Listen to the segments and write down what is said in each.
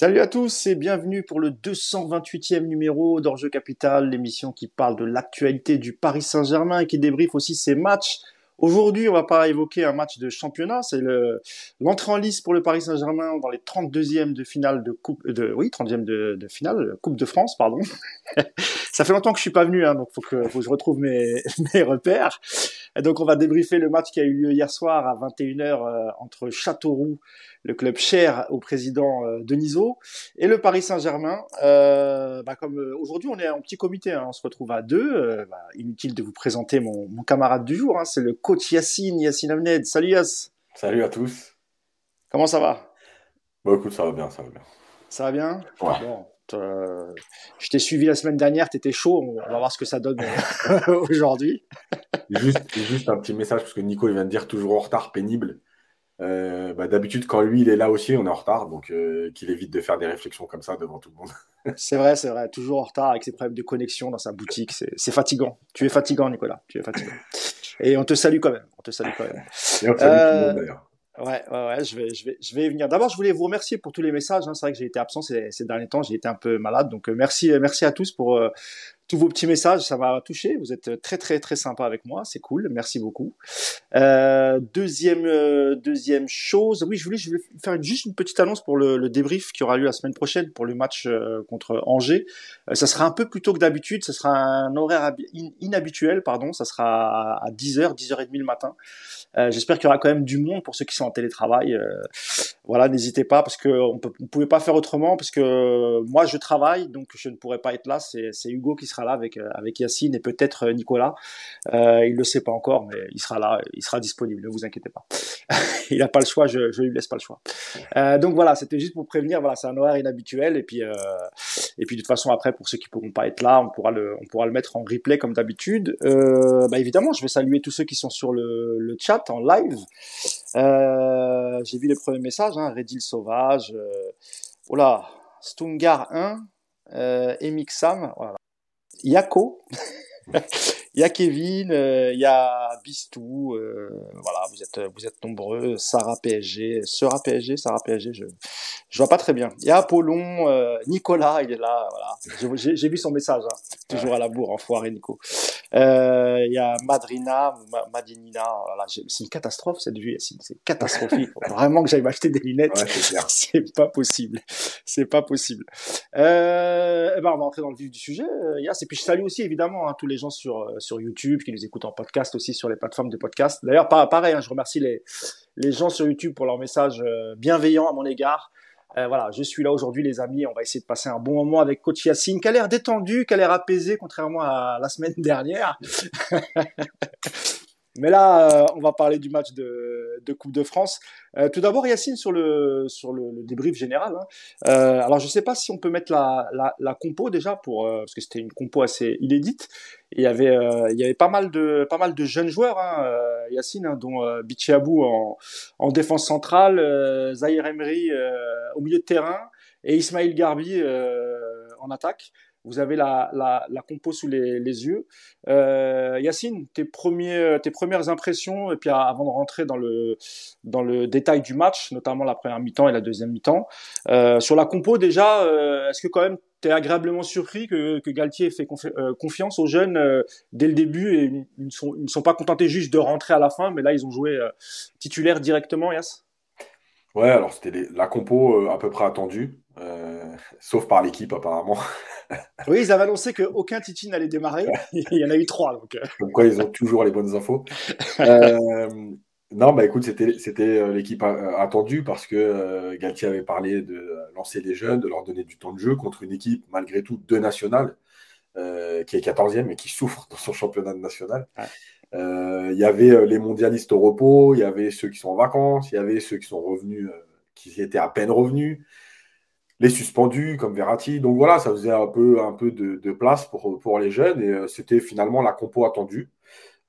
Salut à tous et bienvenue pour le 228e numéro d'Orjeu Capital, l'émission qui parle de l'actualité du Paris Saint-Germain et qui débriefe aussi ses matchs. Aujourd'hui, on va pas évoquer un match de championnat, c'est l'entrée en lice pour le Paris Saint-Germain dans les 32e de finale de coupe de oui, 30e de, finale Coupe de France, pardon. Ça fait longtemps que je suis pas venu hein, donc faut que, faut que je retrouve mes, mes repères. Donc on va débriefer le match qui a eu lieu hier soir à 21h euh, entre Châteauroux le club cher au président euh, Denisot, et le Paris Saint-Germain. Euh, bah comme euh, aujourd'hui on est en petit comité, hein, on se retrouve à deux. Euh, bah, inutile de vous présenter mon, mon camarade du jour, hein, c'est le coach Yacine Yacine Amned. Salut Yass. Salut à tous. Comment ça va? Bon écoute, ça va bien, ça va bien. Ça va bien? Ouais. Bon, euh, je t'ai suivi la semaine dernière, t'étais chaud. On va voir ce que ça donne euh, aujourd'hui. Juste, juste un petit message parce que Nico il vient de dire toujours en retard, pénible. Euh, bah, D'habitude, quand lui il est là aussi, on est en retard, donc euh, qu'il évite de faire des réflexions comme ça devant tout le monde. C'est vrai, c'est vrai. Toujours en retard avec ses problèmes de connexion dans sa boutique. C'est c'est fatigant. Tu es fatigant, Nicolas. Tu es fatigant. Et on te salue quand même. On te salue quand même. Et on salue tout Euh, le monde d'ailleurs. Ouais, ouais, ouais, je vais, je vais, je vais y venir. D'abord, je voulais vous remercier pour tous les messages. hein. C'est vrai que j'ai été absent ces, ces derniers temps. J'ai été un peu malade. Donc, euh, merci, euh, merci à tous pour euh, tous vos petits messages. Ça m'a touché. Vous êtes très, très, très sympa avec moi. C'est cool. Merci beaucoup. Euh, deuxième, euh, deuxième chose. Oui, je voulais, je voulais faire juste une petite annonce pour le, le débrief qui aura lieu la semaine prochaine pour le match euh, contre Angers. Euh, ça sera un peu plus tôt que d'habitude. Ça sera un horaire habi- in- inhabituel, pardon. Ça sera à 10h, 10h30 le matin. Euh, J'espère qu'il y aura quand même du monde pour ceux qui sont en télétravail. Euh, voilà, n'hésitez pas parce que on on pouvait pas faire autrement parce que moi je travaille donc je ne pourrai pas être là. C'est Hugo qui sera là avec euh, avec Yacine et peut-être euh, Nicolas. Euh, il le sait pas encore, mais il sera là, il sera disponible. Ne vous inquiétez pas. il a pas le choix, je je lui laisse pas le choix. Donc voilà, c'était juste pour prévenir. Voilà, c'est un horaire inhabituel et puis et puis de toute façon après pour ceux qui pourront pas être là, on pourra le on pourra le mettre en replay comme d'habitude. Bah évidemment, je vais saluer tous ceux qui sont sur le le chat en live. Euh, j'ai vu les premiers messages, hein, Redil Sauvage, euh, oh Stungar 1, euh, Emix Sam, voilà. Yako, il y a Kevin, euh, il y a Bistou, euh, voilà, vous êtes, vous êtes nombreux, Sarah PSG, Sera PSG, Sarah PSG, je, je vois pas très bien. Il y a Apollon, euh, Nicolas, il est là, voilà. J'ai vu son message, hein. toujours à la bourre, enfoiré Nico. Euh, Il y a Madrina, Ma- Madinina, oh là là, j'ai- c'est une catastrophe cette vue, c'est catastrophique. Faut vraiment que j'aille m'acheter des lunettes. Ouais, c'est pas possible. C'est pas possible. Euh, eh ben, on va entrer dans le vif du sujet, euh, Yass. Et puis, je salue aussi, évidemment, hein, tous les gens sur, sur YouTube, qui nous écoutent en podcast aussi sur les plateformes de podcast. D'ailleurs, pareil, hein, je remercie les, les gens sur YouTube pour leurs messages euh, bienveillants à mon égard. Euh, voilà, je suis là aujourd'hui, les amis. On va essayer de passer un bon moment avec Coach Yacine, qui a l'air détendu, qui a l'air apaisé, contrairement à la semaine dernière. Mais là, euh, on va parler du match de, de Coupe de France. Euh, tout d'abord, Yacine, sur le, sur le, le débrief général. hein. Euh, alors, je sais pas si on peut mettre la, la, la compo déjà, pour, euh, parce que c'était une compo assez inédite. Il y avait, euh, il y avait pas mal de, pas mal de jeunes joueurs, hein, euh, Yacine, hein, dont Bichiabou en, en défense centrale, Zahir Emery au milieu de terrain et Ismail Garbi en attaque. Vous avez la, compo sous les, yeux. Euh, Yacine, tes, premières impressions, et puis avant de rentrer dans le, détail du match, notamment la première mi-temps et la deuxième mi-temps, euh, sur la compo déjà, euh, est-ce que quand même tu es agréablement surpris que, Galtier ait fait euh, confiance aux jeunes dès le début et ils ne sont, sont pas contentés juste de rentrer à la fin, mais là ils ont joué titulaire directement, Yass Ouais, alors c'était la compo à peu près attendue, euh, sauf par l'équipe apparemment. Oui, ils avaient annoncé qu'aucun Titi n'allait démarrer, il y en a eu trois. Donc, euh, quoi, ils ont toujours les bonnes infos. Euh, non, bah écoute, c'était l'équipe attendue parce que euh, Galtier avait parlé de lancer les jeunes, de leur donner du temps de jeu contre une équipe, malgré tout, de nationale, qui est 14e et qui souffre dans son championnat national. Ouais. Euh, Il y avait les mondialistes au repos, il y avait ceux qui sont en vacances, il y avait ceux qui sont revenus, qui étaient à peine revenus, les suspendus comme Verratti. Donc voilà, ça faisait un peu, un peu de, place pour, les jeunes et euh, c'était finalement la compo attendue.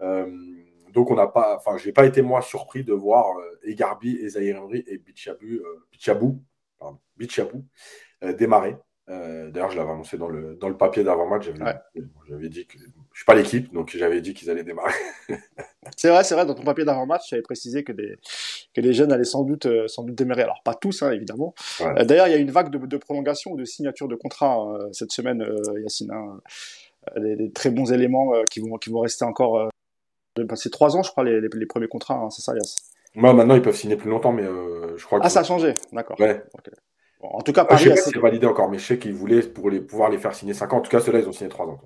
Euh, donc on n'a pas, été moi surpris de voir euh, Egarbi, Ezaïr Emery et Bichabou, Bichabou euh, démarrer. Euh, D'ailleurs, je l'avais annoncé dans le, dans le papier d'avant-match. J'avais Ouais. dit que je suis pas l'équipe, donc j'avais dit qu'ils allaient démarrer. c'est vrai, c'est vrai. Dans ton papier d'avant-match, j'avais précisé que des que les jeunes allaient sans doute euh, sans doute démarrer. Alors pas tous, hein, évidemment. Euh, d'ailleurs, il y a une vague de, de prolongation ou de signature de contrat euh, cette semaine, Yacine. Hein. Des, très bons éléments qui vont qui vont rester encore. passer trois ans, je crois, les, les, premiers contrats. Hein, c'est ça, Yass. Moi, maintenant, ils peuvent signer plus longtemps, mais je crois que. Ah, ça a changé, d'accord. Ouais. En tout cas, Paris. je sais pas si validé encore, mais je sais qu'ils voulaient pour les, pouvoir les faire signer 5 ans. En tout cas, ceux-là, ils ont signé 3 ans.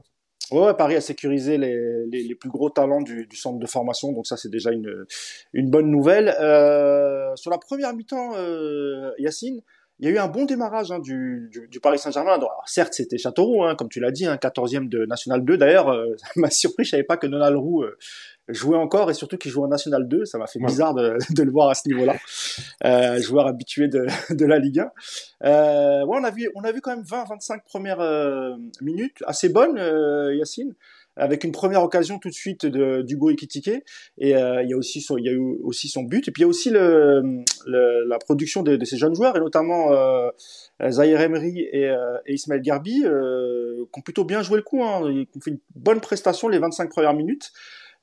Ouais, Paris a sécurisé les, les, les plus gros talents du, du, centre de formation, donc ça c'est déjà une, une bonne nouvelle. Euh, sur la première mi-temps, euh, Yacine, il y a eu un bon démarrage hein, du, du, du, Paris Saint-Germain. Certes, c'était Châteauroux, hein, comme tu l'as dit, hein, 14e de National 2. D'ailleurs, euh, ça m'a surpris, je savais pas que Donald Roux euh, jouait encore et surtout qu'il joue en National 2. Ça m'a fait bizarre de, de, le voir à ce niveau-là. Euh, joueur habitué de, de la Ligue 1. Euh, ouais, on a vu, on a vu quand même 20-25 premières euh, minutes assez bonnes, euh, Yacine avec une première occasion tout de suite de d'Hugo Ekitike et euh, il y a aussi son, il y a eu aussi son but et puis il y a aussi le, le la production de, de, ces jeunes joueurs et notamment euh, Zahir Emery et, euh, et Ismaël Garbi euh, qui ont plutôt bien joué le coup hein, ils ont fait une bonne prestation les 25 premières minutes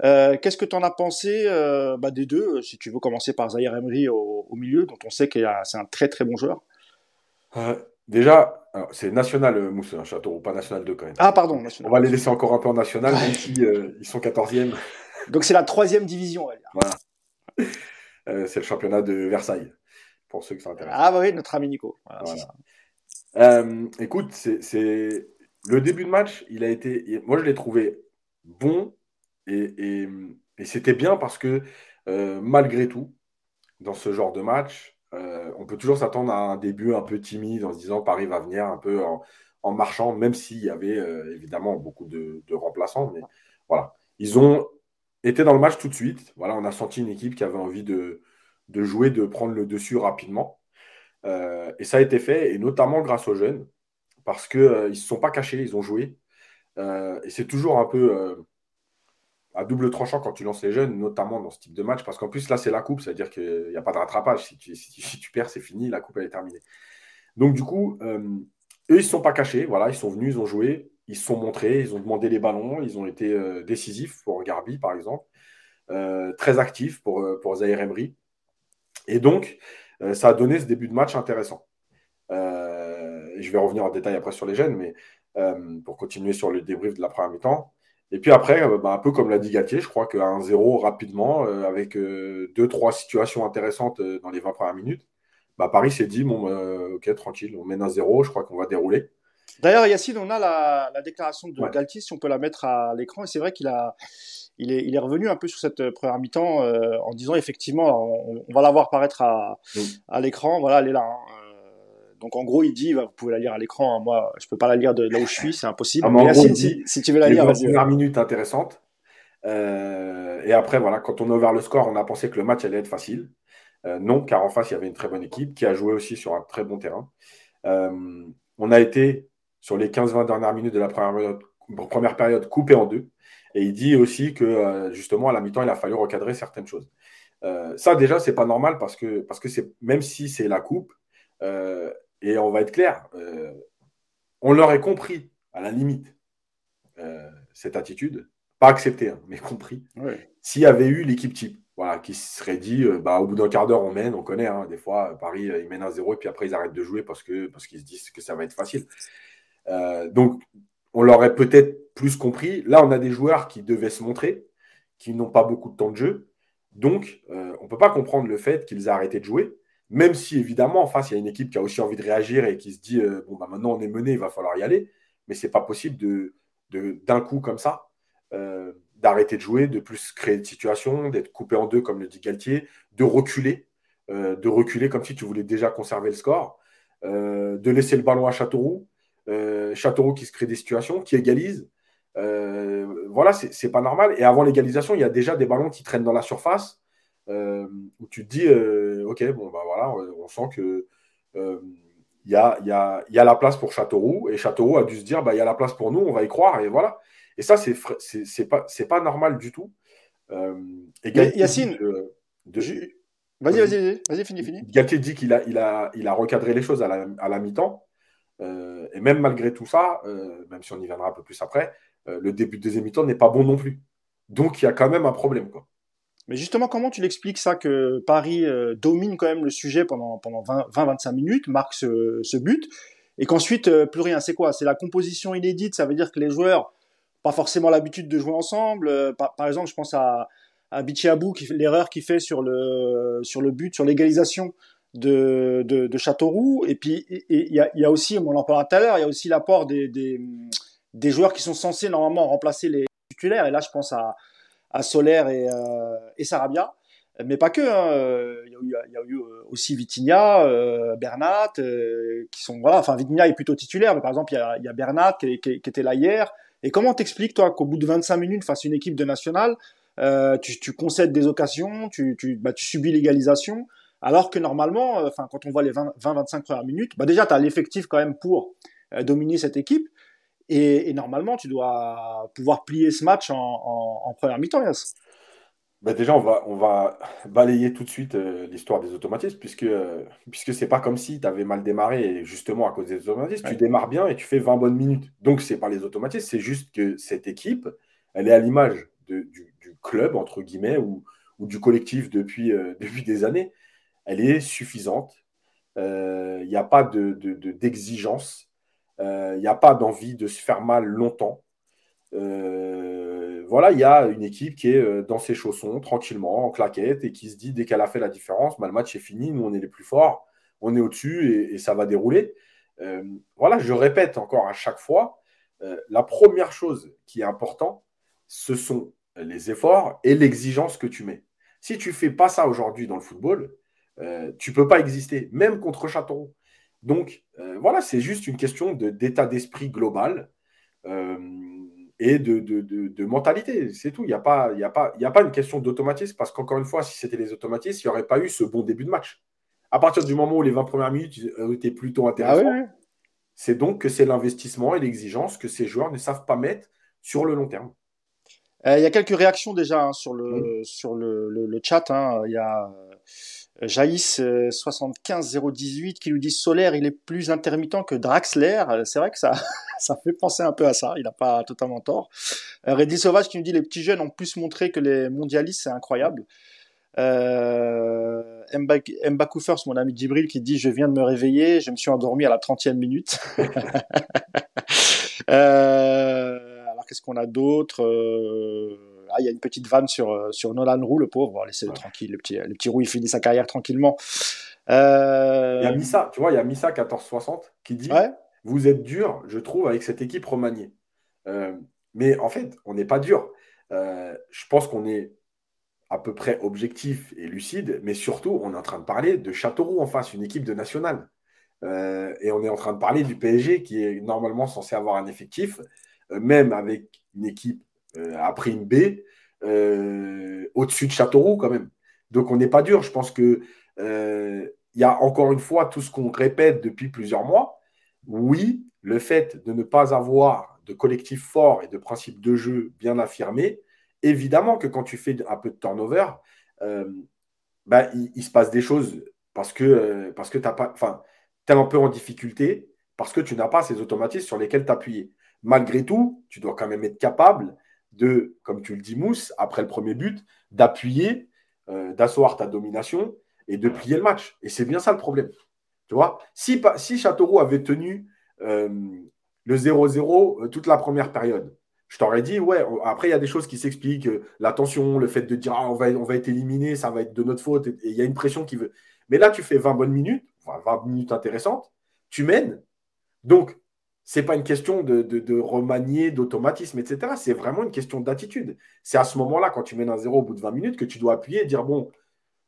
euh, Qu'est-ce que tu en as pensé euh, bah, des deux Si tu veux commencer par Zahir Emery au, au milieu, dont on sait que c'est un très très bon joueur? Euh, déjà, c'est national, euh, Mousse, un château, pas national 2 quand même. Ah, pardon, national. On va les laisser encore un peu en national, même si euh, ils sont 14e. Donc c'est la troisième division, on va dire. Voilà. Euh, c'est le championnat de Versailles, pour ceux qui s'intéressent. Ah, bah oui, notre ami Nico. Voilà, voilà. écoute, c'est le début de match, il a été. Moi, je l'ai trouvé bon et, et, c'était bien parce que euh, malgré tout, dans ce genre de match, euh, on peut toujours s'attendre à un début un peu timide en se disant Paris va venir un peu en, marchant, même s'il y avait euh, évidemment beaucoup de, remplaçants. Mais voilà, ils ont été dans le match tout de suite. Voilà, on a senti une équipe qui avait envie de, de jouer, de prendre le dessus rapidement. Et ça a été fait, et notamment grâce aux jeunes, parce qu'ils ne se sont pas cachés, ils ont joué. et c'est toujours un peu à double tranchant quand tu lances les jeunes, notamment dans ce type de match, parce qu'en plus là c'est la coupe, c'est-à-dire qu'il n'y a pas de rattrapage. Si tu, perds, c'est fini, la coupe elle est terminée. Donc du coup, euh, eux ils ne sont pas cachés, voilà, ils sont venus, ils ont joué, ils se sont montrés, ils ont demandé les ballons, ils ont été euh, décisifs pour Garbi par exemple, euh, très actifs pour, pour Zahir Emery. Et donc, ça a donné ce début de match intéressant. je vais revenir en détail après sur les jeunes, mais pour continuer sur le débrief de la première mi-temps. Et puis après, euh, bah, un peu comme l'a dit Gatier, je crois qu'à 1-0 rapidement, euh, avec euh, deux, trois situations intéressantes euh, dans les 20 premières minutes, bah, Paris s'est dit bon, euh, ok, tranquille, on mène 1-0, je crois qu'on va dérouler. D'ailleurs, Yacine, on a la, la déclaration de ouais. Galtier, si on peut la mettre à l'écran, et c'est vrai qu'il a, il est, il est revenu un peu sur cette première mi-temps euh, en disant effectivement, on, on va la voir apparaître à, à l'écran, voilà, elle est là. Hein. Donc en gros, il dit, vous pouvez la lire à l'écran. Hein. Moi, je peux pas la lire de là où je suis, c'est impossible. Ah, mais gros, si, si, tu veux la lire, vas-y. Première minute intéressante. Euh, et après, voilà, quand on a ouvert le score, on a pensé que le match allait être facile. Euh, non, car en face, il y avait une très bonne équipe qui a joué aussi sur un très bon terrain. Euh, on a été sur les 15-20 dernières minutes de la première période, première période coupé en deux. Et il dit aussi que justement à la mi-temps, il a fallu recadrer certaines choses. Ça déjà, c'est pas normal parce que parce que c'est même si c'est la coupe, et on va être clair, euh, on l'aurait compris, à la limite, euh, cette attitude, pas accepté, hein, mais compris, s'il y avait eu l'équipe type, voilà, qui se serait dit, euh, bah, au bout d'un quart d'heure, on mène, on connaît, hein, des fois, Paris, ils mènent un 0 et puis après, ils arrêtent de jouer parce qu'ils parce qu'ils se disent que ça va être facile. Euh, donc, on l'aurait peut-être plus compris. Là, on a des joueurs qui devaient se montrer, qui n'ont pas beaucoup de temps de jeu. Donc, euh, on ne peut pas comprendre le fait qu'ils aient arrêté de jouer. Même si, évidemment, en face, il y a une équipe qui a aussi envie de réagir et qui se dit euh, bon, bah, maintenant on est mené, il va falloir y aller. Mais ce n'est pas possible de, d'un coup comme ça euh, d'arrêter de jouer, de plus créer de situation, d'être coupé en deux, comme le dit Galtier, de reculer, euh, de reculer comme si tu voulais déjà conserver le score, de laisser le ballon à Châteauroux, Châteauroux qui se crée des situations, qui égalise. Voilà, c'est pas normal. Et avant l'égalisation, il y a déjà des ballons qui traînent dans la surface où tu te dis, ok, bon, bah voilà, on sent que il euh, y, a, y, a, y a la place pour Châteauroux et Châteauroux a dû se dire, bah il y a la place pour nous, on va y croire et voilà. Et ça, c'est pas pas normal du tout. Euh, et Galtier Yacine, de, de... vas-y, vas-y, vas-y, finis, finis. Galtier dit qu'il a, il a, il a recadré les choses à la, à la mi-temps. Euh, et même malgré tout ça, euh, même si on y viendra un peu plus après, le début de deuxième mi-temps n'est pas bon non plus. Donc il y a quand même un problème. Quoi. Mais justement, comment tu l'expliques ça que Paris domine quand même le sujet pendant, pendant 20-25 minutes, marque ce, but, et qu'ensuite plus rien? C'est quoi? C'est la composition inédite, ça veut dire que les joueurs pas forcément l'habitude de jouer ensemble. Euh, par, exemple, je pense à, à Bichiabou, l'erreur qu'il fait sur le, sur le but, sur l'égalisation de, Châteauroux. Et puis, il y a, aussi, on en parlera tout à l'heure, il y a aussi l'apport des, des, joueurs qui sont censés normalement remplacer les titulaires. Et là, je pense à, à Solaire et, euh, et Sarabia. Mais pas que. Hein. Il, y a, il, y a, eu aussi Vitinha, euh, Bernat, euh, qui sont voilà. Enfin, Vitinha est plutôt titulaire, mais par exemple, il y a, y a Bernat qui, qui, qui, était là hier. Et comment t'expliques, toi, qu'au bout de 25 minutes face à une équipe de nationale, euh, tu, tu, concèdes des occasions, tu, tu, bah, tu subis l'égalisation, alors que normalement, euh, enfin, quand on voit les 20-25 premières minutes, bah déjà, as l'effectif quand même pour euh, dominer cette équipe. Et, et, normalement, tu dois pouvoir plier ce match en, en, en première mi-temps, yes. Bah déjà, on va, on va balayer tout de suite euh, l'histoire des automatismes, puisque, euh, puisque c'est pas comme si tu avais mal démarré, et justement à cause des automatismes, tu démarres bien et tu fais 20 bonnes minutes. Donc, c'est pas les automatismes, c'est juste que cette équipe, elle est à l'image du, du, club, entre guillemets, ou, ou du collectif depuis, euh, depuis des années. Elle est suffisante. Il n'y a pas d'exigence. De, de, Il n'y a pas d'envie de se faire mal longtemps. Euh, voilà, il y a une équipe qui est euh, dans ses chaussons, tranquillement, en claquette, et qui se dit, dès qu'elle a fait la différence, bah, le match est fini, nous on est les plus forts, on est au-dessus et, ça va dérouler. Euh, voilà, je répète encore à chaque fois, euh, la première chose qui est importante, ce sont les efforts et l'exigence que tu mets. Si tu fais pas ça aujourd'hui dans le football, tu ne peux pas exister, même contre Châteauroux. Donc, voilà, c'est juste une question d'état d'esprit global et de, de, de, mentalité. C'est tout. Il n'y a, pas, a, pas, a pas une question d'automatisme parce qu'encore une fois, si c'était les automatismes, il n'y aurait pas eu ce bon début de match. À partir du moment où les 20 premières minutes étaient plutôt intéressantes, ah c'est donc que c'est l'investissement et l'exigence que ces joueurs ne savent pas mettre sur le long terme. Euh, il y a quelques réactions déjà hein, sur, le, sur le, le, chat. Hein. Il y a Jaïs 75018 qui nous dit Solaire, il est plus intermittent que Draxler. C'est vrai que ça, ça fait penser un peu à ça. Il n'a pas totalement tort. Euh, Reddy Sauvage qui nous dit les petits jeunes ont plus montré que les mondialistes, c'est incroyable. Euh, Mba mon ami Djibril, qui dit Je viens de me réveiller, je me suis endormi à la 30e minute. euh, alors, qu'est-ce qu'on a d'autre? Euh, ah, il y a une petite vanne sur, euh, sur Nolan Roux, le pauvre. laissez-le tranquille. Le petit, le petit Roux, il finit sa carrière tranquillement. Euh... Il y a Missa, tu vois, il y a Missa 1460 qui dit Vous êtes dur, je trouve, avec cette équipe remaniée. Euh, mais en fait, on n'est pas dur. Euh, je pense qu'on est à peu près objectif et lucide, mais surtout, on est en train de parler de Châteauroux en face, une équipe de nationale. et on est en train de parler du PSG qui est normalement censé avoir un effectif, même avec une équipe euh, à prime B, euh, au-dessus de Châteauroux quand même. Donc on n'est pas dur. Je pense que euh, il y a encore une fois tout ce qu'on répète depuis plusieurs mois. Oui, le fait de ne pas avoir de collectif fort et de principe de jeu bien affirmé, évidemment que quand tu fais un peu de turnover, bah, il, se passe des choses parce que, parce que tu es un peu en difficulté, parce que tu n'as pas ces automatismes sur lesquels t'appuyer. Malgré tout, tu dois quand même être capable de, comme tu le dis, Mousse, après le premier but, d'appuyer, euh, d'asseoir ta domination et de plier le match. Et c'est bien ça le problème. Tu vois si, Châteauroux avait tenu euh, le 0-0 euh, toute la première période, je t'aurais dit, ouais, après, il y a des choses qui s'expliquent. la tension, le fait de dire, ah, on, va, on va être éliminé, ça va être de notre faute. Et il y a une pression qui veut. Mais là, tu fais 20 bonnes minutes, 20 minutes intéressantes, tu mènes. Donc, c'est pas une question de, remanier, d'automatisme, etc. C'est vraiment une question d'attitude. C'est à ce moment-là, quand tu mènes un zéro au bout de 20 minutes, que tu dois appuyer et dire bon,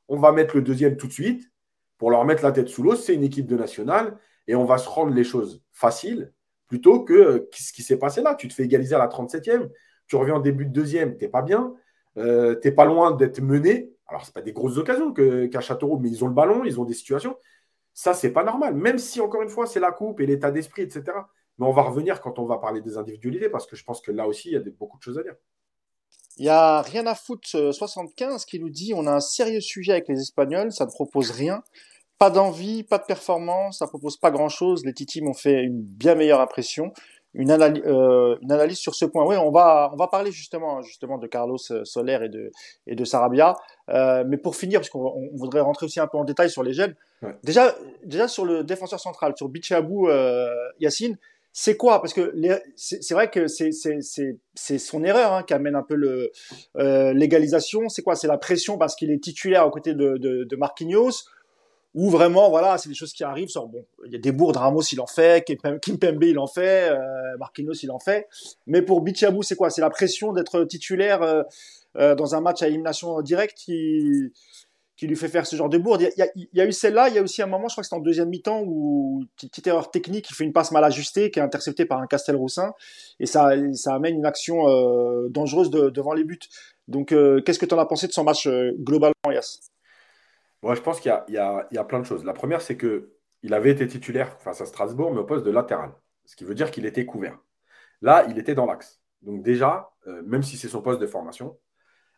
on va mettre le deuxième tout de suite pour leur mettre la tête sous l'eau. C'est une équipe de nationale et on va se rendre les choses faciles plutôt que ce qui s'est passé là. Tu te fais égaliser à la 37e, tu reviens en début de deuxième, tu n'es pas bien, euh, tu n'es pas loin d'être mené. Alors, ce pas des grosses occasions qu'à Châteauroux, mais ils ont le ballon, ils ont des situations. Ça, c'est pas normal. Même si, encore une fois, c'est la coupe et l'état d'esprit, etc. Mais on va revenir quand on va parler des individualités, parce que je pense que là aussi, il y a beaucoup de choses à dire. Il y a rien à foutre 75 euh, qui nous dit on a un sérieux sujet avec les Espagnols, ça ne propose rien, pas d'envie, pas de performance, ça propose pas grand chose. Les Titi m'ont fait une bien meilleure impression. une, analyse, euh, une analyse sur ce point. Oui, on va, on va parler justement, justement de Carlos Soler et de, et de Sarabia. Euh, mais pour finir, parce qu'on voudrait rentrer aussi un peu en détail sur les jeunes. Déjà, déjà sur le défenseur central, sur Bichabou euh, Yacine, c'est quoi? Parce que c'est vrai que c'est son erreur hein, qui amène un peu le euh, l'égalisation. C'est quoi? C'est la pression parce qu'il est titulaire aux côtés de, de, de Marquinhos ou vraiment, voilà, c'est des choses qui arrivent. bon, il y a des bourdes, Ramos il en fait, Kimpembe il en fait, euh, Marquinhos il en fait. Mais pour Bichabou, c'est quoi? C'est la pression d'être titulaire euh, euh, dans un match à élimination directe qui, qui lui fait faire ce genre de bourde. Il y a, eu celle-là, il y a aussi un moment, je crois que c'était en deuxième mi-temps, où petite, petite erreur technique, il fait une passe mal ajustée, qui est interceptée par un Castelroussin, et ça, ça amène une action euh, dangereuse de, devant les buts. Donc, euh, qu'est-ce que tu en as pensé de son match euh, globalement, Yas? Je pense qu'il y, y, y a, plein de choses. La première, c'est que il avait été titulaire face à Strasbourg, mais au poste de latéral, ce qui veut dire qu'il était couvert. Là, il était dans l'axe. Donc déjà, même si c'est son poste de formation,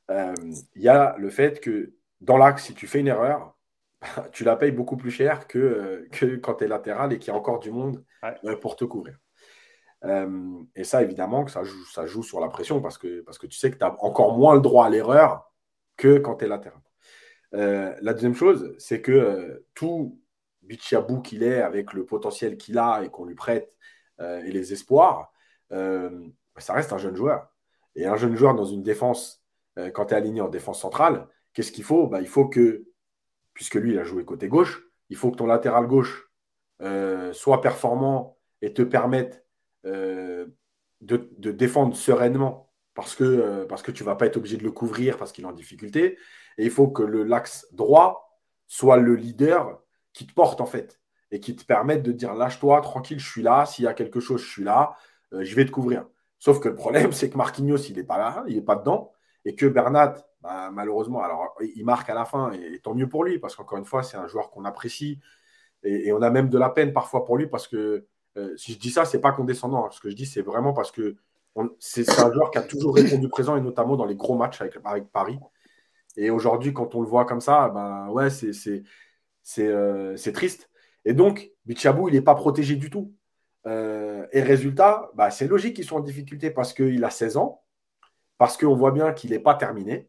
il y a le fait que dans l'axe, si tu fais une erreur, tu la payes beaucoup plus cher que, euh, que quand tu es latéral et qu'il y a encore du monde euh, pour te couvrir. Euh, et ça, évidemment, que ça joue, ça joue sur la pression parce que, parce que tu sais que tu as encore moins le droit à l'erreur que quand tu es latéral. la deuxième chose, c'est que tout Bichabou qu'il est, avec le potentiel qu'il a et qu'on lui prête et les espoirs, ça reste un jeune joueur. Et un jeune joueur dans une défense, quand tu es aligné en défense centrale, Qu'est-ce qu'il faut? Bah, Il faut que, puisque lui, il a joué côté gauche, il faut que ton latéral gauche euh, soit performant et te permette euh, de, défendre sereinement parce que, euh, parce que tu ne vas pas être obligé de le couvrir parce qu'il est en difficulté. Et il faut que le l'axe droit soit le leader qui te porte en fait et qui te permette de dire lâche-toi, tranquille, je suis là, s'il y a quelque chose, je suis là, je vais te couvrir. Sauf que le problème, c'est que Marquinhos, il n'est pas là, il n'est pas dedans, et que Bernat, bah, malheureusement, alors il marque à la fin et, tant mieux pour lui parce qu'encore une fois, c'est un joueur qu'on apprécie et, on a même de la peine parfois pour lui parce que euh, si je dis ça, c'est pas condescendant. Hein. Ce que je dis, c'est vraiment parce que c'est un joueur qui a toujours répondu présent et notamment dans les gros matchs avec, Paris. Et aujourd'hui, quand on le voit comme ça, ben ouais, c'est euh, triste. Et donc, Bichabou, il n'est pas protégé du tout. Euh, et résultat, bah, c'est logique qu'ils soit en difficulté parce qu'il a 16 ans, parce qu'on voit bien qu'il n'est pas terminé.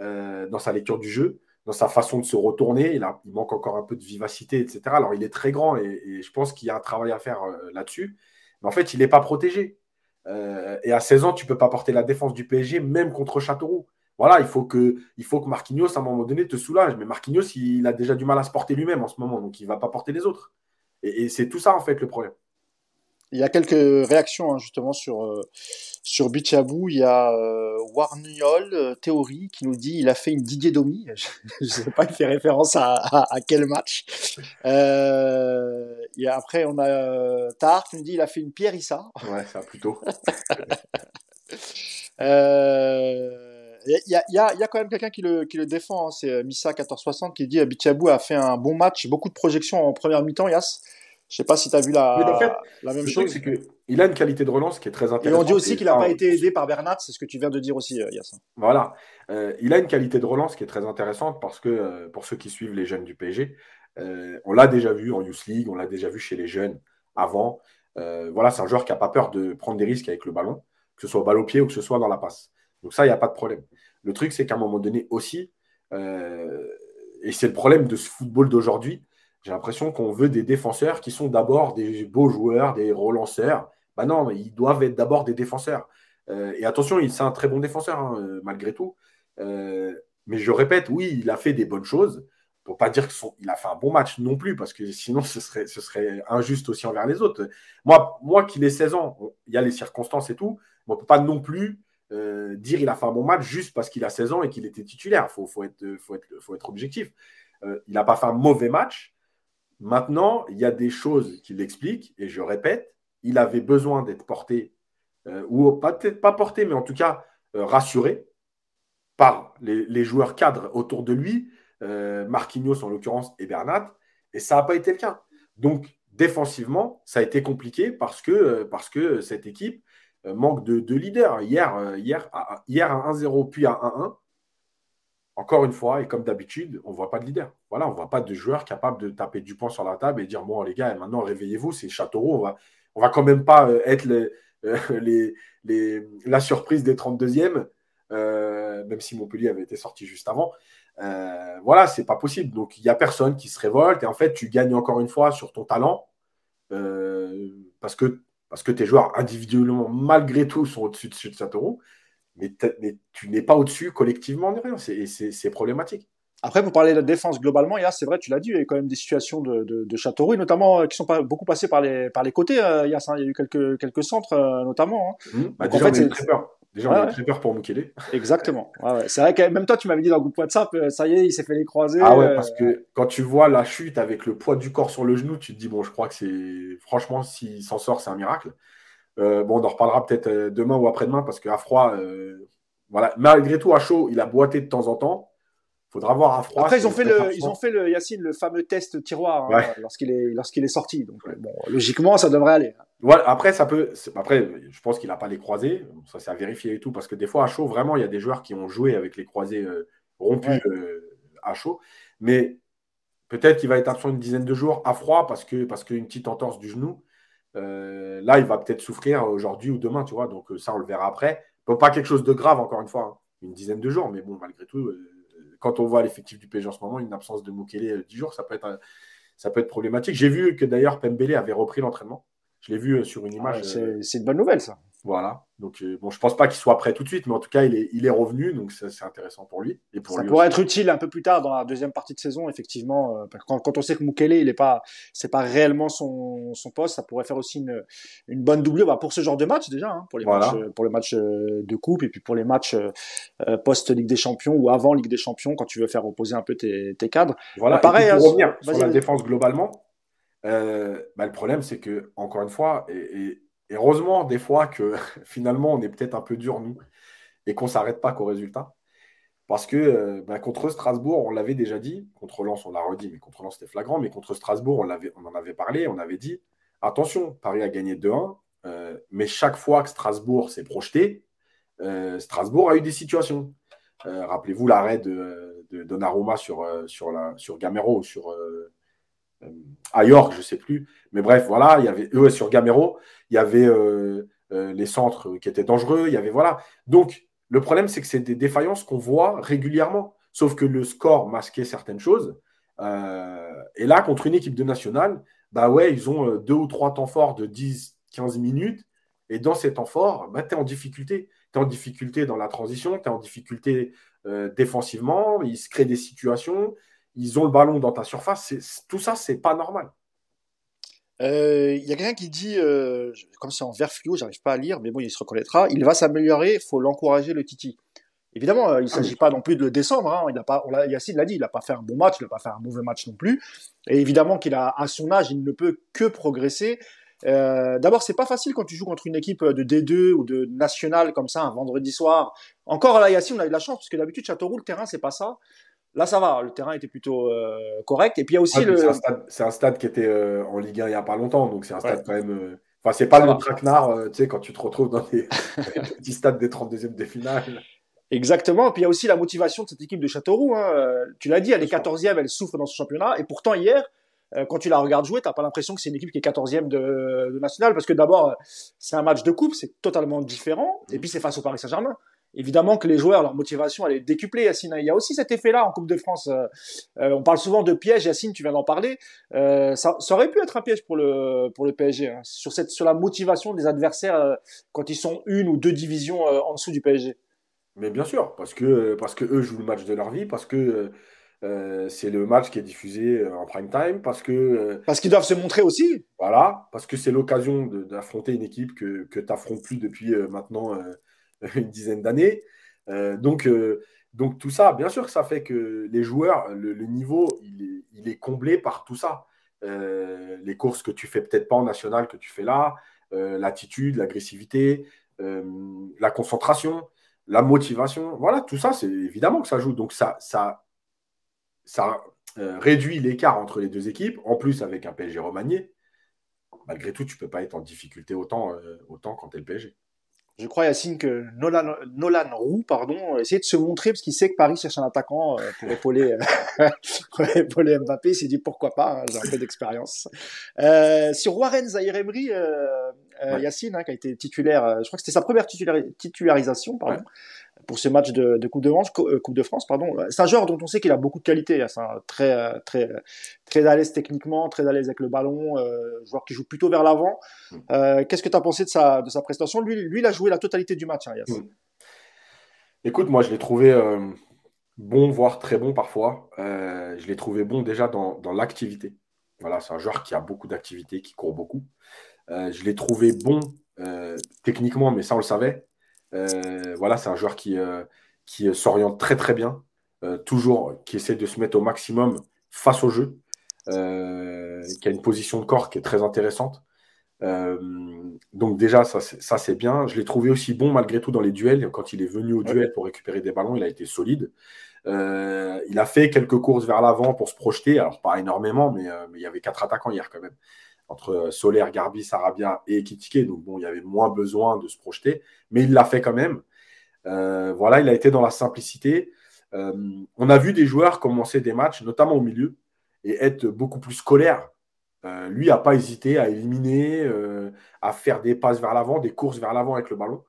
Euh, dans sa lecture du jeu, dans sa façon de se retourner. Il, manque encore un peu de vivacité, etc. Alors, il est très grand et, je pense qu'il y a un travail à faire euh, là-dessus. Mais en fait, il n'est pas protégé. Euh, et à 16 ans, tu ne peux pas porter la défense du PSG, même contre Châteauroux. Voilà, il faut, que, il faut que Marquinhos, à un moment donné, te soulage. Mais Marquinhos, il, a déjà du mal à se porter lui-même en ce moment, donc il ne va pas porter les autres. et c'est tout ça, en fait, le problème. Il y a quelques réactions hein, justement sur euh, sur Bichabou. Il y a euh, Warniol euh, Théorie qui nous dit il a fait une Didier Domi. Je ne sais pas, il fait référence à, à, quel match. Euh, et après on a euh, Tar qui nous dit il a fait une Pierre Issa. Ouais, ça plutôt. Il y, a, y, a, y a quand même quelqu'un qui le, qui le défend, hein, c'est Missa 1460 qui dit Bichabou a fait un bon match, beaucoup de projections en première mi-temps, Yas. Je sais pas si tu as vu la, la même chose. C'est qu'il a une qualité de relance qui est très intéressante. Et on dit aussi qu'il n'a pas été aidé par Bernat, c'est ce que tu viens de dire aussi, euh, Yassin. Voilà. Euh, il a une qualité de relance qui est très intéressante parce que, euh, pour ceux qui suivent les jeunes du PSG, on l'a déjà vu en Youth League, on l'a déjà vu chez les jeunes avant. voilà, c'est un joueur qui n'a pas peur de prendre des risques avec le ballon, que ce soit au ballon au pied ou que ce soit dans la passe. Donc ça, il n'y a pas de problème. Le truc, c'est qu'à un moment donné aussi, et c'est le problème de ce football d'aujourd'hui, j'ai l'impression qu'on veut des défenseurs qui sont d'abord des beaux joueurs, des relanceurs. Bah non, ils doivent être d'abord des défenseurs. Euh, et attention, c'est un très bon défenseur, hein, euh, malgré tout. Euh, mais je répète, oui, il a fait des bonnes choses. Pour pas dire qu'il a fait un bon match non plus, parce que sinon ce serait, injuste aussi envers les autres. Moi, moi qu'il ait 16 ans, il y a les circonstances et tout, mais on ne peut pas non plus dire qu'il a fait un bon match juste parce qu'il a 16 ans et qu'il était titulaire. Il faut, faut être objectif. il n'a pas fait un mauvais match, Maintenant, il y a des choses qui l'expliquent, et je répète, il avait besoin d'être porté, euh, ou peut-être pas porté, mais en tout cas euh, rassuré par les, joueurs cadres autour de lui, euh, Marquinhos en l'occurrence et Bernat, et ça n'a pas été le cas. Donc, défensivement, ça a été compliqué parce que, cette équipe manque de, de leader. Hier, hier, hier à 1-0, puis à 1-1, encore une fois, et comme d'habitude, on ne voit pas de leader. Voilà, on ne voit pas de joueur capable de taper du poing sur la table et dire Bon, les gars, maintenant réveillez-vous, c'est Châteauroux, on va, on va quand même pas être les, les, la surprise des 32e, même si Montpellier avait été sorti juste avant. voilà, c'est pas possible. Donc il n'y a personne qui se révolte et en fait tu gagnes encore une fois sur ton talent parce que parce que tes joueurs individuellement, malgré tout, sont au-dessus de, de Châteauroux, mais, mais tu n'es pas au-dessus collectivement de rien. C'est problématique. Après, pour parler de la défense globalement, c'est vrai, tu l'as dit, il y a quand même des situations de, de, de Châteauroux, notamment euh, qui sont pas, beaucoup passées par les, par les côtés. Euh, il, y a, il y a eu quelques, quelques centres, euh, notamment. Hein. Mmh. Bah, déjà, en fait, on très peur. Déjà, on a très peur pour Mukele. Exactement. c'est vrai que même toi, tu m'avais dit dans le groupe WhatsApp, ça y est, il s'est fait les croiser. Ah ouais, parce que quand tu vois la chute avec le poids du corps sur le genou, tu te dis, bon, je crois que c'est. Franchement, s'il s'en sort, c'est un miracle. Bon, on en reparlera peut-être demain ou après-demain parce qu'à froid, voilà. Malgré tout, à chaud, il a boité de temps en temps faudra voir à froid. Après, ils ont fait le, ils ont fait le Yacine le fameux test tiroir hein, lorsqu'il est lorsqu'il est sorti. Donc bon, logiquement, ça devrait aller. Ouais, après, ça peut. Après, je pense qu'il n'a pas les croisés. Ça, c'est à vérifier et tout, parce que des fois, à chaud, vraiment, il y a des joueurs qui ont joué avec les croisés euh, rompus euh, à chaud. Mais peut-être qu'il va être absent une dizaine de jours à froid parce que parce qu'une petite entorse du genou. Euh, là, il va peut-être souffrir aujourd'hui ou demain, tu vois. Donc ça, on le verra après. pas quelque chose de grave, encore une fois. Hein. Une dizaine de jours, mais bon, malgré tout quand on voit l'effectif du PSG en ce moment, une absence de Mukele 10 euh, jours, ça peut être, ça peut être problématique. J'ai vu que d'ailleurs Pembele avait repris l'entraînement. Je l'ai vu euh, sur une image. Ah, c'est une bonne nouvelle, ça. Voilà. Donc, euh, bon, je pense pas qu'il soit prêt tout de suite, mais en tout cas, il est, il est revenu, donc c'est intéressant pour lui. Et pour ça pourrait être utile un peu plus tard dans la deuxième partie de saison, effectivement. Euh, quand, quand, on sait que Mukele, il est pas, c'est pas réellement son, son poste, ça pourrait faire aussi une, une bonne doublure bah, pour ce genre de match déjà, hein, pour les matchs, pour les matchs euh, de coupe et puis pour les matchs post Ligue des Champions ou avant Ligue des Champions quand tu veux faire reposer un peu tes, tes cadres. Voilà. Bah, pareil. Pour hein, revenir sur la défense globalement, bah, le problème c'est que encore une fois et et heureusement, des fois, que finalement, on est peut-être un peu dur, nous, et qu'on ne s'arrête pas qu'au résultat. Parce que euh, bah, contre Strasbourg, on l'avait déjà dit, contre Lens, on l'a redit, mais contre Lens, c'était flagrant, mais contre Strasbourg, on, on en avait parlé, on avait dit, attention, Paris a gagné 2-1, euh, mais chaque fois que Strasbourg s'est projeté, euh, Strasbourg a eu des situations. Rappelez-vous l'arrêt de, de Donnarumma sur, sur Gamero, sur à York, je ne sais plus. Mais bref, voilà, il y avait eux sur Gamero, il y avait euh, euh, les centres qui étaient dangereux, il y avait voilà. Donc le problème, c'est que c'est des défaillances qu'on voit régulièrement. Sauf que le score masquait certaines choses. Euh, et là, contre une équipe de nationale, bah ouais, ils ont deux ou trois temps forts de 10, 15 minutes. Et dans ces temps forts, bah, tu es en difficulté. Tu es en difficulté dans la transition, tu es en difficulté défensivement, il se crée des situations ils ont le ballon dans ta surface. Tout ça, c'est pas normal. Il euh, y a quelqu'un qui dit, euh, comme c'est en vert fluo, j'arrive pas à lire, mais bon, il se reconnaîtra. Il va s'améliorer, il faut l'encourager, le Titi. Évidemment, euh, il ne s'agit ah pas non plus de le descendre. Hein. Il a pas, on Yacine l'a dit, il n'a pas fait un bon match, il n'a pas fait un mauvais match non plus. Et évidemment qu'il a, à son âge, il ne peut que progresser. Euh, D'abord, c'est pas facile quand tu joues contre une équipe de D2 ou de nationale comme ça un vendredi soir. Encore là, Yacine, on a eu de la chance parce que d'habitude Châteauroux, le terrain, c'est pas ça. Là, ça va, le terrain était plutôt euh, correct. Et puis il y a aussi ah, le. C'est un, stade qui était euh, en Ligue 1 il n'y a pas longtemps, donc c'est un stade quand même. Euh, enfin, c'est pas le traquenard, tu sais, quand tu te retrouves dans des petits stades des 32e des finales. Exactement. Et puis il y a aussi la motivation de cette équipe de Châteauroux. Hein. Tu l'as dit, elle est 14e, elle souffre dans ce championnat. Et pourtant, hier, quand tu la regardes jouer, tu n'as pas l'impression que c'est une équipe qui est 14e de, de national, parce que d'abord, c'est un match de coupe, c'est totalement différent. Et puis c'est face au Paris Saint-Germain évidemment que les joueurs, leur motivation, elle est décuplée, Yacine. Il y a aussi cet effet-là en Coupe de France. Euh, euh, on parle souvent de piège, Yacine, tu viens d'en parler. Euh, ça, ça, aurait pu être un piège pour le, pour le PSG, hein, sur, cette, sur la motivation des adversaires quand ils sont une ou deux divisions en dessous du PSG. Mais bien sûr, parce que, parce que eux jouent le match de leur vie, parce que c'est le match qui est diffusé en prime time, parce que... parce qu'ils doivent se montrer aussi. Voilà, parce que c'est l'occasion d'affronter une équipe que, que tu n'affrontes plus depuis maintenant une dizaine d'années. Euh, donc, euh, donc tout ça, bien sûr que ça fait que les joueurs, le, niveau, il est, comblé par tout ça. Euh, les courses que tu fais peut-être pas en national, que tu fais là, l'attitude, l'agressivité, la concentration, la motivation. Voilà, tout ça, c'est évidemment que ça joue. Donc ça, ça, ça réduit l'écart entre les deux équipes. En plus, avec un PSG remanié, malgré tout, tu ne peux pas être en difficulté autant, autant quand tu es le PSG. Je crois, Yacine, que Nolan, Nolan Roux, pardon, essayait de se montrer parce qu'il sait que Paris cherche un attaquant euh, pour épauler, pour épauler Mbappé. Il s'est dit pourquoi pas, hein, j'ai un peu d'expérience. Euh, sur Warren Zahir Emery, euh, euh Yacine, hein, qui a été titulaire, euh, je crois que c'était sa première titularisation, pardon pour ce match de, de Coupe de France, euh, Coupe de France, pardon. C'est un joueur dont on sait qu'il a beaucoup de qualité. Hein. C'est un très, euh, très, très à l'aise techniquement, très à l'aise avec le ballon, euh, joueur qui joue plutôt vers l'avant. Mm. Euh, Qu'est-ce que tu as pensé de sa, de sa prestation? Lui, lui, il a joué la totalité du match, hein, Yass. Mm. Écoute, moi, je l'ai trouvé euh, bon, voire très bon parfois. Euh, je l'ai trouvé bon déjà dans, dans l'activité. Voilà, c'est un joueur qui a beaucoup d'activité, qui court beaucoup. je l'ai trouvé bon techniquement, mais ça, on le savait. Euh, voilà, c'est un joueur qui, euh, qui s'oriente très très bien, euh, toujours qui essaie de se mettre au maximum face au jeu, qui a une position de corps qui est très intéressante. donc déjà, ça, ça c'est bien. Je l'ai trouvé aussi bon malgré tout dans les duels. Quand il est venu au duel pour récupérer des ballons, il a été solide. il a fait quelques courses vers l'avant pour se projeter. Alors pas énormément, mais, mais, il y avait quatre attaquants hier quand même entre Solaire, Garbi, Sarabia et Kitike. Donc bon, il y avait moins besoin de se projeter, mais il l'a fait quand même. Euh, voilà, il a été dans la simplicité. Euh, on a vu des joueurs commencer des matchs, notamment au milieu, et être beaucoup plus scolaires. Euh, lui n'a pas hésité à éliminer, à faire des passes vers l'avant, des courses vers l'avant avec le ballon.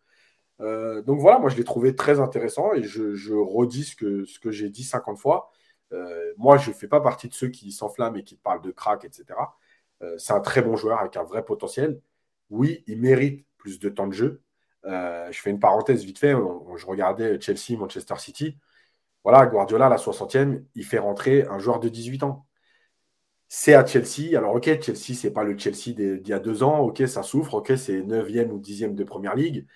donc voilà, moi je l'ai trouvé très intéressant et je, redis ce que, ce que j'ai dit 50 fois. moi, je ne fais pas partie de ceux qui s'enflamment et qui parlent de crack, etc. Euh, c'est un très bon joueur avec un vrai potentiel. Oui, il mérite plus de temps de jeu. Euh, je fais une parenthèse vite fait. je regardais Chelsea, Manchester City. Voilà, Guardiola, la 60e, il fait rentrer un joueur de 18 ans. C'est à Chelsea. Alors, OK, Chelsea, c'est pas le Chelsea d'il y a deux ans. OK, ça souffre. OK, c'est 9e ou 10e de première ligue.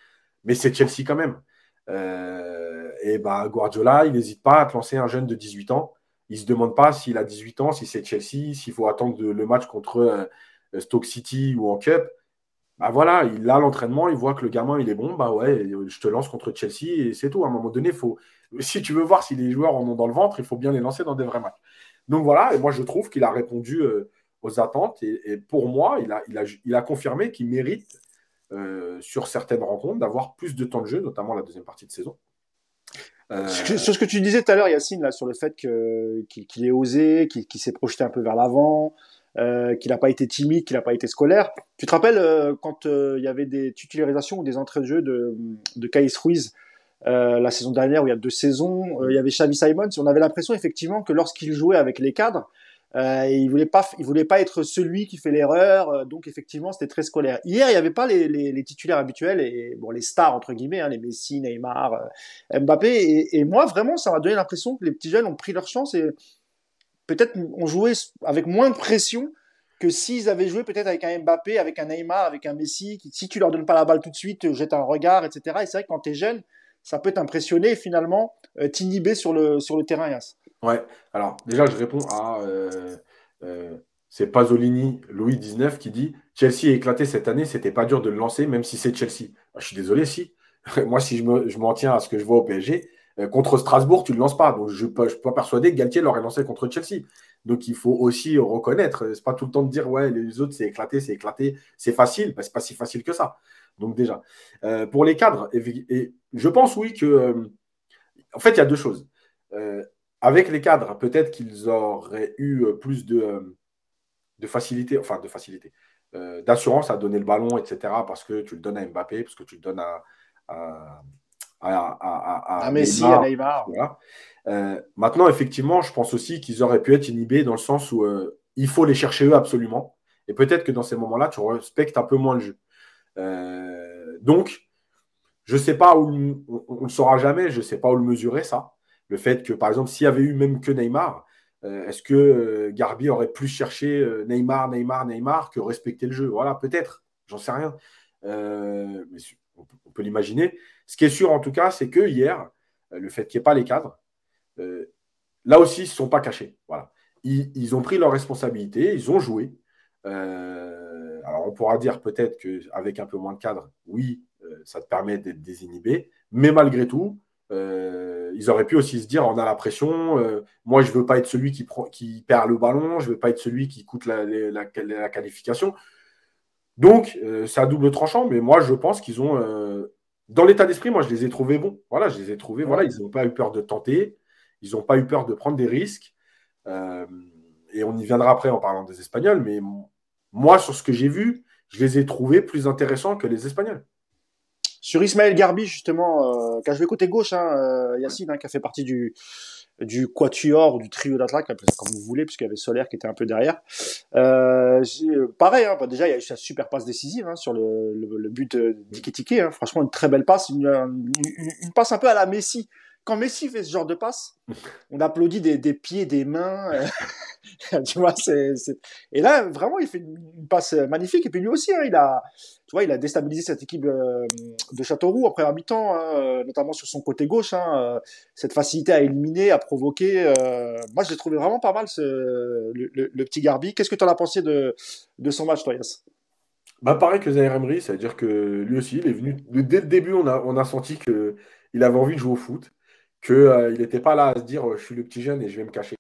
Mais c'est Chelsea quand même. Euh, et bah, Guardiola, il n'hésite pas à te lancer un jeune de 18 ans il ne se demande pas s'il a 18 ans, si c'est Chelsea, s'il faut attendre le match contre euh, Stoke City ou en Cup. Bah voilà, il a l'entraînement, il voit que le gamin est bon, bah ouais, je te lance contre Chelsea et c'est tout. À un moment donné, si tu veux voir si les joueurs en ont dans le ventre, il faut bien les lancer dans des vrais matchs. Donc voilà, et moi je trouve qu'il a répondu euh, aux attentes et, pour moi, il a, confirmé qu'il mérite euh, sur certaines rencontres d'avoir plus de temps de jeu, notamment la deuxième partie de saison. Euh, sur ce que tu disais tout à l'heure, Yacine, là, sur le fait qu'il, ait osé, qu'il, s'est projeté un peu vers l'avant, euh, qu'il n'a pas été timide, qu'il n'a pas été scolaire. Tu te rappelles euh, quand euh, il y avait des titularisations ou des entrées de jeu de, de Caïs Ruiz la saison dernière, où il y a deux saisons, il y avait Xavi Simons, on avait l'impression effectivement que lorsqu'il jouait avec les cadres, euh, il voulait pas, il voulait pas être celui qui fait l'erreur, euh, donc effectivement c'était très scolaire. Hier il n'y avait pas les, titulaires habituels et bon les stars entre guillemets, hein, les Messi, Neymar, euh, Mbappé et, et, moi vraiment ça m'a donné l'impression que les petits jeunes ont pris leur chance et peut-être ont joué avec moins de pression que s'ils avaient joué peut-être avec un Mbappé, avec un Neymar, avec un Messi, si tu leur donnes pas la balle tout de suite, jette un regard, etc. Et c'est vrai que quand tu es jeune, ça peut t'impressionner finalement euh, t'inhiber sur le sur le terrain. Ouais, alors déjà, je réponds à. Euh, euh, c'est Pasolini, Louis XIX, qui dit Chelsea a éclaté cette année, c'était pas dur de le lancer, même si c'est Chelsea. Ah, je suis désolé, si. Moi, si je m'en tiens à ce que je vois au PSG, euh, contre Strasbourg, tu ne le lances pas. Donc, je ne suis pas persuadé que Galtier l'aurait lancé contre Chelsea. Donc, il faut aussi reconnaître. C'est pas tout le temps de dire ouais, les autres, c'est éclaté, c'est éclaté, c'est facile. Ben, c'est pas si facile que ça. Donc, déjà. pour les cadres, et, je pense, oui, que. en fait, il y a deux choses avec les cadres, peut-être qu'ils auraient eu euh, plus de, euh, de facilité, enfin de facilité, euh, d'assurance à donner le ballon, etc. Parce que tu le donnes à Mbappé, parce que tu le donnes à, à, à, à Messi, à Neymar. maintenant, effectivement, je pense aussi qu'ils auraient pu être inhibés dans le sens où il faut les chercher eux absolument. Et peut-être que dans ces moments-là, tu respectes un peu moins le jeu. donc, je ne sais pas où, on ne le saura jamais, je ne sais pas où le mesurer ça. Le fait que, par exemple, s'il y avait eu même que Neymar, euh, est-ce que euh, Garbi aurait plus cherché euh, Neymar, Neymar, Neymar que respecter le jeu? Voilà, peut-être, j'en sais rien. mais on peut, l'imaginer. Ce qui est sûr, en tout cas, c'est que hier, le fait qu'il n'y ait pas les cadres, là aussi, ils ne se sont pas cachés. Voilà. Ils, ont pris leurs responsabilités, ils ont joué. alors, on pourra dire peut-être qu'avec un peu moins de cadres, oui, ça te permet d'être désinhibé, mais malgré tout, euh, ils auraient pu aussi se dire on a la pression, euh, moi je veux pas être celui qui, perd le ballon, je veux pas être celui qui coûte la, qualification. Donc, euh, c'est à double tranchant, mais moi je pense qu'ils ont dans l'état d'esprit, moi, je les ai trouvés bons. Voilà, je les ai trouvés. Voilà, ils n'ont pas eu peur de tenter. Ils n'ont pas eu peur de prendre des risques. Et on y viendra après en parlant des Espagnols. Mais moi, sur ce que j'ai vu, je les ai trouvés plus intéressants que les Espagnols. Sur Ismaël Garbi, justement, euh, qui a joué côté gauche, hein, euh, Yacine, hein, qui a fait partie du, du quatuor, du trio d'attaque, comme vous voulez, puisqu'il y avait Solaire qui était un peu derrière. Euh, pareil, hein, bah, déjà, il y a eu sa super passe décisive hein, sur le, le, but d'Iketike. Hein, franchement, une très belle passe, une, une, passe un peu à la Messi quand Messi fait ce genre de passe, on applaudit des, pieds, des mains. tu vois, c'est, Et là, vraiment, il fait une, passe magnifique. Et puis lui aussi, hein, il a, tu vois, il a déstabilisé cette équipe euh, de Châteauroux après un mi-temps, hein, euh, notamment sur son côté gauche. Hein, euh, cette facilité à éliminer, à provoquer. moi, je l'ai trouvé vraiment pas mal, ce, le, petit Garbi. Qu'est-ce que tu en as pensé de, de son match, toi, bah, pareil que Zaire Emery, c'est-à-dire que lui aussi, il est venu. Dès le début, on a, on a senti qu'il avait envie de jouer au foot qu'il euh, n'était pas là à se dire je suis le petit jeune et je vais me cacher.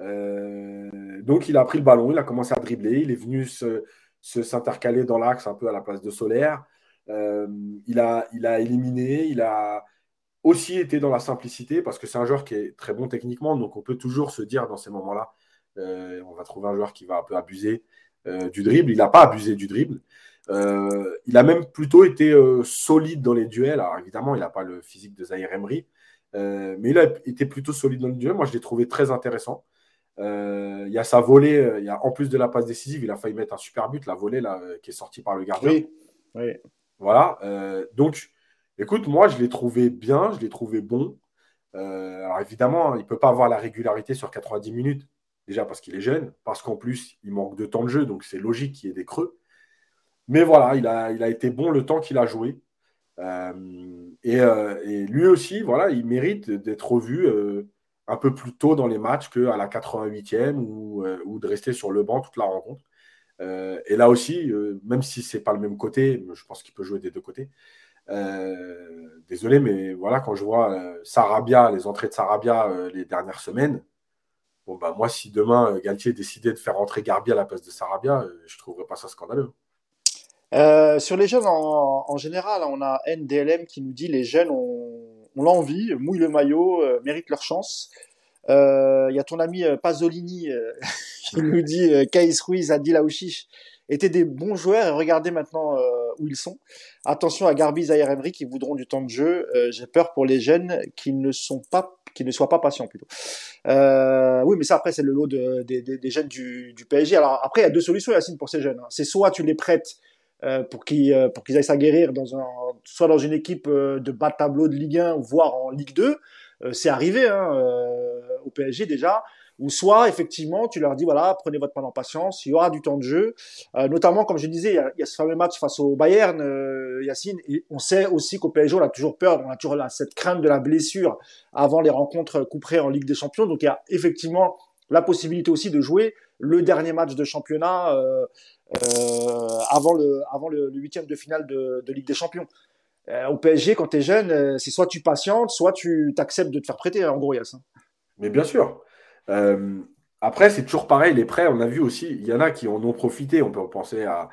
Euh, donc il a pris le ballon, il a commencé à dribbler, il est venu se, s'intercaler dans l'axe un peu à la place de Solaire. Euh, il, a, il a éliminé, il a aussi été dans la simplicité parce que c'est un joueur qui est très bon techniquement, donc on peut toujours se dire dans ces moments-là, on va trouver un joueur qui va un peu abuser du dribble. Il n'a pas abusé du dribble. il a même plutôt été solide dans les duels. Alors évidemment, il n'a pas le physique de Zahir Emery, euh, mais il a été plutôt solide dans le duel. Moi, je l'ai trouvé très intéressant. Euh, il y a sa volée, euh, il y a, en plus de la passe décisive, il a failli mettre un super but, la volée là, qui est sortie par le gardien. Oui. oui. Voilà. donc, écoute, moi, je l'ai trouvé bien, je l'ai trouvé bon. alors, évidemment, il ne peut pas avoir la régularité sur 90 minutes. Déjà parce qu'il est jeune, parce qu'en plus, il manque de temps de jeu, donc c'est logique qu'il y ait des creux. Mais voilà, il a, il a été bon le temps qu'il a joué. Euh, euh, et, lui aussi, voilà, il mérite d'être revu euh, un peu plus tôt dans les matchs qu'à la 88e ou, de rester sur le banc toute la rencontre. et là aussi, même si c'est pas le même côté, je pense qu'il peut jouer des deux côtés. désolé, mais voilà, quand je vois Sarabia, les entrées de Sarabia les dernières semaines, bon bah moi, si demain Galtier décidait de faire rentrer Garbi à la place de Sarabia, je trouverais pas ça scandaleux. Euh, sur les jeunes en, général, on a NDLM qui nous dit les jeunes ont, l'envie, mouillent le maillot, euh, méritent leur chance. Euh, il y a ton ami Pasolini qui nous dit Kais Ruiz, Adil étaient des bons joueurs et regardez maintenant où ils sont. Attention à Garbi, Zahir Emery qui voudront du temps de jeu. J'ai peur pour les jeunes qui ne sont pas qui ne soient pas patients plutôt. oui, mais ça après c'est le lot des jeunes du, PSG. Alors après il y a deux solutions Yacine pour ces jeunes. Hein. C'est soit tu les prêtes euh, pour qu'ils euh, pour qu'ils aillent s'aguerrir dans un soit dans une équipe euh, de bas tableau de Ligue 1 voire en Ligue 2 c'est arrivé hein, au PSG déjà. Ou soit effectivement tu leur dis voilà prenez votre temps en patience il y aura du temps de jeu. Notamment comme je disais il y, a, il y a, ce fameux match face au Bayern Yacine et on sait aussi qu'au PSG on a toujours peur on a toujours cette crainte de la blessure avant les rencontres couperées en Ligue des Champions. Donc il y a effectivement la possibilité aussi de jouer le dernier match de championnat euh, avant le avant le huitième de finale de, Ligue des Champions. Euh, au PSG, quand tu es jeune, c'est soit tu patientes, soit tu t'acceptes de te faire prêter, en gros, Yass. Hein. Mais bien sûr. après, c'est toujours pareil, les prêts, on a vu aussi, il y en a qui en ont profité. On peut penser à,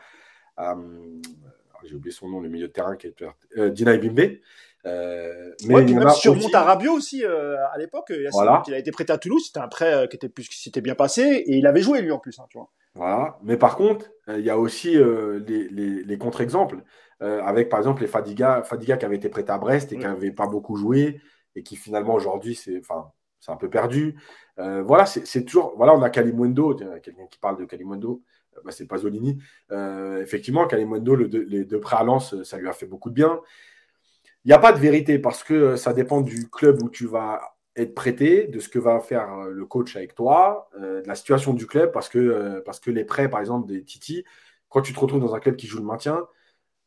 j'ai oublié son nom, le milieu de terrain qui est euh, Dina Bimbe. Euh, mais même sur Montarabio aussi euh, à l'époque, il a été prêté à Toulouse, c'était un prêt euh, qui était plus s'était bien passé et il avait joué lui en plus, hein, tu vois. Voilà. Mais par contre, il y a aussi les, contre-exemples avec par exemple les Fadiga, Fadiga qui avait été prêté à Brest et qui n'avait pas beaucoup joué et qui finalement aujourd'hui c'est enfin un peu perdu. voilà, c'est toujours voilà on a Kalimundo, quelqu'un qui parle de Kalimundo. Bah, c'est Pasolini. effectivement, Kalimundo, les deux prêts à Lens, ça lui a fait beaucoup de bien. Il n'y a pas de vérité parce que euh, ça dépend du club où tu vas être prêté, de ce que va faire euh, le coach avec toi, euh, de la situation du club, parce que, parce que les prêts, par exemple, des Titi, quand tu te retrouves dans un club qui joue le maintien,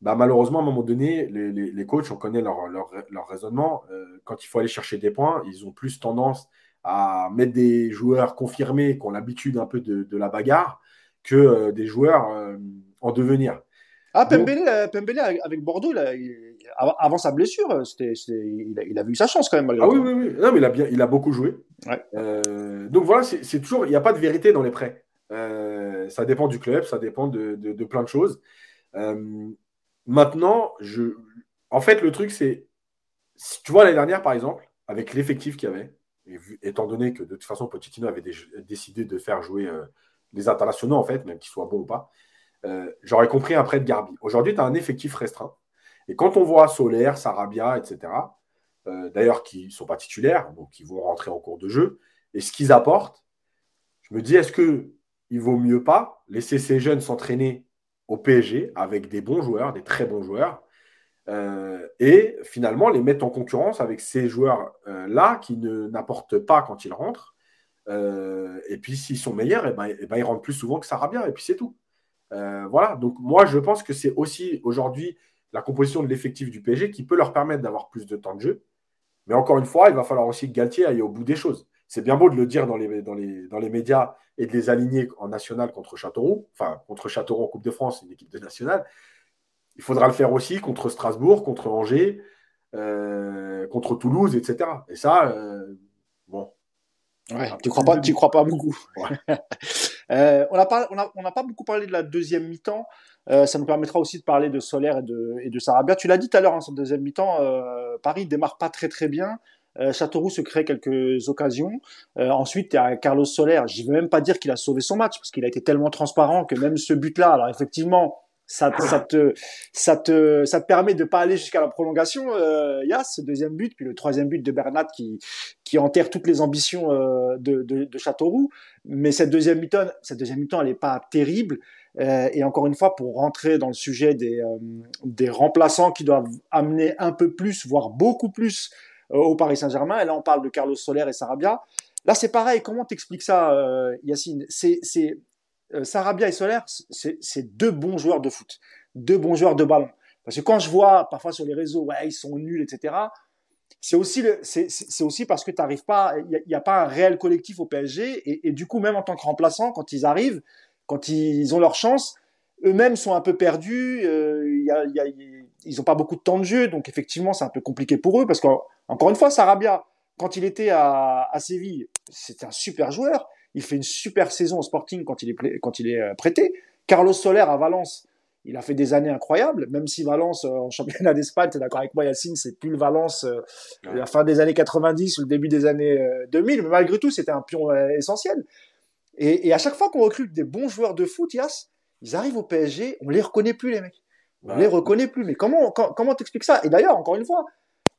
bah, malheureusement, à un moment donné, les, coachs, on connaît leur, leur, raisonnement. quand il faut aller chercher des points, ils ont plus tendance à mettre des joueurs confirmés qui ont l'habitude un peu de, la bagarre que des joueurs en devenir. Ah, Pembele, avec Bordeaux, avant sa blessure, c'était, il, a, vu sa chance quand même. Ah oui, oui, oui. Non, mais il a, bien, il a beaucoup joué. Euh, donc voilà, c'est, toujours, il n'y a pas de vérité dans les prêts. Euh, ça dépend du club, ça dépend de, plein de choses. Euh, maintenant, je, En fait, le truc, c'est. Tu vois, l'année dernière, par exemple, avec l'effectif qu'il y avait, étant donné que de toute façon, Pochettino avait décidé de faire jouer euh, les internationaux, en fait, même qu'ils soient bons ou pas, euh, j'aurais compris après de Garbi. Aujourd'hui, tu as un effectif restreint. Et quand on voit Solaire, Sarabia, etc., euh, d'ailleurs qui ne sont pas titulaires, donc qui vont rentrer en cours de jeu, et ce qu'ils apportent, je me dis, est-ce qu'il vaut mieux pas laisser ces jeunes s'entraîner au PSG avec des bons joueurs, des très bons joueurs, euh, et finalement les mettre en concurrence avec ces joueurs-là qui n'apportent pas quand ils rentrent. et puis s'ils sont meilleurs, et eh ben, et eh ben, ils rentrent plus souvent que Sarabia, et puis c'est tout. Euh, voilà, donc moi je pense que c'est aussi aujourd'hui la composition de l'effectif du PSG qui peut leur permettre d'avoir plus de temps de jeu. Mais encore une fois, il va falloir aussi que Galtier aille au bout des choses. C'est bien beau de le dire dans les, dans, les, dans les médias et de les aligner en national contre Châteauroux, enfin contre Châteauroux en Coupe de France, une équipe de nationale. Il faudra le faire aussi contre Strasbourg, contre Angers, euh, contre Toulouse, etc. Et ça, euh, bon. Ouais, tu crois pas, tu crois pas beaucoup. Euh, on n'a pas, on pas beaucoup parlé de la deuxième mi-temps. Euh, ça nous permettra aussi de parler de Solaire et de, et de Sarabia. Tu l'as dit tout à l'heure, hein, sur deuxième mi-temps, euh, Paris démarre pas très très bien. Châteauroux se crée quelques occasions. ensuite, il Carlos Soler. Je ne veux même pas dire qu'il a sauvé son match parce qu'il a été tellement transparent que même ce but-là, alors effectivement, ça, ça, te, ça, te, ça te permet de pas aller jusqu'à la prolongation. Euh, Yas, ce deuxième but, puis le troisième but de Bernat qui, qui enterre toutes les ambitions euh, de, de, de, Châteauroux. Mais cette deuxième mi-temps, cette deuxième mi-temps, elle est pas terrible. Euh, et encore une fois, pour rentrer dans le sujet des, euh, des remplaçants qui doivent amener un peu plus, voire beaucoup plus euh, au Paris Saint-Germain. Et là, on parle de Carlos Soler et Sarabia. Là, c'est pareil. Comment t'expliques ça, Yacine? C'est euh, Sarabia et Solaire, c'est deux bons joueurs de foot, deux bons joueurs de ballon. Parce que quand je vois parfois sur les réseaux, ils sont nuls, etc. C'est aussi, parce que tu n'arrives pas, il n'y a, pas un réel collectif au PSG et, du coup même en tant que remplaçant, quand ils arrivent, quand ils ont leur chance, eux-mêmes sont un peu perdus. Euh, ils n'ont pas beaucoup de temps de jeu, donc effectivement c'est un peu compliqué pour eux parce qu'encore une fois, Sarabia, quand il était à Séville, c'était un super joueur. Il fait une super saison au Sporting quand il est, quand il est euh, prêté. Carlos Soler à Valence, il a fait des années incroyables, même si Valence, euh, en championnat d'Espagne, tu es d'accord avec moi, Yacine, c'est plus le Valence euh, la fin des années 90 ou le début des années 2000, mais malgré tout, c'était un pion essentiel. Et, à chaque fois qu'on recrute des bons joueurs de foot, Yass, ils arrivent au PSG, on les reconnaît plus, les mecs. On les reconnaît plus. Mais comment, comment t'expliques ça? Et d'ailleurs, encore une fois,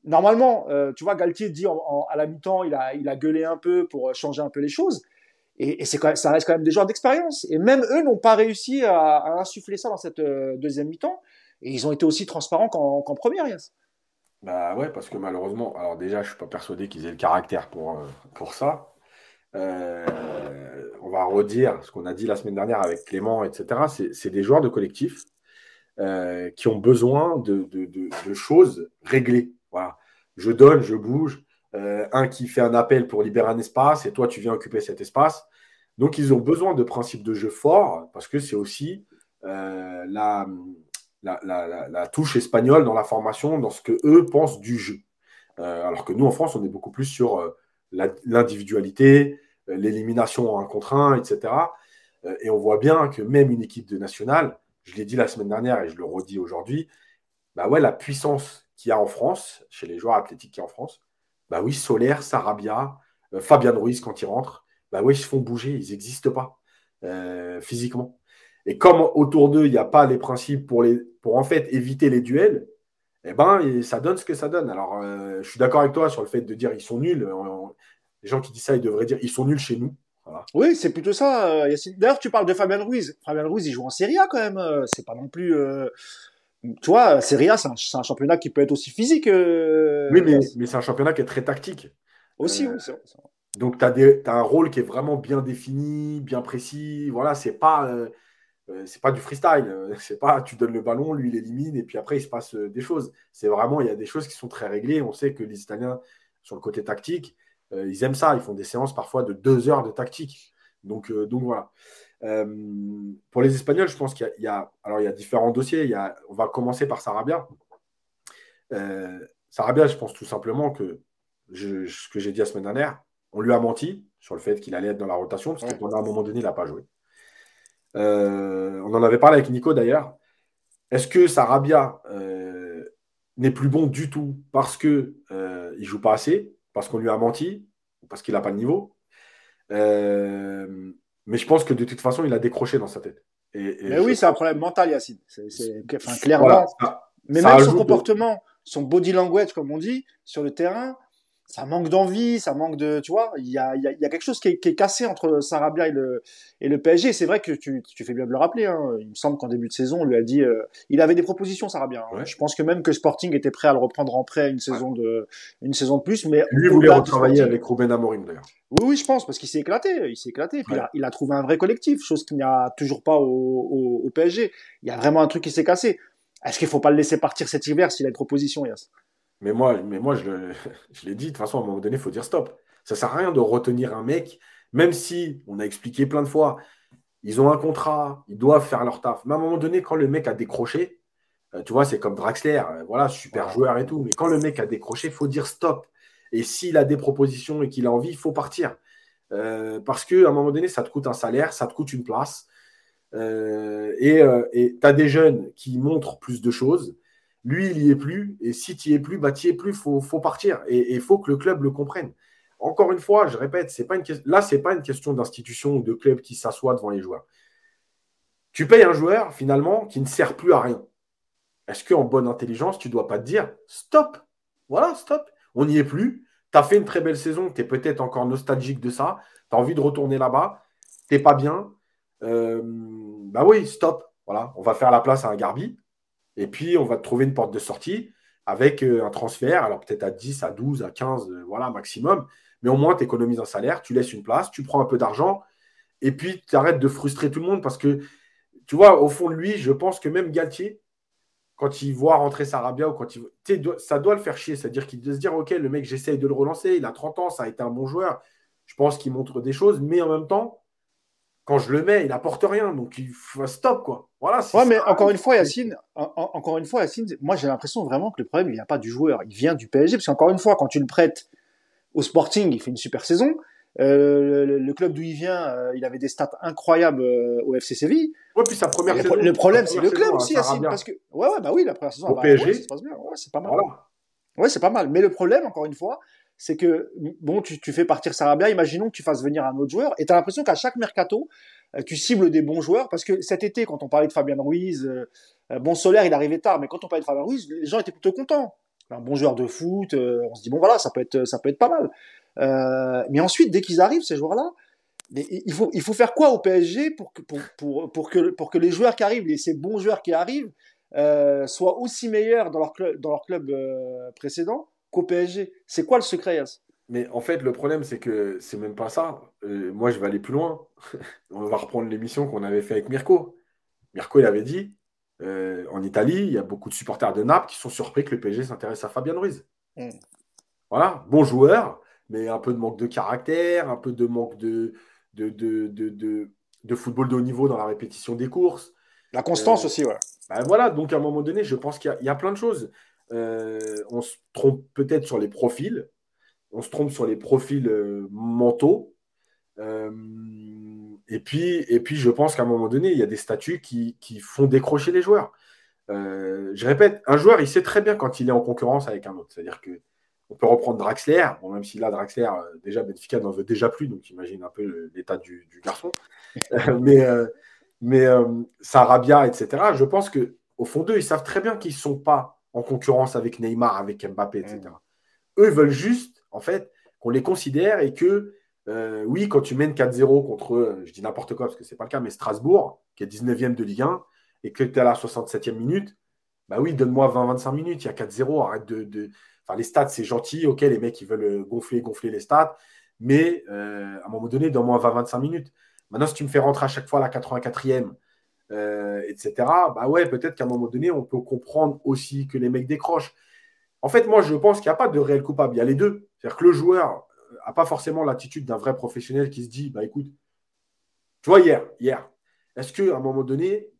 normalement, tu vois, Galtier dit à la mi-temps, il a, il a gueulé un peu pour changer un peu les choses. Et, ça reste quand même des joueurs d'expérience. Et même eux n'ont pas réussi à, insuffler ça dans cette euh, deuxième mi-temps. Et ils ont été aussi transparents qu'en première, Yes. Bah ouais, parce que malheureusement, alors déjà, je suis pas persuadé qu'ils aient le caractère pour, euh, pour ça. Euh, on va redire ce qu'on a dit la semaine dernière avec Clément, etc. C'est des joueurs de collectif qui ont besoin de, de, de, choses réglées. Voilà. Je donne, je bouge, euh, un qui fait un appel pour libérer un espace et toi tu viens occuper cet espace. Donc ils ont besoin de principes de jeu forts parce que c'est aussi euh, la, la, touche espagnole dans la formation, dans ce que eux pensent du jeu. Euh, alors que nous en France on est beaucoup plus sur l'individualité, l'élimination en un contre un, etc. et on voit bien que même une équipe de nationale, je l'ai dit la semaine dernière et je le redis aujourd'hui, bah ouais, la puissance qu'il y a en France, chez les joueurs athlétiques qui y a en France, bah oui, Solaire, Sarabia, euh, Fabian Ruiz quand il rentre, bah oui, ils se font bouger, ils n'existent pas euh, physiquement. Et comme autour d'eux, il n'y a pas les principes pour, pour en fait éviter les duels, eh ben, ça donne ce que ça donne. Alors, euh, je suis d'accord avec toi sur le fait de dire ils sont nuls. Les gens qui disent ça, ils devraient dire ils sont nuls chez nous. Oui, c'est plutôt ça. D'ailleurs, tu parles de Fabian Ruiz. Fabian Ruiz, il joue en Serie A quand même. C'est pas non plus tu vois, Serie A, c'est un, championnat qui peut être aussi physique. Euh, oui, mais, c'est un championnat qui est très tactique. Aussi, oui. Donc, tu as, un rôle qui est vraiment bien défini, bien précis. Voilà, c'est pas, euh, euh, c'est pas du freestyle. C'est pas tu donnes le ballon, lui il élimine, et puis après il se passe des choses. C'est vraiment, il y a des choses qui sont très réglées. On sait que les Italiens, sur le côté tactique, ils aiment ça. Ils font des séances parfois de deux heures de tactique. Donc, donc voilà. Euh, pour les Espagnols, je pense qu'il y, a, alors il y a différents dossiers. Il y a, on va commencer par Sarabia. Euh, Sarabia, je pense tout simplement que ce que j'ai dit la semaine dernière, on lui a menti sur le fait qu'il allait être dans la rotation, parce qu'à un moment donné, il n'a pas joué. Euh, on en avait parlé avec Nico d'ailleurs. Est-ce que Sarabia n'est plus bon du tout parce qu'il euh, ne joue pas assez, parce qu'on lui a menti, parce qu'il n'a pas le niveau? Mais je pense que de toute façon, il a décroché dans sa tête. mais oui, c'est un problème mental, Yacine. C'est, enfin, clairement. mais même son comportement, son body language, comme on dit, sur le terrain, ça manque d'envie, ça manque de, tu vois, il y a, y, a, y a, quelque chose qui est, qui est, cassé entre Sarabia et le, et le PSG. C'est vrai que tu, tu, fais bien de le rappeler. Hein. Il me semble qu'en début de saison, on lui a dit, euh, il avait des propositions, Sarabia. Hein. Je pense que même que Sporting était prêt à le reprendre en prêt une saison de, une saison de plus. Mais lui voulait retravailler avec Ruben Amorim d'ailleurs. Oui, oui, je pense parce qu'il s'est éclaté, il s'est éclaté. Puis il, a, il, a, trouvé un vrai collectif, chose qu'il n'y a toujours pas au, au, au, PSG. Il y a vraiment un truc qui s'est cassé. Est-ce qu'il faut pas le laisser partir cet hiver s'il a une proposition, Yass mais moi, mais moi je, l'ai dit, de toute façon, à un moment donné, il faut dire stop. Ça ne sert à rien de retenir un mec, même si, on a expliqué plein de fois, ils ont un contrat, ils doivent faire leur taf. Mais à un moment donné, quand le mec a décroché, euh, tu vois, c'est comme Draxler, euh, voilà, super joueur et tout. Mais quand le mec a décroché, il faut dire stop. Et s'il a des propositions et qu'il a envie, il faut partir. Euh, parce qu'à un moment donné, ça te coûte un salaire, ça te coûte une place. et tu as des jeunes qui montrent plus de choses. Lui, il n'y est plus. Et si tu n'y es plus, bah, tu n'y es plus, il faut, partir. Et il faut que le club le comprenne. Encore une fois, je répète, c'est pas une là, ce n'est pas une question d'institution ou de club qui s'assoit devant les joueurs. Tu payes un joueur, finalement, qui ne sert plus à rien. Est-ce qu'en bonne intelligence, tu ne dois pas te dire stop Voilà, stop. On n'y est plus. Tu as fait une très belle saison. Tu es peut-être encore nostalgique de ça. Tu as envie de retourner là-bas. Tu n'es pas bien. Euh, bah oui, stop. Voilà, on va faire la place à un Garbi. Et puis, on va trouver une porte de sortie avec euh, un transfert, alors peut-être à 10, à 12, à 15, euh, voilà, maximum. Mais au moins, tu économises un salaire, tu laisses une place, tu prends un peu d'argent, et puis tu arrêtes de frustrer tout le monde parce que, tu vois, au fond de lui, je pense que même Galtier, quand il voit rentrer Sarabia ou quand il. Ça doit le faire chier. C'est-à-dire qu'il doit se dire Ok, le mec, j'essaye de le relancer, il a 30 ans, ça a été un bon joueur. Je pense qu'il montre des choses, mais en même temps, quand je le mets, il n'apporte rien. Donc il faut stop, quoi. Voilà. Ouais, mais encore une fois, Yacine, encore une fois, Yacine, moi j'ai l'impression vraiment que le problème, il vient pas du joueur, il vient du PSG. Parce qu'encore une fois, quand tu le prêtes au Sporting, il fait une super saison. Euh, le, club d'où il vient, euh, il avait des stats incroyables euh, au FC Séville. Ouais, puis sa première saison. Le problème, c'est le club aussi, Yacine. Parce que, ouais, ouais, bah oui, la première saison, au PSG. ça se passe bien. Ouais, c'est pas mal. Ouais, c'est pas mal. Mais le problème, encore une fois, c'est que bon, tu, fais partir Sarabia, imaginons que tu fasses venir un autre joueur, et tu as l'impression qu'à chaque mercato, euh, tu cibles des bons joueurs, parce que cet été, quand on parlait de Fabien Ruiz, euh, euh, bon, Solaire, il arrivait tard, mais quand on parlait de Fabien Ruiz, les gens étaient plutôt contents. Un bon joueur de foot, on se dit, bon voilà, ça peut être, ça peut être pas mal. mais ensuite, dès qu'ils arrivent, ces joueurs-là, il faut, il faut faire quoi au PSG pour que, pour, pour, pour, que, pour que les joueurs qui arrivent, les, ces bons joueurs qui arrivent, soient aussi meilleurs dans leur dans leur club précédent? Qu'au PSG. C'est quoi le secret, Yass Mais en fait, le problème, c'est que c'est même pas ça. Euh, moi, je vais aller plus loin. On va reprendre l'émission qu'on avait fait avec Mirko. Mirko, il avait dit euh, en Italie, il y a beaucoup de supporters de Naples qui sont surpris que le PSG s'intéresse à Fabien Ruiz. Mm. Voilà, bon joueur, mais un peu de manque de caractère, un peu de manque de, de, de, de, football de haut niveau dans la répétition des courses. La constance euh, aussi, ouais. Ben voilà, donc à un moment donné, je pense qu'il y, y, a plein de choses. Euh, on se trompe peut-être sur les profils, on se trompe sur les profils euh, mentaux. Euh, et, puis, et puis, je pense qu'à un moment donné, il y a des statuts qui, font décrocher les joueurs. je répète, un joueur, il sait très bien quand il est en concurrence avec un autre. C'est-à-dire que on peut reprendre Draxler, bon, même si là, Draxler, déjà, Benfica n'en veut déjà plus, donc imagine un peu l'état du, garçon. mais mais Sarabia, etc., je pense qu'au fond d'eux, ils savent très bien qu'ils ne sont pas en concurrence avec Neymar, avec Mbappé, etc. Mm. Eux veulent juste, en fait, qu'on les considère et que, euh, oui, quand tu mènes 4-0 contre, euh, je dis n'importe quoi parce que ce n'est pas le cas, mais Strasbourg, qui est 19e de Ligue 1, et que tu es à la 67e minute, bah oui, donne-moi 20-25 minutes, il y a 4-0, arrête de, Enfin, les stats, c'est gentil, ok, les mecs, ils veulent euh, gonfler, gonfler les stats, mais à un moment donné, donne-moi 20-25 minutes. Maintenant, si tu me fais rentrer à chaque fois à la 84e, euh, etc. Bah ouais, peut-être qu'à un moment donné, on peut comprendre aussi que les mecs décrochent. En fait, moi, je pense qu'il n'y a pas de réel coupable. Il y a les deux. C'est-à-dire que le joueur n'a pas forcément l'attitude d'un vrai professionnel qui se dit, bah écoute, tu vois, hier, hier, est-ce qu'à un moment donné,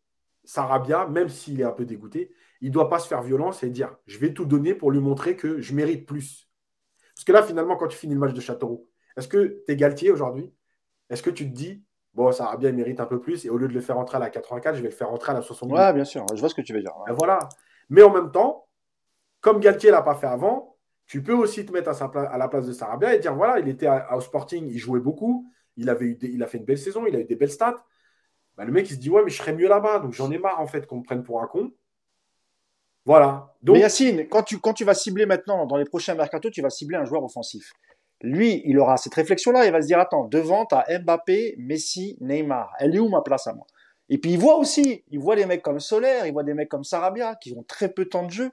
Sarabia, même s'il est un peu dégoûté, il ne doit pas se faire violence et dire, je vais tout donner pour lui montrer que je mérite plus. Parce que là, finalement, quand tu finis le match de Châteauroux, est-ce que tu es Galtier aujourd'hui? Est-ce que tu te dis, bon, ça a bien mérite un peu plus. Et au lieu de le faire rentrer à la 84, je vais le faire rentrer à la 70. Ouais, bien sûr, je vois ce que tu veux dire. voilà. Mais en même temps, comme Galtier l'a pas fait avant, tu peux aussi te mettre à, sa à la place de Sarabia et dire voilà, il était au Sporting, il jouait beaucoup, il, avait eu il a fait une belle saison, il a eu des belles stats. Bah, le mec, il se dit ouais, mais je serais mieux là-bas, donc j'en ai marre en fait qu'on me prenne pour un con. Voilà. Donc... Mais Yacine, quand tu, quand tu vas cibler maintenant, dans les prochains mercato, tu vas cibler un joueur offensif. Lui, il aura cette réflexion-là, il va se dire attends, devant, tu as Mbappé, Messi, Neymar. Elle est où ma place à moi? Et puis il voit aussi, il voit des mecs comme Solaire, il voit des mecs comme Sarabia qui ont très peu de temps de jeu.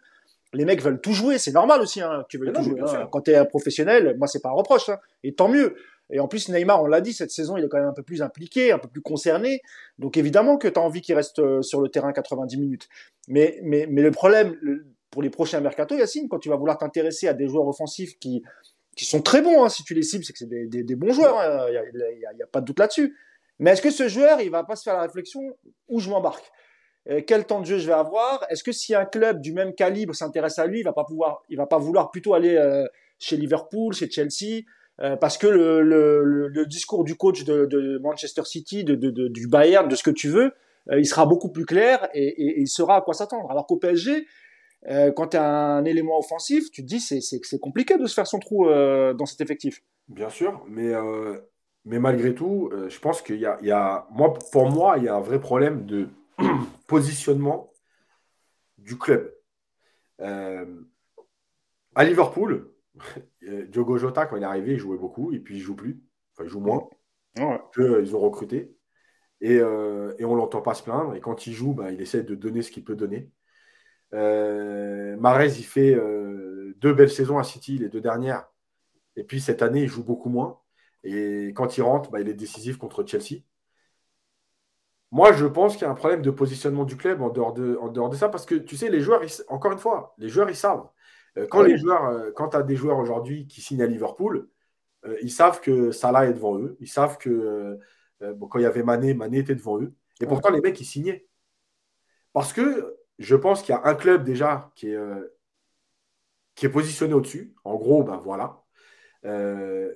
Les mecs veulent tout jouer, c'est normal aussi. Hein, tu veux tout jouer. Hein. Quand tu es un professionnel, moi c'est pas un reproche, hein, et tant mieux. Et en plus, Neymar, on l'a dit, cette saison, il est quand même un peu plus impliqué, un peu plus concerné. Donc évidemment que tu as envie qu'il reste euh, sur le terrain 90 minutes. Mais, mais, mais le problème pour les prochains mercato, Yacine, quand tu vas vouloir t'intéresser à des joueurs offensifs qui, qui sont très bons, hein, si tu les cibles, c'est que c'est des, bons joueurs, il hein, n'y a, pas de doute là-dessus. Mais est-ce que ce joueur, il va pas se faire la réflexion où je m'embarque? Euh, Quel temps de jeu je vais avoir? Est-ce que si un club du même calibre s'intéresse à lui, il va pas pouvoir, il va pas vouloir plutôt aller euh, chez Liverpool, chez Chelsea euh, parce que le, discours du coach de, Manchester City, de, du Bayern, de ce que tu veux, il sera beaucoup plus clair et, il saura à quoi s'attendre. Alors qu'au PSG, euh, quand tu as un élément offensif, tu te dis c'est c'est compliqué de se faire son trou euh, dans cet effectif. Bien sûr, mais mais malgré tout, je pense qu'il y a, il y a moi pour moi il y a un vrai problème de positionnement du club. à Liverpool, euh, Diogo Jota, quand il est arrivé, il jouait beaucoup, et puis il joue plus. Enfin, il joue moins. Euh, ils ont recruté. Et, euh, et on l'entend pas se plaindre. Et quand il joue, bah, il essaie de donner ce qu'il peut donner. Euh, Marez, il fait deux belles saisons à City, les deux dernières. Et puis cette année, il joue beaucoup moins. Et quand il rentre, bah, il est décisif contre Chelsea. Moi, je pense qu'il y a un problème de positionnement du club en dehors de, en dehors de ça, parce que tu sais, les joueurs, encore une fois, les joueurs, ils savent. Euh, quand les joueurs, euh, quand tu as des joueurs aujourd'hui qui signent à Liverpool, euh, ils savent que Salah est devant eux. Ils savent que quand il y avait Mané, Mané était devant eux. Et pourtant, les mecs, ils signaient. Parce que je pense qu'il y a un club déjà qui est, est positionné au-dessus. En gros, ben voilà.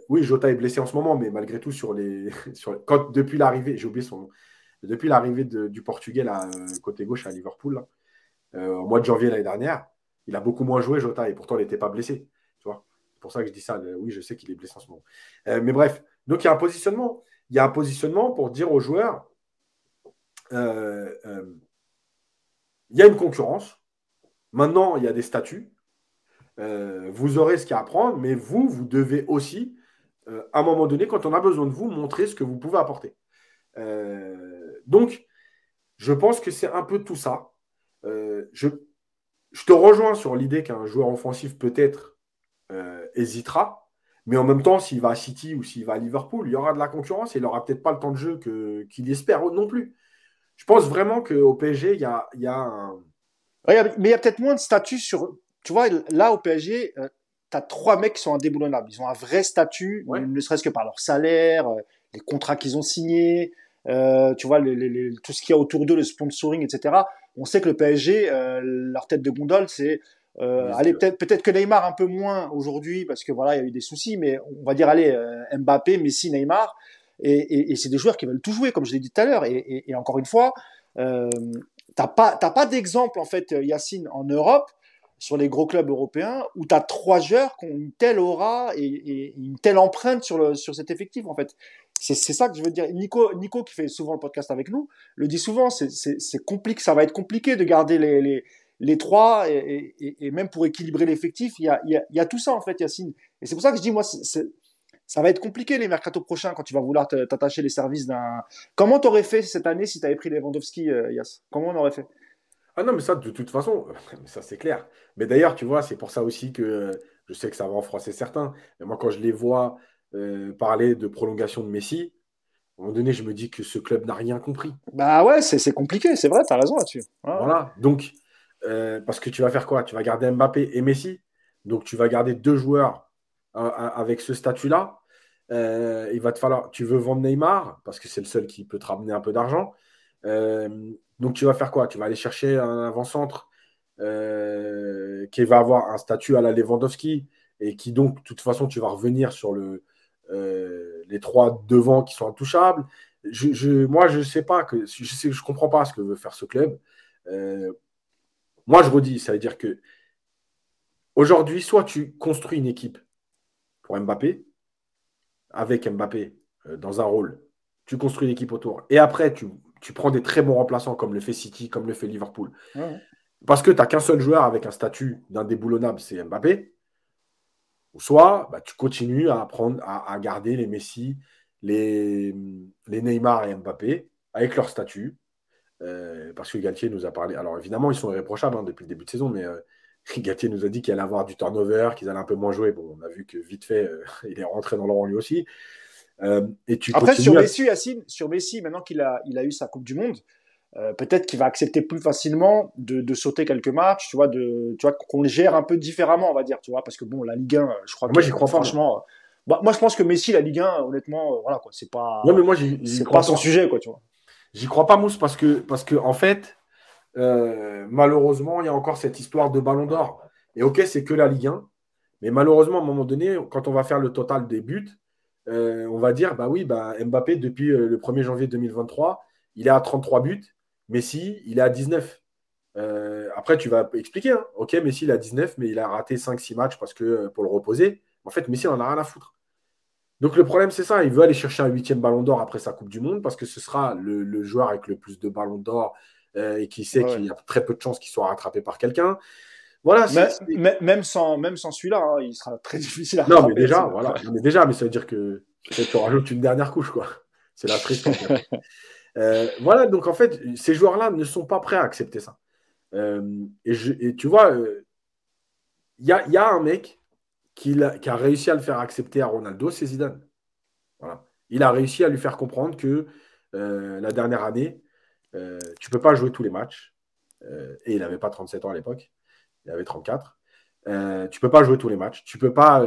oui, Jota est blessé en ce moment, mais malgré tout, depuis l'arrivée, j'ai oublié son nom, depuis l'arrivée du Portugais là, côté gauche à Liverpool, au mois de janvier l'année dernière, il a beaucoup moins joué, Jota, et pourtant il n'était pas blessé. C'est pour ça que je dis ça. Oui, je sais qu'il est blessé en ce moment. Euh, mais bref, donc il y a un positionnement. Il y a un positionnement pour dire aux joueurs euh, euh, il y a une concurrence. Maintenant, il y a des statuts. vous aurez ce qu'il y a à apprendre, mais vous, vous devez aussi, à un moment donné, quand on a besoin de vous, montrer ce que vous pouvez apporter. donc, je pense que c'est un peu tout ça. je, te rejoins sur l'idée qu'un joueur offensif peut-être euh, hésitera, mais en même temps, s'il va à City ou s'il va à Liverpool, il y aura de la concurrence et il n'aura peut-être pas le temps de jeu qu'il espère non plus. Je pense vraiment qu'au PSG, il y a, y a un. mais il y a peut-être moins de statut sur. Tu vois, là, au PSG, tu as trois mecs qui sont indéboulonnables. Ils ont un vrai statut, ne serait-ce que par leur salaire, euh, les contrats qu'ils ont signés, euh, tu vois, tout ce qu'il y a autour d'eux, le sponsoring, etc on sait que le PSG, euh, leur tête de gondole, c'est euh, allez, peut-être que Neymar un peu moins aujourd'hui parce que voilà, il y a eu des soucis, mais on va dire allez euh, Mbappé, Messi, Neymar, et, c'est des joueurs qui veulent tout jouer, comme je l'ai dit tout à l'heure. Et, encore une fois, euh, t'as pas pas d'exemple en fait, Yacine, en Europe sur les gros clubs européens où tu as trois joueurs qui ont une telle aura et, une telle empreinte sur, sur cet effectif en fait. C'est ça que je veux dire. Nico, Nico, qui fait souvent le podcast avec nous, le dit souvent, c'est compliqué, ça va être compliqué de garder les, les, les trois, et, et, même pour équilibrer l'effectif, il y a, y, y a, tout ça en fait, Yacine. Et c'est pour ça que je dis, moi, ça va être compliqué les mercato prochains quand tu vas vouloir t'attacher les services d'un. Comment t'aurais fait cette année si tu avais pris Lewandowski, euh, Yass Comment on aurait fait? Ah non, mais ça, de toute façon, ça c'est clair. Mais d'ailleurs, tu vois, c'est pour ça aussi que je sais que ça va en froisser certains. Mais moi, quand je les vois euh, parler de prolongation de Messi, à un moment donné, je me dis que ce club n'a rien compris. Bah ouais, c'est compliqué, c'est vrai, tu as raison là-dessus. Voilà, donc, euh, parce que tu vas faire quoi? Tu vas garder Mbappé et Messi. Donc, tu vas garder deux joueurs avec ce statut-là. il va te falloir, tu veux vendre Neymar, parce que c'est le seul qui peut te ramener un peu d'argent. donc, tu vas faire quoi? Tu vas aller chercher un avant-centre qui va avoir un statut à la Lewandowski et qui donc, de toute façon, tu vas revenir sur le, euh, les trois devant qui sont intouchables. Je, moi, je sais pas, que, je ne je comprends pas ce que veut faire ce club. Euh, moi, je redis, ça veut dire que aujourd'hui, soit tu construis une équipe pour Mbappé, avec Mbappé euh, dans un rôle, tu construis une équipe autour, et après, tu, prends des très bons remplaçants comme le fait City, comme le fait Liverpool. Parce que tu n'as qu'un seul joueur avec un statut d'indéboulonnable, c'est Mbappé. Ou soit bah, tu continues à, apprendre, à, garder les Messi, les, les Neymar et Mbappé avec leur statut. Euh, parce que Galtier nous a parlé. Alors évidemment, ils sont irréprochables hein, depuis le début de saison, mais euh, Galtier nous a dit qu'il allait avoir du turnover, qu'ils allaient un peu moins jouer. Bon, on a vu que vite fait, euh, il est rentré dans le rang lui aussi. et tu Après, sur Messi, Yacine, sur Messi, maintenant qu'il a, il a eu sa Coupe du Monde, peut-être qu'il va accepter plus facilement de, sauter quelques matchs, tu vois, de, tu vois, qu'on le gère un peu différemment, on va dire, tu vois, parce que bon, la Ligue 1, je crois. Moi, j'y crois franchement. Bah, moi, je pense que Messi, la Ligue 1, honnêtement, voilà, quoi, c'est pas. Non, mais moi, c'est pas son sujet, quoi, tu vois. J'y crois pas, Mousse, parce que, parce que en fait, euh, malheureusement, il y a encore cette histoire de ballon d'or. Et ok, c'est que la Ligue 1. Mais malheureusement, à un moment donné, quand on va faire le total des buts, euh, on va dire, bah oui, bah, Mbappé, depuis euh, le 1er janvier 2023, il est à 33 buts. Messi, il est à 19. après, tu vas expliquer, hein. ok, Messi, il a 19, mais il a raté 5-6 matchs parce que, pour le reposer. En fait, Messi, on en a rien à foutre. Donc le problème, c'est ça. Il veut aller chercher un huitième ballon d'or après sa Coupe du Monde parce que ce sera le, joueur avec le plus de ballons d'or euh, et qui sait qu'il y a très peu de chances qu'il soit rattrapé par quelqu'un. Voilà, même sans, même sans celui-là, hein, il sera très difficile à rattraper. Non, mais déjà, voilà. mais déjà, mais ça veut dire que tu rajoutes une dernière couche, quoi. C'est la triste. euh, voilà, donc en fait, ces joueurs-là ne sont pas prêts à accepter ça. Euh, et, tu vois, euh, il y, a, y, a, un mec qui a, réussi à le faire accepter à Ronaldo, c'est Zidane. Voilà. Il a réussi à lui faire comprendre que euh, la dernière année, euh, tu peux pas jouer tous les matchs. Euh, et il n'avait pas 37 ans à l'époque, il avait 34. tu ne peux pas jouer tous les matchs. Tu peux pas.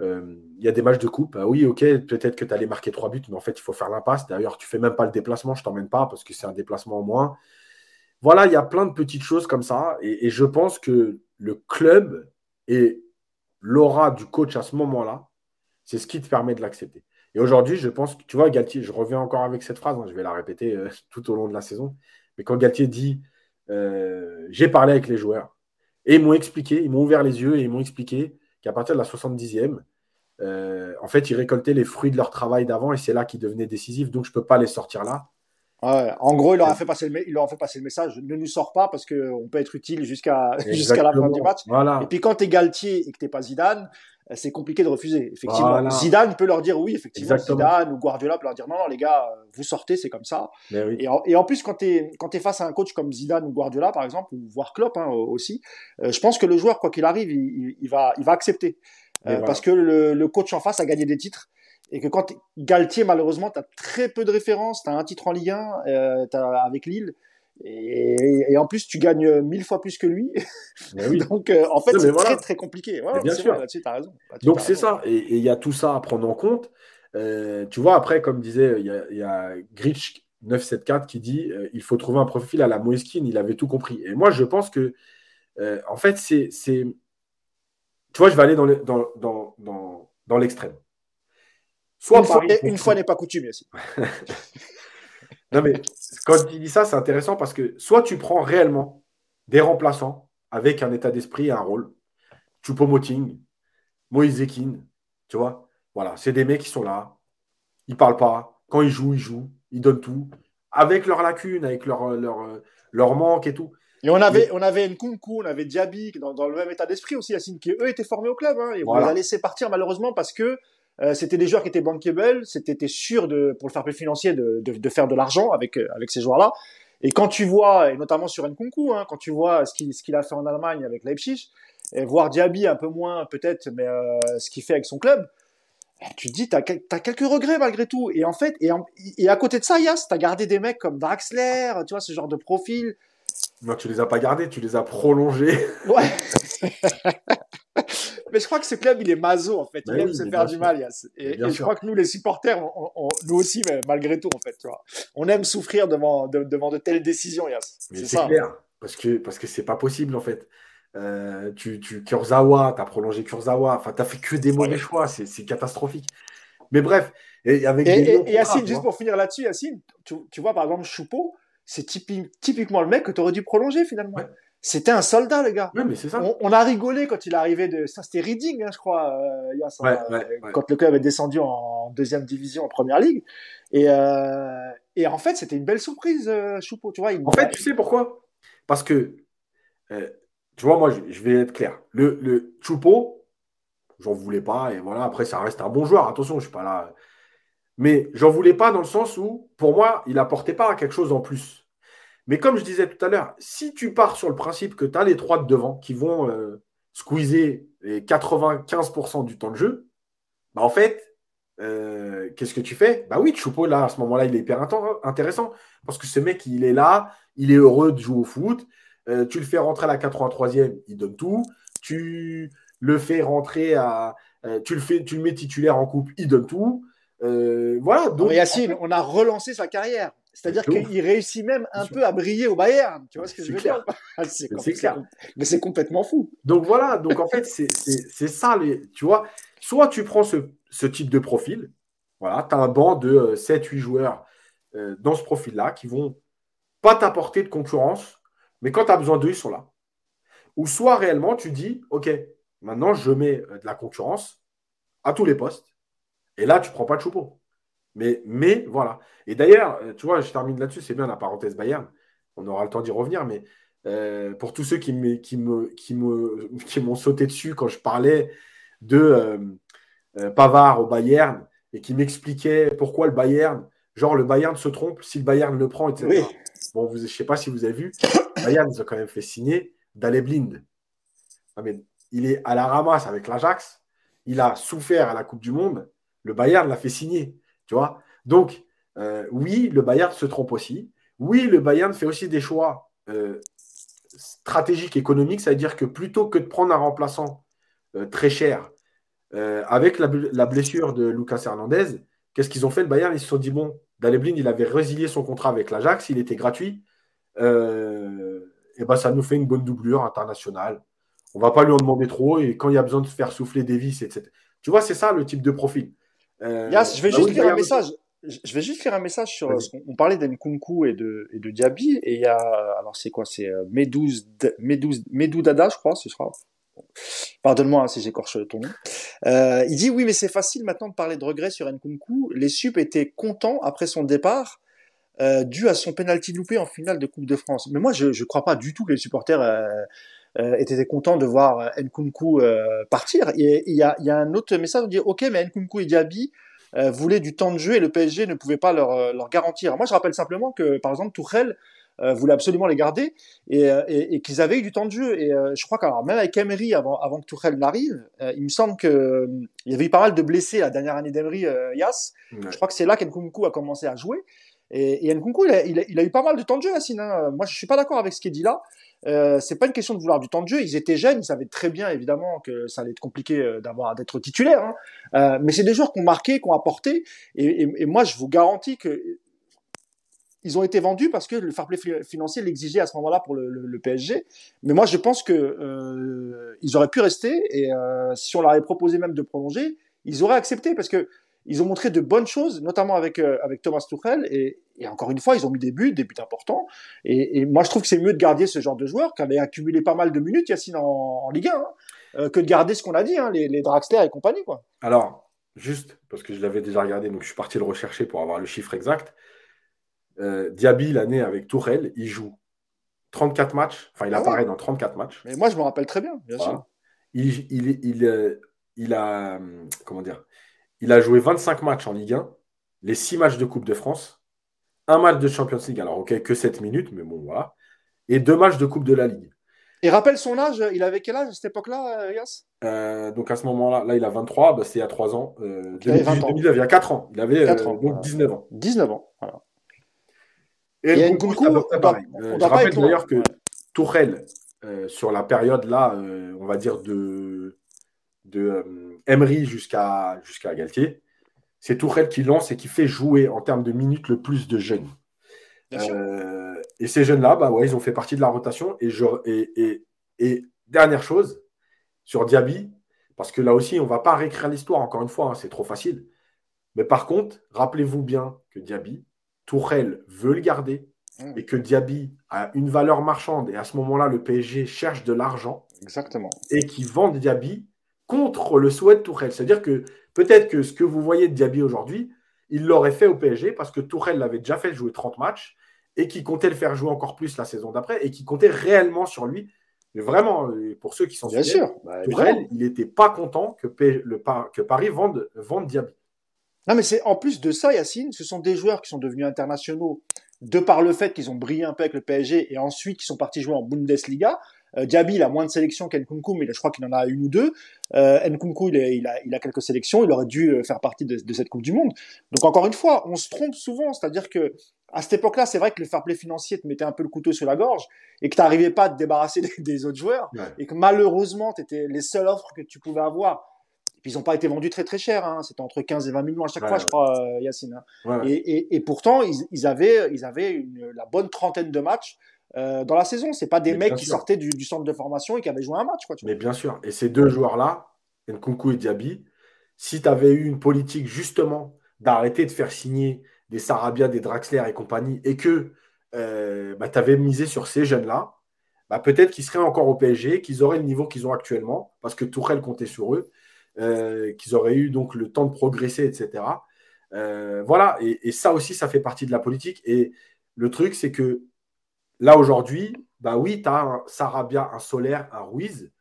Il y a des matchs de coupe. Ah oui, ok, peut-être que tu allais marquer trois buts, mais en fait, il faut faire l'impasse. D'ailleurs, tu fais même pas le déplacement, je ne t'emmène pas parce que c'est un déplacement en moins. Voilà, il y a plein de petites choses comme ça. Et, et je pense que le club est l'aura du coach à ce moment-là, c'est ce qui te permet de l'accepter. Et aujourd'hui, je pense que, tu vois, Galtier, je reviens encore avec cette phrase, hein, je vais la répéter euh, tout au long de la saison, mais quand Galtier dit euh, J'ai parlé avec les joueurs, et ils m'ont expliqué, ils m'ont ouvert les yeux et ils m'ont expliqué qu'à partir de la 70e, euh, en fait, ils récoltaient les fruits de leur travail d'avant et c'est là qu'ils devenaient décisifs, donc je ne peux pas les sortir là. En gros, il leur, a fait passer le, il leur a fait passer le message ne nous sors pas parce qu'on peut être utile jusqu'à jusqu'à la fin du match. Et puis quand tu es Galtier et que tu pas Zidane, c'est compliqué de refuser. Effectivement, Zidane peut leur dire oui, effectivement, Zidane ou Guardiola peut leur dire non, non les gars, euh, vous sortez, c'est comme ça. Et, en, plus, quand tu es, quand es face à un coach comme Zidane ou Guardiola, par exemple, ou voire Klopp hein, aussi, euh, je pense que le joueur, quoi qu'il arrive, il, va, il va accepter. Parce que le, le coach en face a gagné des titres et que quand Galtier, malheureusement, tu as très peu de références, tu as un titre en Ligue 1 euh, avec Lille, et, en plus, tu gagnes mille fois plus que lui. Donc, euh, en fait, c'est très, très compliqué. bien sûr. Là-dessus, tu as raison. Donc, c'est ça. Et il y a tout ça à prendre en compte. Euh, tu vois, après, comme disait, il y a, y a Gritch 974 qui dit il faut trouver un profil à la Moeskin, il avait tout compris. Et moi, je pense que, en fait, c'est. Tu vois, je vais aller dans l'extrême. Dans, dans, dans, Soit une, fois, n'est pas coutume, aussi. non, mais quand tu dis ça, c'est intéressant parce que soit tu prends réellement des remplaçants avec un état d'esprit et un rôle. Choupo-Moting, Moïse Ekin, tu vois. Voilà, c'est des mecs qui sont là. Ils parlent pas. Quand ils jouent, ils jouent. Ils donnent tout. Avec leurs lacunes, avec leur, leur, leur manque et tout. Et on avait, on avait Nkunku, on avait Diaby dans, dans le même état d'esprit aussi, Yacine, qui eux étaient formés au club. Hein, et on les a laissés partir malheureusement parce que euh, c'était des joueurs qui étaient bankable, c'était sûr de, pour le faire plus financier de, de, de faire de l'argent avec, euh, avec ces joueurs-là. Et quand tu vois, et notamment sur Nkunku, hein, quand tu vois ce qu'il ce qu'il a fait en Allemagne avec Leipzig, et voir Diaby un peu moins peut-être, mais euh, ce qu'il fait avec son club, eh, tu te dis, t'as as quelques regrets malgré tout. Et en fait, et, et à côté de ça, Yas, t'as gardé des mecs comme Draxler, tu vois, ce genre de profil. Non, tu les as pas gardés, tu les as prolongés. Ouais. Mais je crois que ce club, il est maso, en fait. Il aime se faire du mal, Et, je crois que nous, les supporters, nous aussi, mais malgré tout, en fait, tu vois. On aime souffrir devant, devant de telles décisions, Yas. C'est clair. Parce que parce que c'est pas possible, en fait. Euh, tu, tu Kurzawa, tu as prolongé Kurzawa, enfin, tu as fait que des mauvais choix, c'est catastrophique. Mais bref. Et, avec et, Yacine, juste pour finir là-dessus, Yacine, tu, tu, vois, par exemple, Choupeau, c'est typiquement le mec que tu aurais dû prolonger finalement c'était un soldat, le gars. Ouais, mais c'est ça. On, a rigolé quand il arrivait de. Ça, c'était Reading, hein, je crois, euh, il y a ça, quand le club avait descendu en deuxième division en première ligue. Et, euh, et en fait, c'était une belle surprise, euh, Choupo. Tu vois, en fait, tu sais pourquoi? Parce que, euh, tu vois, moi, je, vais être clair. Le, le Choupo, j'en voulais pas. Et voilà, après, ça reste un bon joueur. Attention, je suis pas là. Mais j'en voulais pas dans le sens où, pour moi, il apportait pas quelque chose en plus. Mais comme je disais tout à l'heure, si tu pars sur le principe que tu as les trois de devant qui vont euh, squeezer les 95% du temps de jeu, bah en fait, euh, qu'est-ce que tu fais? Bah oui, Choupo, là, à ce moment-là, il est hyper intéressant. Parce que ce mec, il est là, il est heureux de jouer au foot. Euh, tu le fais rentrer à la 83e, il donne tout. Tu le fais rentrer à. tu, le fais, tu le mets titulaire en coupe, il donne tout. voilà. Donc, Yacine, on a relancé sa carrière. C'est-à-dire qu'il réussit même un peu à briller au Bayern. Tu vois ce que je veux dire? C'est clair. Mais c'est complètement fou. Donc voilà, donc en fait, c'est ça. Les, tu vois, soit tu prends ce, type de profil, voilà, tu as un banc de 7-8 euh, joueurs euh, dans ce profil-là qui vont pas t'apporter de concurrence, mais quand tu as besoin d'eux, ils sont là. Ou soit réellement, tu dis, OK, maintenant je mets euh, de la concurrence à tous les postes, et là, tu prends pas de choupeau. Mais, mais voilà. Et d'ailleurs, euh, tu vois, je termine là-dessus, c'est bien la parenthèse Bayern. On aura le temps d'y revenir, mais euh, pour tous ceux qui me, qui me, qui me, qui m'ont sauté dessus quand je parlais de euh, Pavard au Bayern et qui m'expliquaient pourquoi le Bayern, genre le Bayern se trompe si le Bayern le prend, etc. Bon, vous, je ne sais pas si vous avez vu, Bayern, ils ont quand même fait signer Daley Blind. Ah, mais il est à la ramasse avec l'Ajax. Il a souffert à la Coupe du Monde. Le Bayern l'a fait signer. Tu vois? Donc, euh, oui, le Bayern se trompe aussi. Oui, le Bayern fait aussi des choix euh, stratégiques, économiques. Ça veut dire que plutôt que de prendre un remplaçant euh, très cher, avec la, blessure de Lucas Hernandez, qu'est-ce qu'ils ont fait? Le Bayern Ils se sont dit, bon, Daleblin, il avait résilié son contrat avec l'Ajax, il était gratuit. et ben, ça nous fait une bonne doublure internationale. On ne va pas lui en demander trop. Et quand il y a besoin de faire souffler des vis, etc. Tu vois, c'est ça le type de profil. Euh, je vais bah juste lire un message. Je vais juste faire un message sur. On parlait d'Enkunku et de, et de Diaby, et il y a. Alors, c'est quoi C'est euh, Medou Dada, je crois, ce sera. Pardonne-moi hein, si j'écorche ton nom. Euh, il dit oui, mais c'est facile maintenant de parler de regret sur Nkunku. Les Sup étaient contents après son départ, euh, dû à son penalty loupé en finale de Coupe de France. Mais moi, je ne crois pas du tout que les supporters euh, euh, étaient contents de voir euh, Nkunku euh, partir. Et il y a, y a, un autre message qui dit OK, mais Nkunku et Diaby voulaient du temps de jeu et le PSG ne pouvait pas leur, leur garantir. Moi, je rappelle simplement que, par exemple, Tourelle voulait absolument les garder et, et, et qu'ils avaient eu du temps de jeu. Et je crois qu'alors même avec Emery, avant, avant que Tourelle n'arrive, il me semble que il y avait eu pas mal de blessés la dernière année d'Emery, Yas. Je crois que c'est là qu'Nkunku a commencé à jouer. Et, et Nkunku, il a, il, a, eu pas mal de temps de jeu, Yacine. Hein. Moi, je suis pas d'accord avec ce qui est dit là. Euh, c'est pas une question de vouloir du temps de jeu. Ils étaient jeunes, ils savaient très bien évidemment que ça allait être compliqué euh, d'avoir d'être titulaire. Hein. Euh, mais c'est des joueurs qui ont marqué, qui ont apporté. Et, moi, je vous garantis que ils ont été vendus parce que le fair play financier l'exigeait à ce moment-là pour le, PSG. Mais moi, je pense que ils auraient pu rester. Et si on leur avait proposé même de prolonger, ils auraient accepté parce que ils ont montré de bonnes choses, notamment avec, euh, avec Thomas Tuchel. Et, et, encore une fois, ils ont mis des buts, des buts importants. Et, et moi, je trouve que c'est mieux de garder ce genre de joueurs qui avaient accumulé pas mal de minutes, Yacine, en, en Ligue 1, hein, euh, que de garder ce qu'on a dit, hein, les, les, Draxler et compagnie. Quoi. Alors, juste, parce que je l'avais déjà regardé, donc je suis parti le rechercher pour avoir le chiffre exact. Euh, Diaby, l'année avec Tourelle, il joue 34 matchs. Enfin, il ah apparaît dans 34 matchs. Mais moi, je me rappelle très bien, bien sûr. Il, il, il, euh, il a. Comment dire il a joué 25 matchs en Ligue 1, les 6 matchs de Coupe de France, un match de Champions League, alors ok, que 7 minutes, mais bon, voilà, et deux matchs de Coupe de la Ligue. Et rappelle son âge, il avait quel âge à cette époque-là, euh, Yas euh, Donc à ce moment-là, là il a 23, bah, c'est il y a 3 ans. Euh, il, 20 ans. il y a 4 ans. Il avait 4 euh, ans, donc 19 ans. 19 ans, voilà. Et, et Nkunku, on pareil. je rappelle d'ailleurs que Tourelle, sur la période là, on va dire de de euh, Emery jusqu'à jusqu'à Galtier, c'est Tourelle qui lance et qui fait jouer en termes de minutes le plus de jeunes. Euh, et ces jeunes-là, bah ouais, ils ont fait partie de la rotation. Et, je, et, et, dernière chose, sur Diaby, parce que là aussi, on ne va pas réécrire l'histoire, encore une fois, hein, c'est trop facile. Mais par contre, rappelez-vous bien que Diaby, Tourelle veut le garder. mmh. et que Diaby a une valeur marchande et à ce moment-là, le PSG cherche de l'argent. Exactement. Et qui vendent Diaby contre le souhait de Tourelle. C'est-à-dire que peut-être que ce que vous voyez de Diaby aujourd'hui, il l'aurait fait au PSG parce que Tourelle l'avait déjà fait jouer 30 matchs et qui comptait le faire jouer encore plus la saison d'après et qui comptait réellement sur lui. Mais vraiment, pour ceux qui sont Bien sûr. Bah, Tourelle, il n'était pas content que, le, que Paris vende, vende Diaby. Non, mais c'est en plus de ça, Yacine, ce sont des joueurs qui sont devenus internationaux de par le fait qu'ils ont brillé un peu avec le PSG et ensuite qu'ils sont partis jouer en Bundesliga. Euh, Diaby, il a moins de sélections qu'Nkunku, mais je crois qu'il en a une ou deux. Euh, Nkunku, il, a, il, a, quelques sélections, il aurait dû euh, faire partie de, cette Coupe du Monde. Donc encore une fois, on se trompe souvent, c'est-à-dire que à cette époque-là, c'est vrai que le fair play financier te mettait un peu le couteau sur la gorge et que tu n'arrivais pas à te débarrasser des, autres joueurs et que malheureusement, tu étais les seules offres que tu pouvais avoir. Et puis ils n'ont pas été vendus très très cher, hein. c'était entre 15 et 20 millions à chaque fois, je crois, euh, Yacine. Hein. Et, et, pourtant, ils, ils, avaient, ils avaient une, la bonne trentaine de matchs euh, dans la saison. C'est pas des mecs qui sortaient du, centre de formation et qui avaient joué un match. Quoi, Mais bien sûr. Et ces deux joueurs-là, Nkunku et Diaby, si tu avais eu une politique justement d'arrêter de faire signer des Sarabia, des Draxler et compagnie, et que euh, bah, tu avais misé sur ces jeunes-là, bah, peut-être qu'ils seraient encore au PSG, qu'ils auraient le niveau qu'ils ont actuellement, parce que Tourelle comptait sur eux, euh, qu'ils auraient eu donc le temps de progresser, etc. voilà, et, et, ça aussi, ça fait partie de la politique. Et le truc, c'est que Là, aujourd'hui, bah oui, tu as un Sarabia, un Solaire, un Ruiz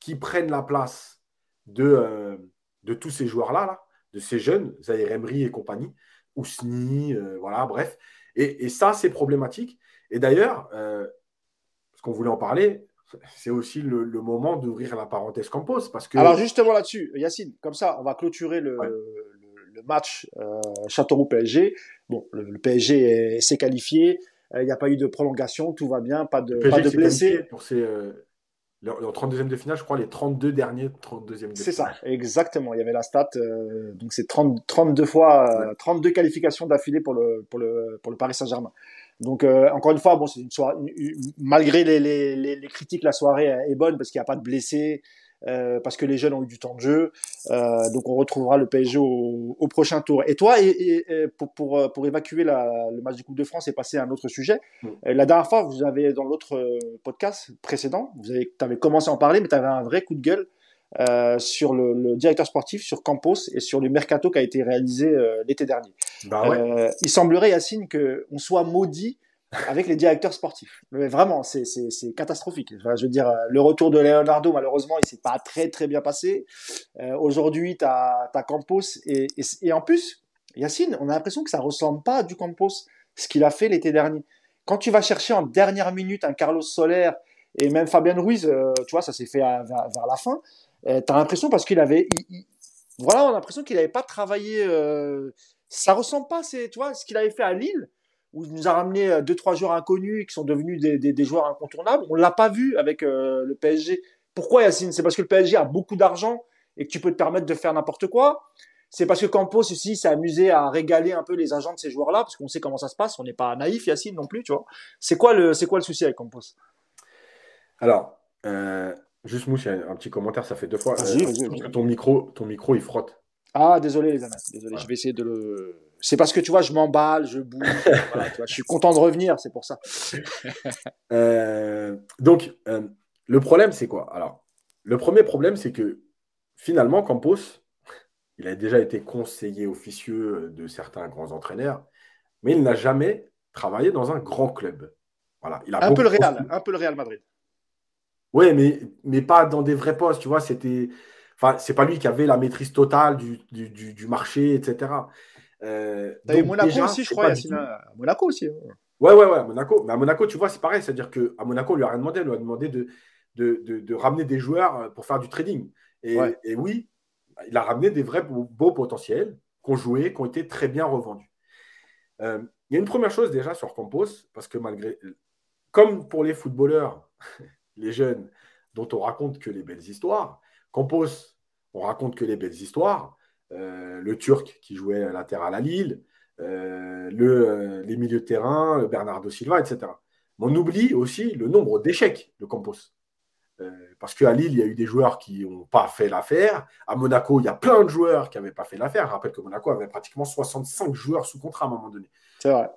qui prennent la place de, euh, de tous ces joueurs-là, là, de ces jeunes, Zahir Emery et compagnie, Ousni, euh, voilà, bref. Et, ça, c'est problématique. Et d'ailleurs, euh, ce qu'on voulait en parler, c'est aussi le, moment d'ouvrir la parenthèse Campos. Parce que... Alors, justement là-dessus, Yacine, comme ça, on va clôturer le, match Châteauroux-PSG. Bon, le, PSG s'est qualifié. Euh, il n'y a pas eu de prolongation, tout va bien, pas de, pas de blessés. Pour ces, euh, le, 32e de finale, je crois, les 32 derniers 32e de C'est ça, exactement. Il y avait la stat. Euh, donc, c'est 32 fois, 32 qualifications d'affilée pour le, pour, le, pour le Paris Saint-Germain. Donc, encore une fois, bon, c'est une soirée, malgré les, les, les, critiques, la soirée est bonne parce qu'il n'y a pas de blessés. Euh, parce que les jeunes ont eu du temps de jeu. Euh, donc on retrouvera le PSG au, au prochain tour. Et toi, et, et, pour, pour, euh, pour, évacuer la, le match du Coupe de France et passer à un autre sujet, mm. la dernière fois, vous avez dans l'autre podcast précédent, vous avez, avais commencé à en parler, mais tu avais un vrai coup de gueule euh, sur le, le, directeur sportif, sur Campos et sur le mercato qui a été réalisé l'été dernier. Bah ouais. il semblerait, Yacine, qu'on soit maudit avec les directeurs sportifs. Vraiment, c'est catastrophique. Je veux dire, le retour de Leonardo, malheureusement, il s'est pas très très bien passé. Euh, Aujourd'hui, tu as, Campos et, en plus, Yacine, on a l'impression que ça ressemble pas à du Campos, ce qu'il a fait l'été dernier. Quand tu vas chercher en dernière minute un Carlos Soler et même Fabien Ruiz, euh, tu vois, ça s'est fait vers, la fin. Euh, tu as l'impression parce qu'il avait, voilà, on a l'impression qu'il n'avait pas travaillé. Euh, ça ressemble pas, c'est, tu vois, ce qu'il avait fait à Lille où il nous a ramené euh, deux trois joueurs inconnus qui sont devenus des, des, des joueurs incontournables. On l'a pas vu avec euh, le PSG. Pourquoi Yacine? C'est parce que le PSG a beaucoup d'argent et que tu peux te permettre de faire n'importe quoi. C'est parce que Campos aussi s'est amusé à régaler un peu les agents de ces joueurs-là parce qu'on sait comment ça se passe. On n'est pas naïf Yacine non plus, tu vois. C'est quoi le c'est quoi le souci avec Campos? Alors. Euh, juste Mouche, un petit commentaire, ça fait deux fois. ton micro, ton micro, il frotte. Ah, désolé les amis, désolé. Je vais essayer de le, c'est parce que tu vois, je m'emballe, je bouge. je suis content de revenir, c'est pour ça. Euh, donc, euh, le problème, c'est quoi? Alors, le premier problème, c'est que finalement, Campos, il a déjà été conseiller officieux de certains grands entraîneurs, mais il n'a jamais travaillé dans un grand club. Voilà, il a un peu le Real, un peu le Real Madrid. Oui, mais, mais pas dans des vrais postes, tu vois. C'était, enfin, c'est pas lui qui avait la maîtrise totale du, du, du marché, etc. Euh, Monaco aussi, je crois. À Monaco aussi. Hein. Ouais, ouais, ouais, à Monaco. Mais à Monaco, tu vois, c'est pareil. C'est-à-dire qu'à Monaco, on lui a rien demandé. On lui a demandé de, de, de, ramener des joueurs euh, pour faire du trading. Et, et, oui, il a ramené des vrais beaux, potentiels qui ont joué, qui ont été très bien revendus. Euh, il y a une première chose déjà sur Campos, parce que malgré. Comme pour les footballeurs, les jeunes, dont on raconte que les belles histoires, Campos, on raconte que les belles histoires. Euh, le Turc qui jouait latéral à Lille, euh, le, euh, les milieux de terrain, Bernardo Silva, etc. Mais on oublie aussi le nombre d'échecs de Campos. parce qu'à Lille, il y a eu des joueurs qui n'ont pas fait l'affaire. À Monaco, il y a plein de joueurs qui n'avaient pas fait l'affaire. Je rappelle que Monaco avait pratiquement 65 joueurs sous contrat à un moment donné. C'est vrai,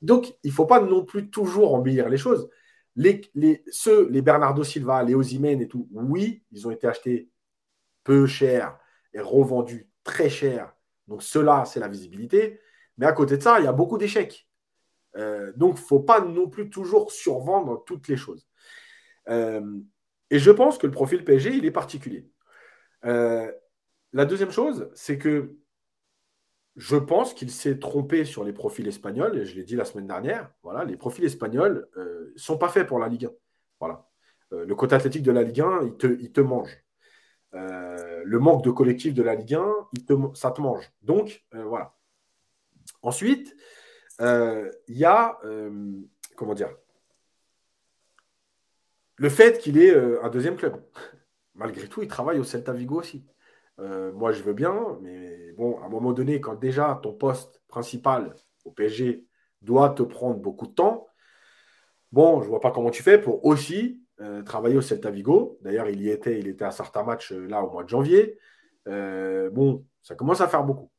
donc, il ne faut pas non plus toujours embellir les choses. Les, les, ceux, les Bernardo Silva, les Ozimène et tout, oui, ils ont été achetés peu cher et revendus très cher. Donc, cela, c'est la visibilité. Mais à côté de ça, il y a beaucoup d'échecs. Euh, donc, il ne faut pas non plus toujours survendre toutes les choses. Euh, et je pense que le profil PSG, il est particulier. Euh, la deuxième chose, c'est que je pense qu'il s'est trompé sur les profils espagnols, et je l'ai dit la semaine dernière. Voilà, les profils espagnols ne sont pas faits pour la Ligue 1. Voilà. le côté athlétique de la Ligue 1, il te, il te mange. Le manque de collectif de la Ligue 1, il te, ça te mange. Donc, voilà. Ensuite, euh, il y a, euh, comment dire, le fait qu'il ait euh, un deuxième club. Malgré tout, il travaille au Celta Vigo aussi. moi, je veux bien, mais bon, à un moment donné, quand déjà ton poste principal au PSG doit te prendre beaucoup de temps, bon, je vois pas comment tu fais pour aussi travailler au Celta Vigo. D'ailleurs, il y était, il était à certains matchs là au mois de janvier. bon, ça commence à faire beaucoup.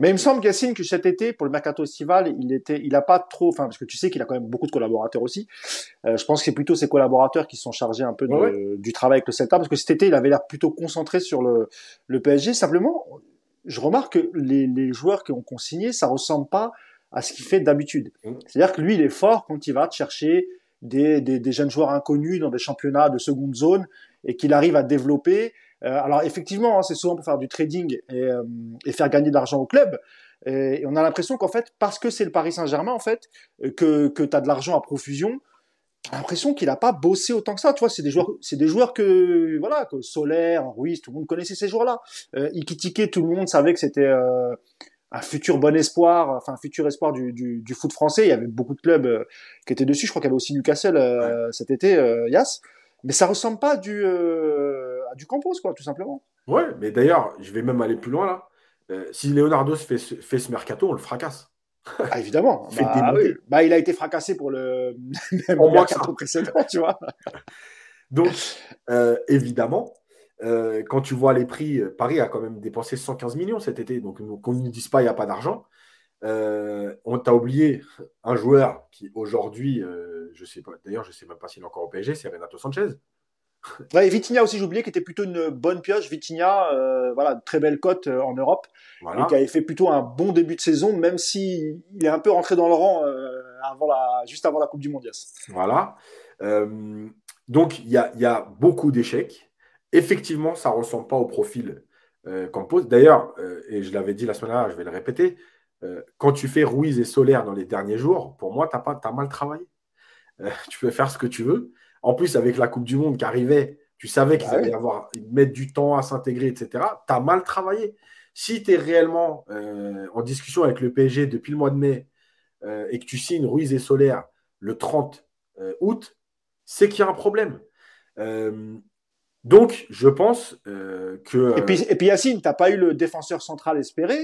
Mais il me semble, Gassine, que cet été, pour le mercato estival, il était, il a pas trop, enfin, parce que tu sais qu'il a quand même beaucoup de collaborateurs aussi. Euh, je pense que c'est plutôt ses collaborateurs qui sont chargés un peu du travail avec le Celta, parce que cet été, il avait l'air plutôt concentré sur le, le PSG. Simplement, je remarque que les, les joueurs qui ont consigné, ça ressemble pas à ce qu'il fait d'habitude. Mm. C'est-à-dire que lui, il est fort quand il va chercher des, des, des, jeunes joueurs inconnus dans des championnats de seconde zone et qu'il arrive à développer. Euh, alors effectivement, hein, c'est souvent pour faire du trading et, euh, et faire gagner de l'argent au club. Et, on a l'impression qu'en fait, parce que c'est le Paris Saint-Germain, en fait, que, que tu as de l'argent à profusion, t'as l'impression qu'il a pas bossé autant que ça. Tu vois, c'est des joueurs, c'est des joueurs que voilà, que Solaire, Ruiz, tout le monde connaissait ces joueurs-là. Euh, Ikitike, tout le monde savait que c'était euh, un futur bon espoir, enfin un futur espoir du, du, du, foot français. Il y avait beaucoup de clubs qui étaient dessus. Je crois qu'il y avait aussi Newcastle cet été, Yas. Mais ça ressemble pas du du Campos, quoi, tout simplement. Ouais, mais d'ailleurs, je vais même aller plus loin là. Euh, si Leonardo fait, fait ce mercato, on le fracasse. Ah, évidemment. bah, bah, il a été fracassé pour le mercato précédent, tu vois. Donc, euh, évidemment, euh, quand tu vois les prix, Paris a quand même dépensé 115 millions cet été. Donc, qu'on ne dise pas il n'y a pas d'argent. on t'a oublié un joueur qui aujourd'hui, je sais pas, d'ailleurs, je ne sais même pas s'il est encore au PSG, c'est Renato Sanchez. Ouais, et Vitinha aussi, j'ai oublié, qui était plutôt une bonne pioche. Vitinha, euh, voilà, très belle cote euh, en Europe, et qui avait fait plutôt un bon début de saison, même si il est un peu rentré dans le rang euh, avant la, juste avant la Coupe du Monde. Voilà. donc il y a, y a, beaucoup d'échecs. Effectivement, ça ressemble pas au profil qu'on pose. D'ailleurs, et je l'avais dit la semaine dernière, je vais le répéter, quand tu fais Ruiz et Solaire dans les derniers jours, pour moi, tu as, as mal travaillé. tu peux faire ce que tu veux. En plus, avec la Coupe du Monde qui arrivait, tu savais qu'ils bah allaient avoir, mettre du temps à s'intégrer, etc. Tu as mal travaillé. Si tu es réellement euh, en discussion avec le PSG depuis le mois de mai euh, et que tu signes Ruiz et Solaire le 30 euh, août, c'est qu'il y a un problème. Donc, je pense que. Et puis, et puis Yacine, tu n'as pas eu le défenseur central espéré,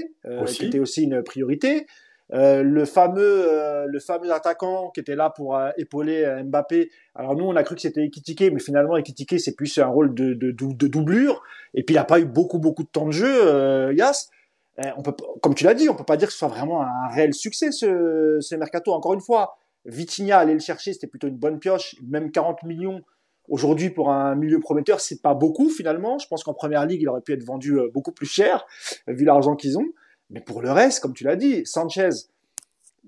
qui était aussi une priorité. Euh, le fameux euh, le fameux attaquant qui était là pour euh, épauler Mbappé. Alors nous on a cru que c'était Ekitike, mais finalement Ekitike c'est plus un rôle de, de, de, doublure. Et puis il a pas eu beaucoup beaucoup de temps de jeu, Yas. on peut, comme tu l'as dit, on peut pas dire que ce soit vraiment un réel succès ce, ce mercato. Encore une fois, Vitinha aller le chercher, c'était plutôt une bonne pioche. Même 40 millions aujourd'hui pour un milieu prometteur, c'est pas beaucoup finalement. Je pense qu'en première ligue, il aurait pu être vendu beaucoup plus cher vu l'argent qu'ils ont. Mais pour le reste, comme tu l'as dit, Sanchez,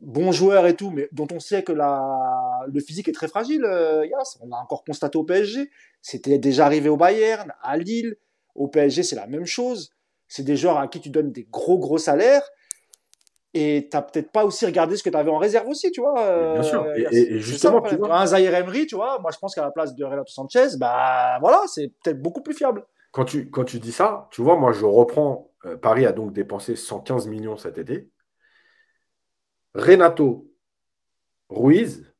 bon joueur et tout, mais dont on sait que la, le physique est très fragile, euh. On l'a encore constaté au PSG. C'était déjà arrivé au Bayern, à Lille. Au PSG, c'est la même chose. C'est des joueurs à qui tu donnes des gros, gros salaires. Et tu n'as peut-être pas aussi regardé ce que tu avais en réserve aussi, tu vois. Euh, Bien sûr. Et, justement, tu vois. un Zaire Emery, tu vois, moi je pense qu'à la place de Renato Sanchez, bah voilà, c'est peut-être beaucoup plus fiable. Quand tu, quand tu dis ça, tu vois, moi je reprends euh, Paris a donc dépensé 115 millions cet été. Renato, Ruiz,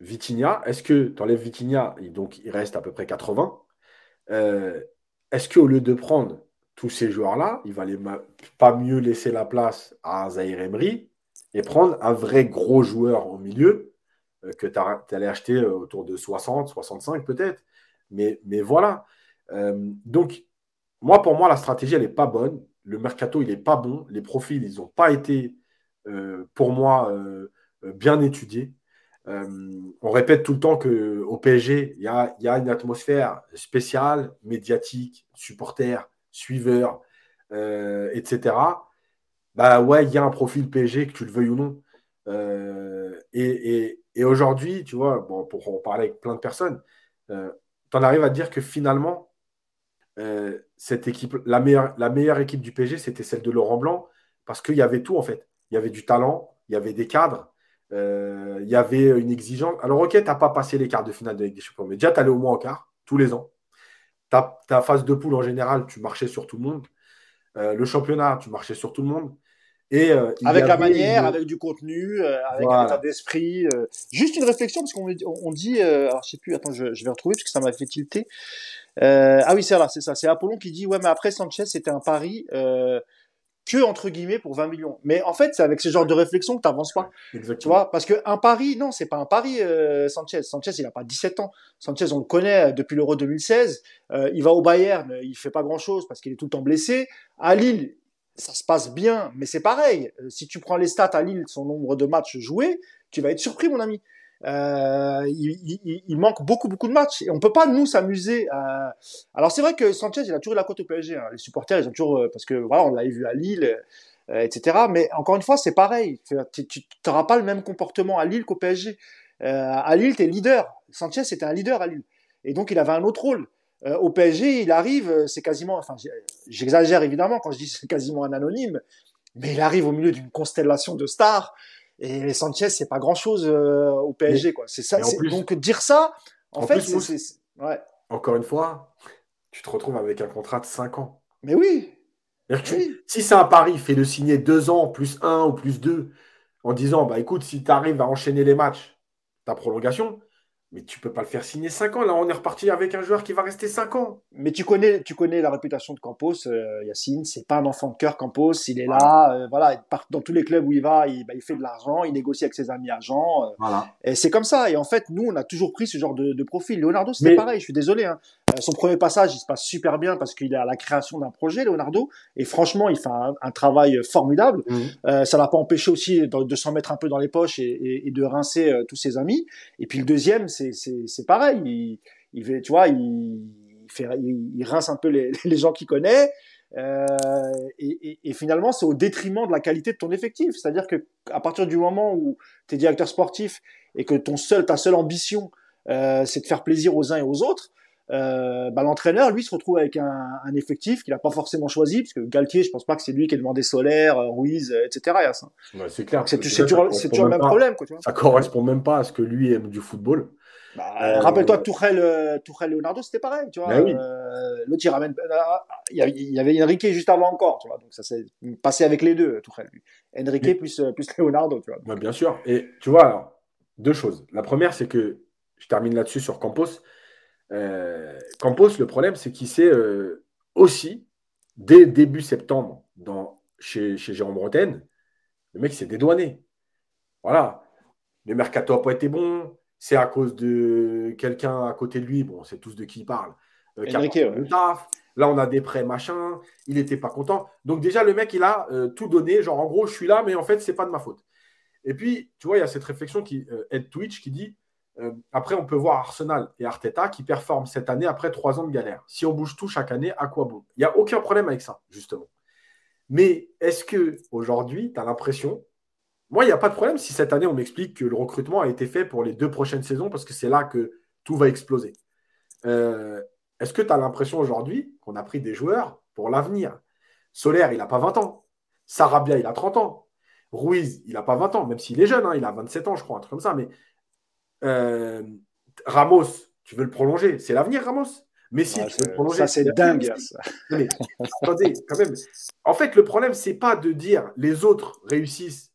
Vitinha, est-ce que tu enlèves Vitinha, donc il reste à peu près 80 euh, Est-ce qu'au lieu de prendre tous ces joueurs-là, il valait pas mieux laisser la place à Zahir Emery et prendre un vrai gros joueur au milieu euh, que tu allais acheter autour de 60, 65 peut-être Mais, voilà. Euh, donc, moi, pour moi, la stratégie, elle n'est pas bonne. Le mercato, il n'est pas bon. Les profils, ils n'ont pas été, euh, pour moi, euh, bien étudiés. on répète tout le temps qu'au PSG, il y a, y a, une atmosphère spéciale, médiatique, supporter, suiveur, etc. Bah ouais, il y a un profil PSG, que tu le veuilles ou non. et, et, aujourd'hui, tu vois, bon, pour en parler avec plein de personnes, tu en arrives à dire que finalement, euh, cette équipe, la meilleure, équipe du PSG, c'était celle de Laurent Blanc, parce qu'il y avait tout en fait. Il y avait du talent, il y avait des cadres, euh, il y avait une exigence. Alors, ok, tu n'as pas passé les quarts de finale de Ligue des Champions, mais déjà, tu allais au moins en quart, tous les ans. Ta, ta phase de poule, en général, tu marchais sur tout le monde. Euh, le championnat, tu marchais sur tout le monde. Et, avec la manière, avec du contenu, avec un état d'esprit. juste une réflexion, parce qu'on on dit, alors je sais plus, attends, je, je vais retrouver, parce que ça m'a fait tilter. Euh, ah oui, c'est là, c'est ça. C'est Apollon qui dit ouais, mais après Sanchez, c'était un pari euh, que entre guillemets pour 20 millions. Mais en fait, c'est avec ce genre de réflexion que tu n'avances pas. Exactement. Tu vois, parce que un pari, non, c'est pas un pari. Euh, Sanchez, Sanchez, il a pas 17 ans. Sanchez, on le connaît depuis l'Euro 2016. Euh, il va au Bayern, il fait pas grand chose parce qu'il est tout le temps blessé. À Lille, ça se passe bien, mais c'est pareil. Euh, si tu prends les stats à Lille, son nombre de matchs joués, tu vas être surpris, mon ami. Euh, il, manque beaucoup beaucoup de matchs et on peut pas nous s'amuser. À... Alors c'est vrai que Sanchez il a toujours eu la cote au PSG. Hein. Les supporters ils ont toujours euh, parce que voilà on l'avait vu à Lille, euh, etc. Mais encore une fois c'est pareil. Tu n'auras pas le même comportement à Lille qu'au PSG. à Lille t'es leader. Sanchez c'était un leader à Lille et donc il avait un autre rôle. au PSG il arrive, c'est quasiment, enfin j'exagère évidemment quand je dis c'est quasiment un anonyme, mais il arrive au milieu d'une constellation de stars. Et Sanchez, c'est pas grand chose euh, au PSG, quoi. C'est ça. donc dire ça, en, fait, c'est, ouais. Encore une fois, tu te retrouves avec un contrat de 5 ans. Mais oui. Si c'est un pari, fais-le signer 2 ans, plus 1 ou plus 2, en disant, bah écoute, si tu arrives à enchaîner les matchs, ta prolongation, mais tu peux pas le faire signer 5 ans. Là, on est reparti avec un joueur qui va rester 5 ans. Mais tu connais, tu connais la réputation de Campos, euh, Yacine. C'est pas un enfant de cœur, Campos. Il est là, euh, voilà, il part dans tous les clubs où il va, il, bah, il fait de l'argent, il négocie avec ses amis agents. Euh, voilà. Et c'est comme ça. Et en fait, nous, on a toujours pris ce genre de, de profil. Leonardo, c'était pareil. Je suis désolé. Hein. Euh, son premier passage, il se passe super bien parce qu'il est à la création d'un projet, Leonardo. Et franchement, il fait un, travail formidable. Mmh. Euh, ça l'a pas empêché aussi de, s'en mettre un peu dans les poches et, et, de rincer euh, tous ses amis. Et puis le deuxième, c'est pareil. Il, il, tu vois, il, fait, il, rince un peu les, les gens qu'il connaît. Euh, et, et, finalement, c'est au détriment de la qualité de ton effectif. C'est-à-dire que à partir du moment où tu es directeur sportif et que ton seul, ta seule ambition, euh, c'est de faire plaisir aux uns et aux autres, euh, bah, l'entraîneur, lui, se retrouve avec un, un effectif qu'il n'a pas forcément choisi, parce que Galtier, je pense pas que c'est lui qui a demandé Solaire, euh, Ruiz, euh, etc. Ouais, c'est clair. C'est toujours, toujours le même problème. Quoi, tu vois. Ça correspond même pas à ce que lui aime du football. Bah, euh, Rappelle-toi, Tourelle, euh, Tourelle Leonardo, c'était pareil, tu vois. Ben oui. L'autre, il ramène. Il y avait Enrique juste avant encore, tu vois. Donc ça s'est passé avec les deux, Tourelle. Enrique plus, plus Leonardo, tu vois. Bien sûr. Et tu vois, alors, deux choses. La première, c'est que je termine là-dessus sur Campos. Euh, Campos, le problème, c'est qu'il s'est euh, aussi, dès début septembre, dans, chez, chez Jérôme Bretagne, le mec s'est dédouané. Voilà. Le mercato n'a pas été bon. C'est à cause de quelqu'un à côté de lui. Bon, c'est tous de qui il parle. Euh, Là, on a des prêts, machin. Il n'était pas content. Donc, déjà, le mec, il a tout donné. Genre, en gros, je suis là, mais en fait, c'est pas de ma faute. Et puis, tu vois, il y a cette réflexion qui est Twitch qui dit euh, après, on peut voir Arsenal et Arteta qui performent cette année après trois ans de galère. Si on bouge tout chaque année, à quoi bon? Il n'y a aucun problème avec ça, justement. Mais est-ce que aujourd'hui, tu as l'impression? Moi, il n'y a pas de problème si cette année, on m'explique que le recrutement a été fait pour les deux prochaines saisons parce que c'est là que tout va exploser. Euh, est-ce que tu as l'impression aujourd'hui qu'on a pris des joueurs pour l'avenir? Solaire, il n'a pas 20 ans. Sarabia, il a 30 ans. Ruiz, il n'a pas 20 ans, même s'il est jeune, hein, il a 27 ans, je crois, un truc comme ça. Euh, Ramos, tu veux le prolonger C'est l'avenir, Ramos mais si, tu veux le prolonger. Ça, c'est dingue. attendez, quand même. En fait, le problème, c'est pas de dire les autres réussissent.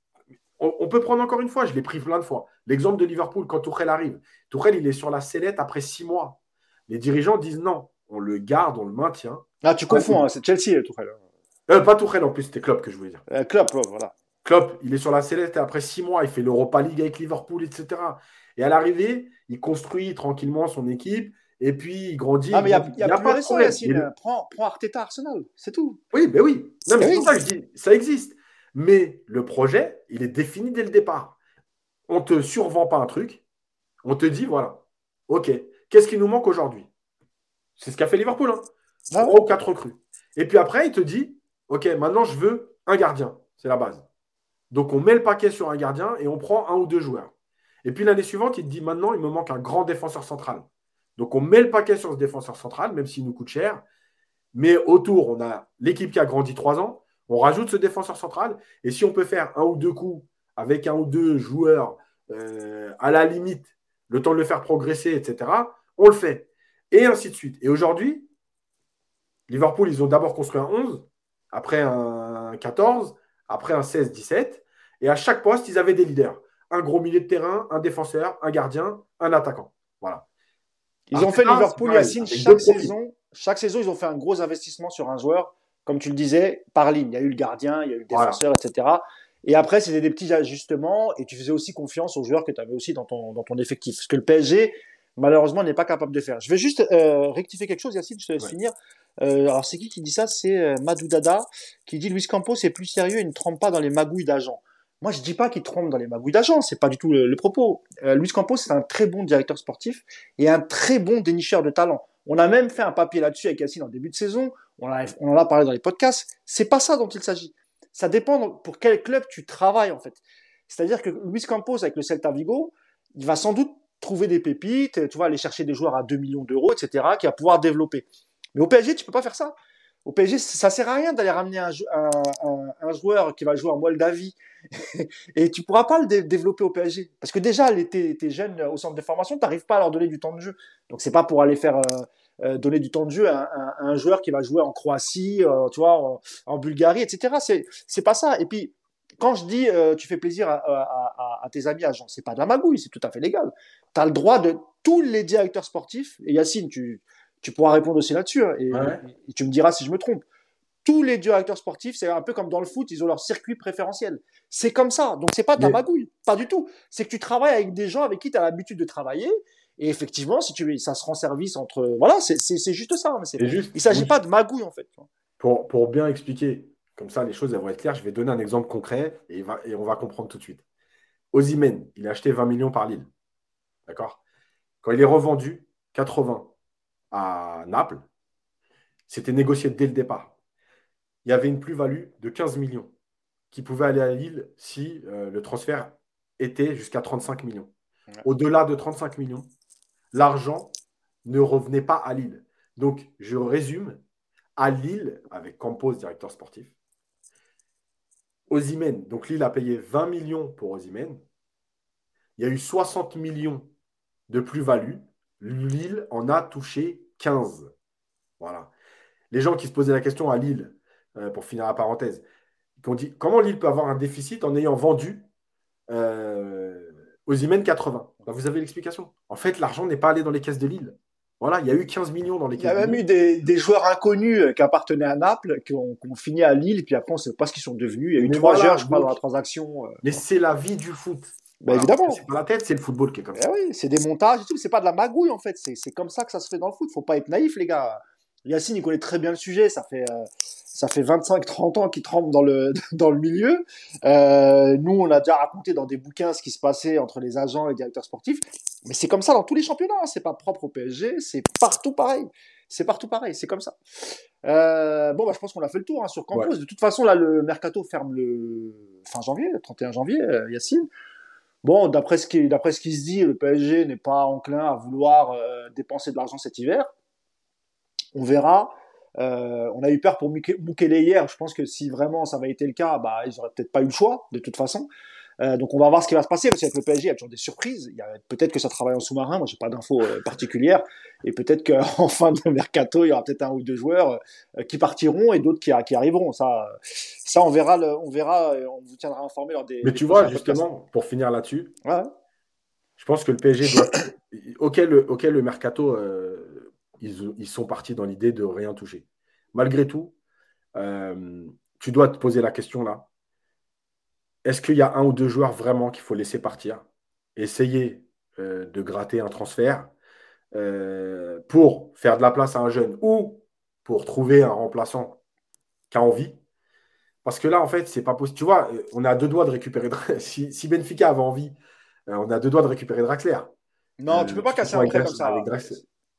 On, peut prendre encore une fois, je l'ai pris plein de fois. L'exemple de Liverpool, quand Tourelle arrive. Tourelle, il est sur la sellette après six mois. Les dirigeants disent non, on le garde, on le maintient. Ah, tu confonds, hein, c'est Chelsea, Tourelle. Euh, pas Tourelle en plus, c'était Klopp que je voulais dire. Euh, Klopp, voilà. Klopp, il est sur la sellette après six mois, il fait l'Europa League avec Liverpool, etc. Et à l'arrivée, il construit tranquillement son équipe et puis il grandit. Ah, mais il y a, plus récent, Yacine. Prends, prends Arteta Arsenal, c'est tout. Oui, ben oui. Non, mais c'est ça que je dis, ça existe. Mais le projet, il est défini dès le départ. On ne te survend pas un truc, on te dit, voilà, ok, qu'est-ce qui nous manque aujourd'hui? C'est ce qu'a fait Liverpool, hein. Ah Trois ou quatre recrues. Et puis après, il te dit, ok, maintenant je veux un gardien, c'est la base. Donc on met le paquet sur un gardien et on prend un ou deux joueurs. Et puis l'année suivante, il te dit, maintenant il me manque un grand défenseur central. Donc on met le paquet sur ce défenseur central, même s'il nous coûte cher. Mais autour, on a l'équipe qui a grandi trois ans. On rajoute ce défenseur central. Et si on peut faire un ou deux coups avec un ou deux joueurs euh, à la limite, le temps de le faire progresser, etc., on le fait. Et ainsi de suite. Et aujourd'hui, Liverpool, ils ont d'abord construit un 11, après un 14, après un 16-17. Et à chaque poste, ils avaient des leaders. Un gros milieu de terrain, un défenseur, un gardien, un attaquant. Voilà. Ils ont fait Liverpool, Yacine, chaque saison, chaque saison, ils ont fait un gros investissement sur un joueur, comme tu le disais, par ligne. Il y a eu le gardien, il y a eu le défenseur, etc. Et après, c'était des petits ajustements et tu faisais aussi confiance aux joueurs que tu avais aussi dans ton, dans ton effectif. Ce que le PSG, malheureusement, n'est pas capable de faire. Je vais juste euh, rectifier quelque chose, Yacine, je te laisse finir. Euh, alors, c'est qui qui dit ça? C'est euh, Madou Dada qui dit Luis Campos est plus sérieux et ne trompe pas dans les magouilles d'agents. Moi, je dis pas qu'il trompe dans les magouilles d'agents, c'est pas du tout le, propos. Euh, Luis Campos, c'est un très bon directeur sportif et un très bon dénicheur de talent. On a même fait un papier là-dessus avec Yacine en début de saison. On, en a parlé dans les podcasts. C'est pas ça dont il s'agit. Ça dépend pour quel club tu travailles en fait. C'est-à-dire que Luis Campos avec le Celta Vigo, il va sans doute trouver des pépites, tu vois, aller chercher des joueurs à 2 millions d'euros, etc., qui va pouvoir développer. Mais au PSG, tu peux pas faire ça. Au PSG, ça sert à rien d'aller ramener un, joueur qui va jouer en Moldavie et tu pourras pas le développer au PSG parce que déjà, tes, jeunes au centre de formation, tu n'arrives pas à leur donner du temps de jeu. Donc c'est pas pour aller faire euh, euh, donner du temps de jeu à, un joueur qui va jouer en Croatie, euh, tu en, Bulgarie, etc. C'est pas ça. Et puis quand je dis tu fais plaisir à, à tes amis agents, c'est pas de la magouille, c'est tout à fait légal. Tu as le droit de tous les directeurs sportifs et Yacine, tu tu pourras répondre aussi là-dessus hein, et, tu me diras si je me trompe. Tous les directeurs sportifs, c'est un peu comme dans le foot, ils ont leur circuit préférentiel. C'est comme ça. Donc c'est pas de la magouille, pas du tout. C'est que tu travailles avec des gens avec qui tu as l'habitude de travailler. Et effectivement, si tu ça se rend service entre. Voilà, c'est juste ça. Mais c'est juste, il ne s'agit pas de magouille en fait. Pour, pour bien expliquer, comme ça les choses vont être claires, je vais donner un exemple concret et, va, et on va comprendre tout de suite. Ozymen, il a acheté 20 millions par Lille. D'accord? Quand il est revendu, 80 à Naples, c'était négocié dès le départ. Il y avait une plus-value de 15 millions qui pouvait aller à Lille si euh, le transfert était jusqu'à 35 millions. Au-delà de 35 millions, l'argent ne revenait pas à Lille. Donc, je résume, à Lille, avec Campos, directeur sportif, Ozymen, donc Lille a payé 20 millions pour Ozymen. Il y a eu 60 millions de plus-value Lille en a touché 15. Voilà. Les gens qui se posaient la question à Lille, euh, pour finir la parenthèse, qui ont dit comment Lille peut avoir un déficit en ayant vendu euh, aux 80 ben, Vous avez l'explication. En fait, l'argent n'est pas allé dans les caisses de Lille. Voilà, il y a eu 15 millions dans les caisses. Il y a même eu des, joueurs inconnus euh, qui appartenaient à Naples, qui ont, fini à Lille, puis après on ne sait pas ce qu'ils sont devenus. Il y a eu trois joueurs, je crois, dans la transaction. Euh, mais c'est la vie du foot. Bah, évidemment. C'est pas la tête, c'est le football qui est comme ça. Eh oui, c'est des montages et tout. C'est pas de la magouille en fait. C'est comme ça que ça se fait dans le foot. Faut pas être naïf, les gars. Yacine, il connaît très bien le sujet. Ça fait, euh, ça fait 25-30 ans qu'il trempe dans le, dans le milieu. Euh, nous, on a déjà raconté dans des bouquins ce qui se passait entre les agents et les directeurs sportifs. Mais c'est comme ça dans tous les championnats. Hein. C'est pas propre au PSG. C'est partout pareil. C'est partout pareil. C'est comme ça. Euh, bon, bah, je pense qu'on a fait le tour hein, sur Campos. De toute façon, là, le mercato ferme le fin janvier, le 31 janvier, Yacine. Bon, d'après ce qui, d'après ce qui se dit, le PSG n'est pas enclin à vouloir euh, dépenser de l'argent cet hiver. On verra. Euh, on a eu peur pour Mukele hier. Je pense que si vraiment ça avait été le cas, bah, ils auraient peut-être pas eu le choix, de toute façon. Euh, donc on va voir ce qui va se passer parce qu'avec le PSG il y a toujours des surprises. Il y a peut-être que ça travaille en sous-marin. Moi j'ai pas d'infos euh, particulières et peut-être qu'en fin de mercato il y aura peut-être un ou deux joueurs euh, qui partiront et d'autres qui, qui, arriveront. Ça, ça on verra, le, on verra, on vous tiendra informé lors des. Mais tu vois justement pour finir là-dessus, je pense que le PSG doit, auquel, le, auquel le mercato ils, ils, sont partis dans l'idée de rien toucher. Malgré tout, tu dois te poser la question là est-ce qu'il y a un ou deux joueurs vraiment qu'il faut laisser partir Essayer euh, de gratter un transfert euh, pour faire de la place à un jeune ou pour trouver un remplaçant qui a envie? Parce que là, en fait, c'est pas possible. Tu vois, on a deux doigts de récupérer. Si, si, Benfica avait envie, euh, on a deux doigts de récupérer Draxler. Non, tu peux pas casser un prêt comme ça.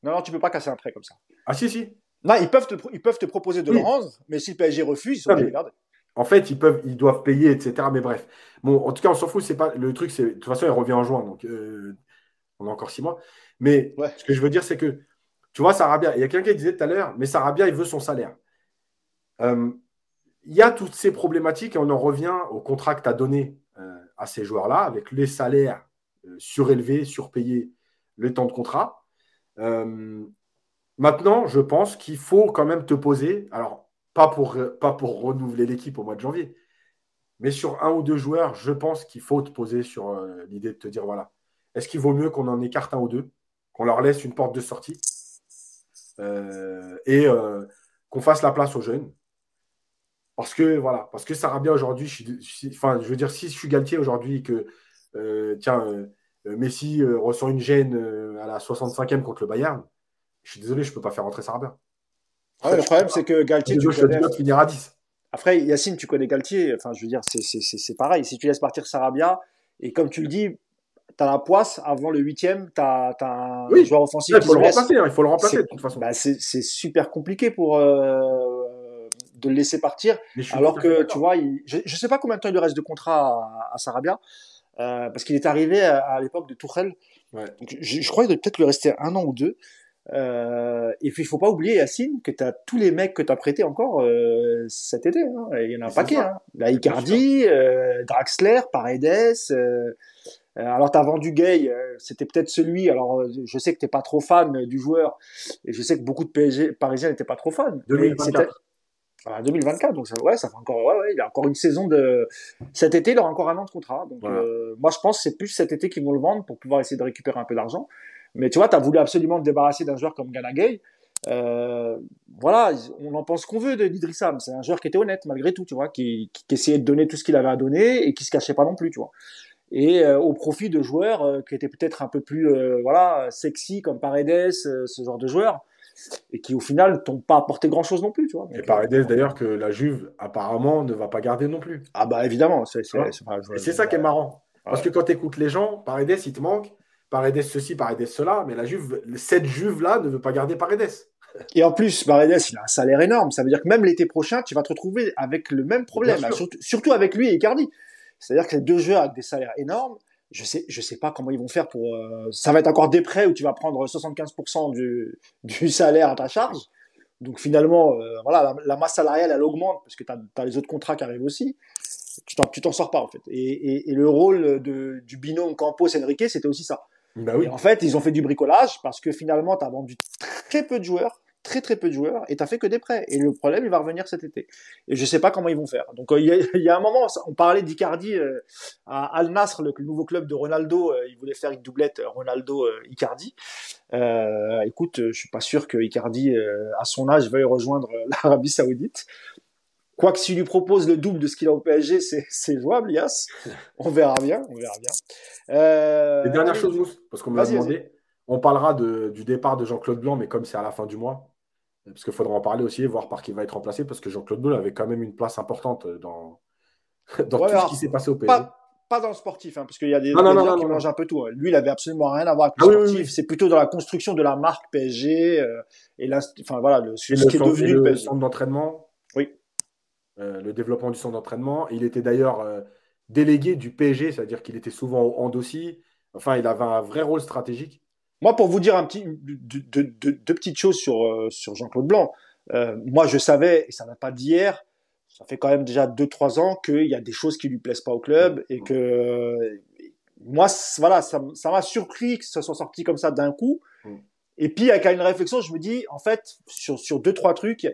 Non, non, tu peux pas casser un prêt comme ça. Ah si, si. Non, ils peuvent te, ils peuvent te proposer de le rendre, mais si le PSG refuse, ils sont obligés de garder. En fait, ils peuvent, ils doivent payer, etc. Mais bref. Bon, en tout cas, on s'en fout. C'est pas le truc. C'est de toute façon, il revient en juin, donc euh, on a encore six mois. Mais ce que je veux dire, c'est que tu vois, Sarabia. Il y a quelqu'un qui disait tout à l'heure, mais Sarabia, il veut son salaire. Euh, il y a toutes ces problématiques et on en revient au contrat que tu as donné euh, à ces joueurs-là, avec les salaires surélevés, surpayés, le temps de contrat. maintenant, je pense qu'il faut quand même te poser. Alors, pas pour, pas pour renouveler l'équipe au mois de janvier. Mais sur un ou deux joueurs, je pense qu'il faut te poser sur euh, l'idée de te dire voilà, est-ce qu'il vaut mieux qu'on en écarte un ou deux, qu'on leur laisse une porte de sortie euh, et euh, qu'on fasse la place aux jeunes? Parce que voilà, parce que bien aujourd'hui. Enfin, je veux dire, si je suis Galtier aujourd'hui que tiens, Messi ressent une gêne à la 65e contre le Bayern, je suis désolé, je ne peux pas faire rentrer Sarabia le problème, c'est que Galtier, tu connais... finir à 10. Après, Yacine, tu connais Galtier. Enfin, je veux dire, c'est pareil. Si tu laisses partir Sarabia, et comme tu le dis, tu as la poisse, avant le huitième, tu as, un joueur offensif. il faut le remplacer, hein, il faut le remplacer de toute façon. Bah, c'est super compliqué pour euh, de le laisser partir. Alors que, tu vois, je ne sais pas combien de temps il lui reste de contrat à, Sarabia, euh, parce qu'il est arrivé à, l'époque de Tourelle. je, je, crois qu'il doit peut-être lui rester un an ou deux. Euh, et puis il faut pas oublier Yacine que tu as tous les mecs que tu as prêtés encore euh, cet été. Hein. Il y en a un paquet. Hein. La Icardi, euh, Draxler, Paredes. Euh, alors tu as vendu Gay, c'était peut-être celui. Alors je sais que t'es pas trop fan du joueur et je sais que beaucoup de PSG, Parisiens n'étaient pas trop fans. 2024. 2024, donc ça, ouais, ça fait encore, ouais, ouais, il a encore une saison de. Cet été, il aura encore un an de contrat. Donc, moi, je pense que c'est plus cet été qu'ils vont le vendre pour pouvoir essayer de récupérer un peu d'argent. Mais tu vois, tu as voulu absolument te débarrasser d'un joueur comme Ganagay. Euh, voilà, on en pense qu'on veut de d'Idrissam. C'est un joueur qui était honnête malgré tout, tu vois, qui, qui, essayait de donner tout ce qu'il avait à donner et qui se cachait pas non plus, tu vois. Et euh, au profit de joueurs euh, qui étaient peut-être un peu plus, euh, voilà, sexy comme Paredes, ce genre de joueurs, et qui au final t'ont pas apporté grand chose non plus, tu vois. et Paredes d'ailleurs que la Juve apparemment ne va pas garder non plus. Ah bah évidemment, c'est c'est ça qui est marrant. Parce que quand tu écoutes les gens, Paredes il te manque, Paredes ceci, Paredes cela, mais la Juve, cette Juve-là ne veut pas garder Paredes. Et en plus, Paredes, il a un salaire énorme. Ça veut dire que même l'été prochain, tu vas te retrouver avec le même problème, surtout, avec lui et Icardi. C'est-à-dire que les deux joueurs avec des salaires énormes, je sais, je sais pas comment ils vont faire pour. Euh, ça va être encore des prêts où tu vas prendre 75% du, du salaire à ta charge. Donc finalement, euh, voilà, la, masse salariale, elle augmente parce que tu as, les autres contrats qui arrivent aussi. Tu t'en sors pas en fait. Et, et, le rôle de, du binôme Campos-Enrique, c'était aussi ça. Bah oui. en fait, ils ont fait du bricolage parce que finalement, tu as vendu très peu de joueurs, très très peu de joueurs, et tu fait que des prêts. Et le problème, il va revenir cet été. Et je sais pas comment ils vont faire. Donc, euh, il y, a, un moment, on parlait d'Icardi euh, à Al Nasr, le, nouveau club de Ronaldo. Euh, il voulait faire une doublette Ronaldo-Icardi. écoute, je suis pas sûr que Icardi, à son âge, veuille rejoindre l'Arabie Saoudite. Quoique s'il lui propose le double de ce qu'il a au PSG, c'est jouable, Yas. On verra bien, on verra bien. Euh... Et dernière chose, parce qu'on m'a demandé, on parlera du départ de Jean-Claude Blanc, mais comme c'est à la fin du mois, parce qu'il faudra en parler aussi et voir par qui va être remplacé, parce que Jean-Claude Blanc avait quand même une place importante dans, dans tout ce qui s'est passé au PSG. Pas, dans le sportif, hein, parce qu'il y a des, gens qui mangent un peu tout. Hein. Lui, il avait absolument rien à voir avec le ah sportif. c'est plutôt dans la construction de la marque PSG euh, et enfin voilà, le, ce qui est devenu le, le centre d'entraînement. Euh, le développement du centre d'entraînement. Il était d'ailleurs euh, délégué du PSG, c'est-à-dire qu'il était souvent en dossier. Enfin, il avait un vrai rôle stratégique. Moi, pour vous dire un petit, deux, petites choses sur, euh, sur Jean-Claude Blanc. moi, je savais, et ça n'a pas d'hier, ça fait quand même déjà 2-3 ans qu'il y a des choses qui lui plaisent pas au club et que moi, voilà, ça m'a surpris que ça soit sorti comme ça d'un coup. Mm. Et puis, avec une réflexion, je me dis, en fait, sur, sur deux, trois trucs,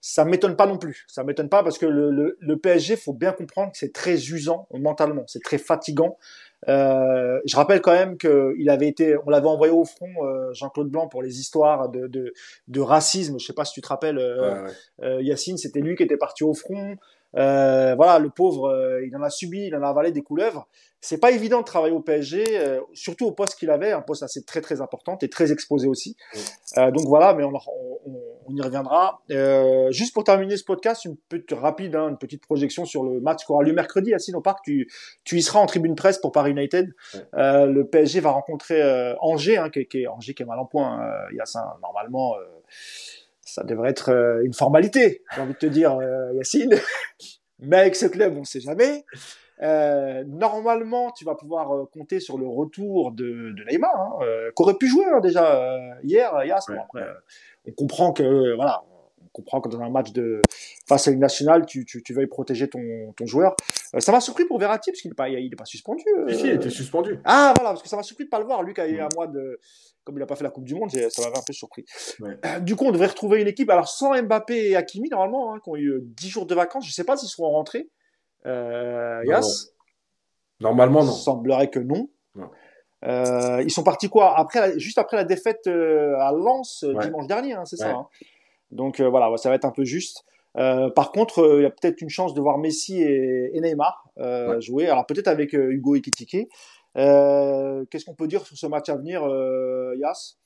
ça m'étonne pas non plus. Ça m'étonne pas parce que le, le, le PSG, faut bien comprendre que c'est très usant mentalement, c'est très fatigant. Euh, je rappelle quand même qu'il avait été, on l'avait envoyé au front, euh, Jean-Claude Blanc, pour les histoires de, de, de, racisme. Je sais pas si tu te rappelles, euh, euh Yacine, c'était lui qui était parti au front. Euh, voilà, le pauvre, euh, il en a subi, il en a avalé des couleuvres. C'est pas évident de travailler au PSG, euh, surtout au poste qu'il avait, un poste assez très très important et très exposé aussi. donc voilà, mais on, on, on y reviendra. juste pour terminer ce podcast, une petite rapide, hein, une petite projection sur le match qui aura lieu mercredi à Sino Park. Tu, tu y seras en tribune presse pour Paris United. le PSG va rencontrer Angers, hein, qui, qui, est Angers qui est mal en point. il y a ça normalement ça devrait être euh, une formalité, j'ai envie de te dire, euh, Yacine. Mais avec ce club, on ne sait jamais. Euh, normalement, tu vas pouvoir compter sur le retour de, de Neymar, hein, euh, qu'aurait pu jouer hein, déjà hier, après, on comprend que voilà, comprend que dans un match de face à une nationale, tu, tu, tu veuilles protéger ton, ton joueur. Ça m'a surpris pour Verratti parce qu'il n'est pas, il est pas suspendu. Si, il était suspendu. Ah voilà, parce que ça m'a surpris de pas le voir. Lui qui a eu un mois de, comme il n'a pas fait la Coupe du Monde, ça m'avait un peu surpris. Ouais. Euh, du coup, on devrait retrouver une équipe. Alors sans Mbappé et Hakimi normalement, hein, qui ont eu 10 jours de vacances. Je sais pas s'ils seront rentrés. Euh, Yas? Normalement non. Il semblerait que non. non. Euh, ils sont partis quoi? Après, juste après la défaite euh, à Lens ouais. dimanche dernier, hein, c'est ouais. ça. Hein. Donc euh, voilà, ça va être un peu juste. Euh, par contre, euh, il y a peut-être une chance de voir Messi et, et Neymar euh, ouais. jouer. Alors peut-être avec euh, Hugo Ekitike. Qu'est-ce qu'on peut dire sur ce match à venir, Yas?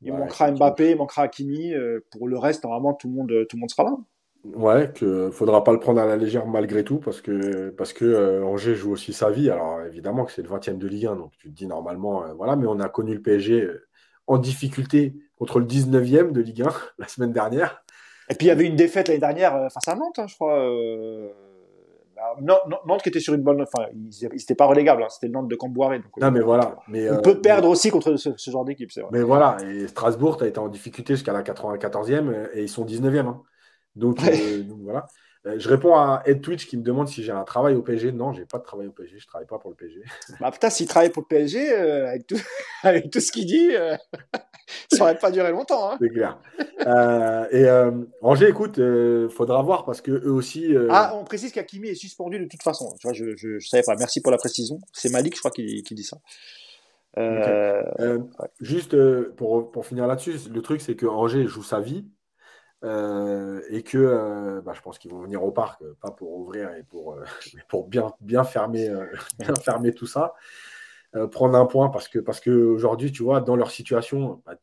Il ouais, manquera Mbappé, il manquera Hakimi. pour le reste, normalement, tout le monde, tout le monde sera là. Ouais, que faudra pas le prendre à la légère malgré tout parce que parce que euh, Angers joue aussi sa vie. Alors évidemment que c'est le 20e de Ligue 1, donc tu te dis normalement euh, voilà, mais on a connu le PSG en difficulté contre le 19e de Ligue 1 la semaine dernière. Et puis il y avait une défaite l'année dernière euh, face à Nantes, hein, je crois. Euh... Nantes, qui était sur une bonne. Enfin, ils n'étaient pas relégables, hein, c'était le Nantes de Camboiré. Donc, non, mais voilà. Mais, on euh, peut perdre mais... aussi contre ce, ce genre d'équipe, c'est vrai. Mais voilà, et Strasbourg, tu as été en difficulté jusqu'à la 94e et ils sont 19e. Hein. Donc, ouais. euh, donc, voilà. Euh, je réponds à Ed Twitch qui me demande si j'ai un travail au PSG. Non, j'ai pas de travail au PSG. Je travaille pas pour le PSG. Bah putain, s'il travaille pour le PSG, euh, avec, tout, avec tout ce qu'il dit, euh, ça aurait pas duré longtemps. Hein. C'est clair. Euh, et Angers, écoute, faudra voir parce que eux aussi. Ah, on précise qu'Akimi est suspendu de toute façon. Tu vois, je, je, je savais pas. Merci pour la précision. C'est Malik, je crois, qui, qui dit ça. Okay. Ouais. Juste pour, pour finir là-dessus, le truc c'est que Angers joue sa vie. Euh, et que euh, bah, je pense qu'ils vont venir au parc, euh, pas pour ouvrir et pour, pour bien, fermer, tout ça, prendre un point parce que parce qu'aujourd'hui, tu vois, dans leur situation, bah,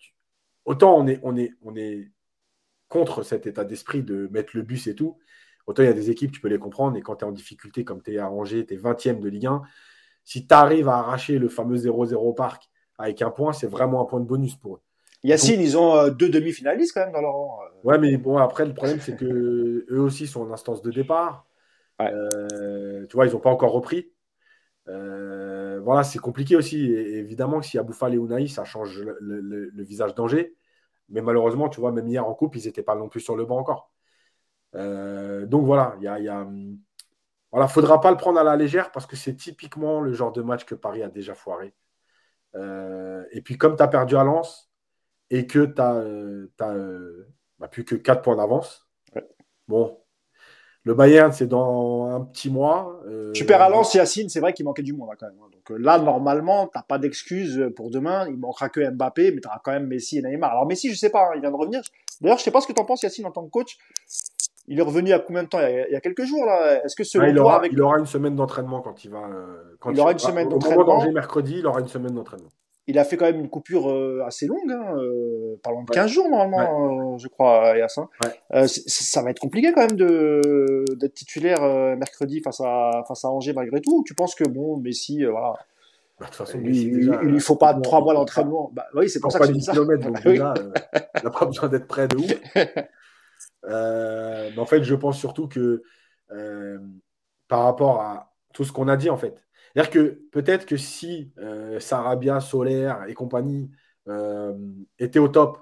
autant on est, on, est, on est contre cet état d'esprit de mettre le bus et tout, autant il y a des équipes, tu peux les comprendre, et quand tu es en difficulté, comme tu es à tu es 20e de Ligue 1, si tu arrives à arracher le fameux 0-0 au parc avec un point, c'est vraiment un point de bonus pour eux. Yacine, ils ont euh, deux demi-finalistes quand même dans leur rang. Ouais, mais bon, après, le problème, c'est que eux aussi sont en instance de départ. Ouais. Euh, tu vois, ils n'ont pas encore repris. Euh, voilà, c'est compliqué aussi. Et évidemment, s'il y a Bouffal et Unai, ça change le, le, le visage d'Angers. Mais malheureusement, tu vois, même hier en coupe, ils n'étaient pas non plus sur le banc encore. Euh, donc voilà, il y a, y a, voilà, faudra pas le prendre à la légère parce que c'est typiquement le genre de match que Paris a déjà foiré. Euh, et puis comme tu as perdu à Lens, et que tu n'as euh, euh, bah, plus que 4 points d'avance. Ouais. Bon, le Bayern, c'est dans un petit mois. Euh, tu perds à Lens, Yacine, c'est vrai qu'il manquait du monde hein, quand même. Donc là, normalement, tu n'as pas d'excuse pour demain. Il manquera que Mbappé, mais tu auras quand même Messi et Neymar. Alors Messi, je sais pas, hein, il vient de revenir. D'ailleurs, je sais pas ce que tu en penses, Yacine, en tant que coach. Il est revenu à combien de temps? Il y, a, quelques jours là. Est-ce que selon ah, il, toi, aura, avec... il aura une semaine d'entraînement quand il va. Quand il, il aura une semaine d'entraînement. mercredi, il aura une semaine d'entraînement il a fait quand même une coupure euh, assez longue, hein, euh, parlant de 15 ouais. jours normalement, ouais. euh, je crois, Yassin. Ouais. Euh, ça va être compliqué quand même de d'être titulaire euh, mercredi face à face à Angers malgré tout. Ou tu penses que bon, Messi, euh, voilà. Bah, de toute façon, Messi, il, déjà, il lui faut pas trois mois d'entraînement. Bah, oui, c'est pour ça que ça. donc déjà, il n'a pas besoin d'être près de ouf. mais en fait, je pense surtout que par rapport à tout ce qu'on a dit, en fait, c'est-à-dire que peut-être que si euh, Sarabia, Solaire et compagnie euh, étaient au top,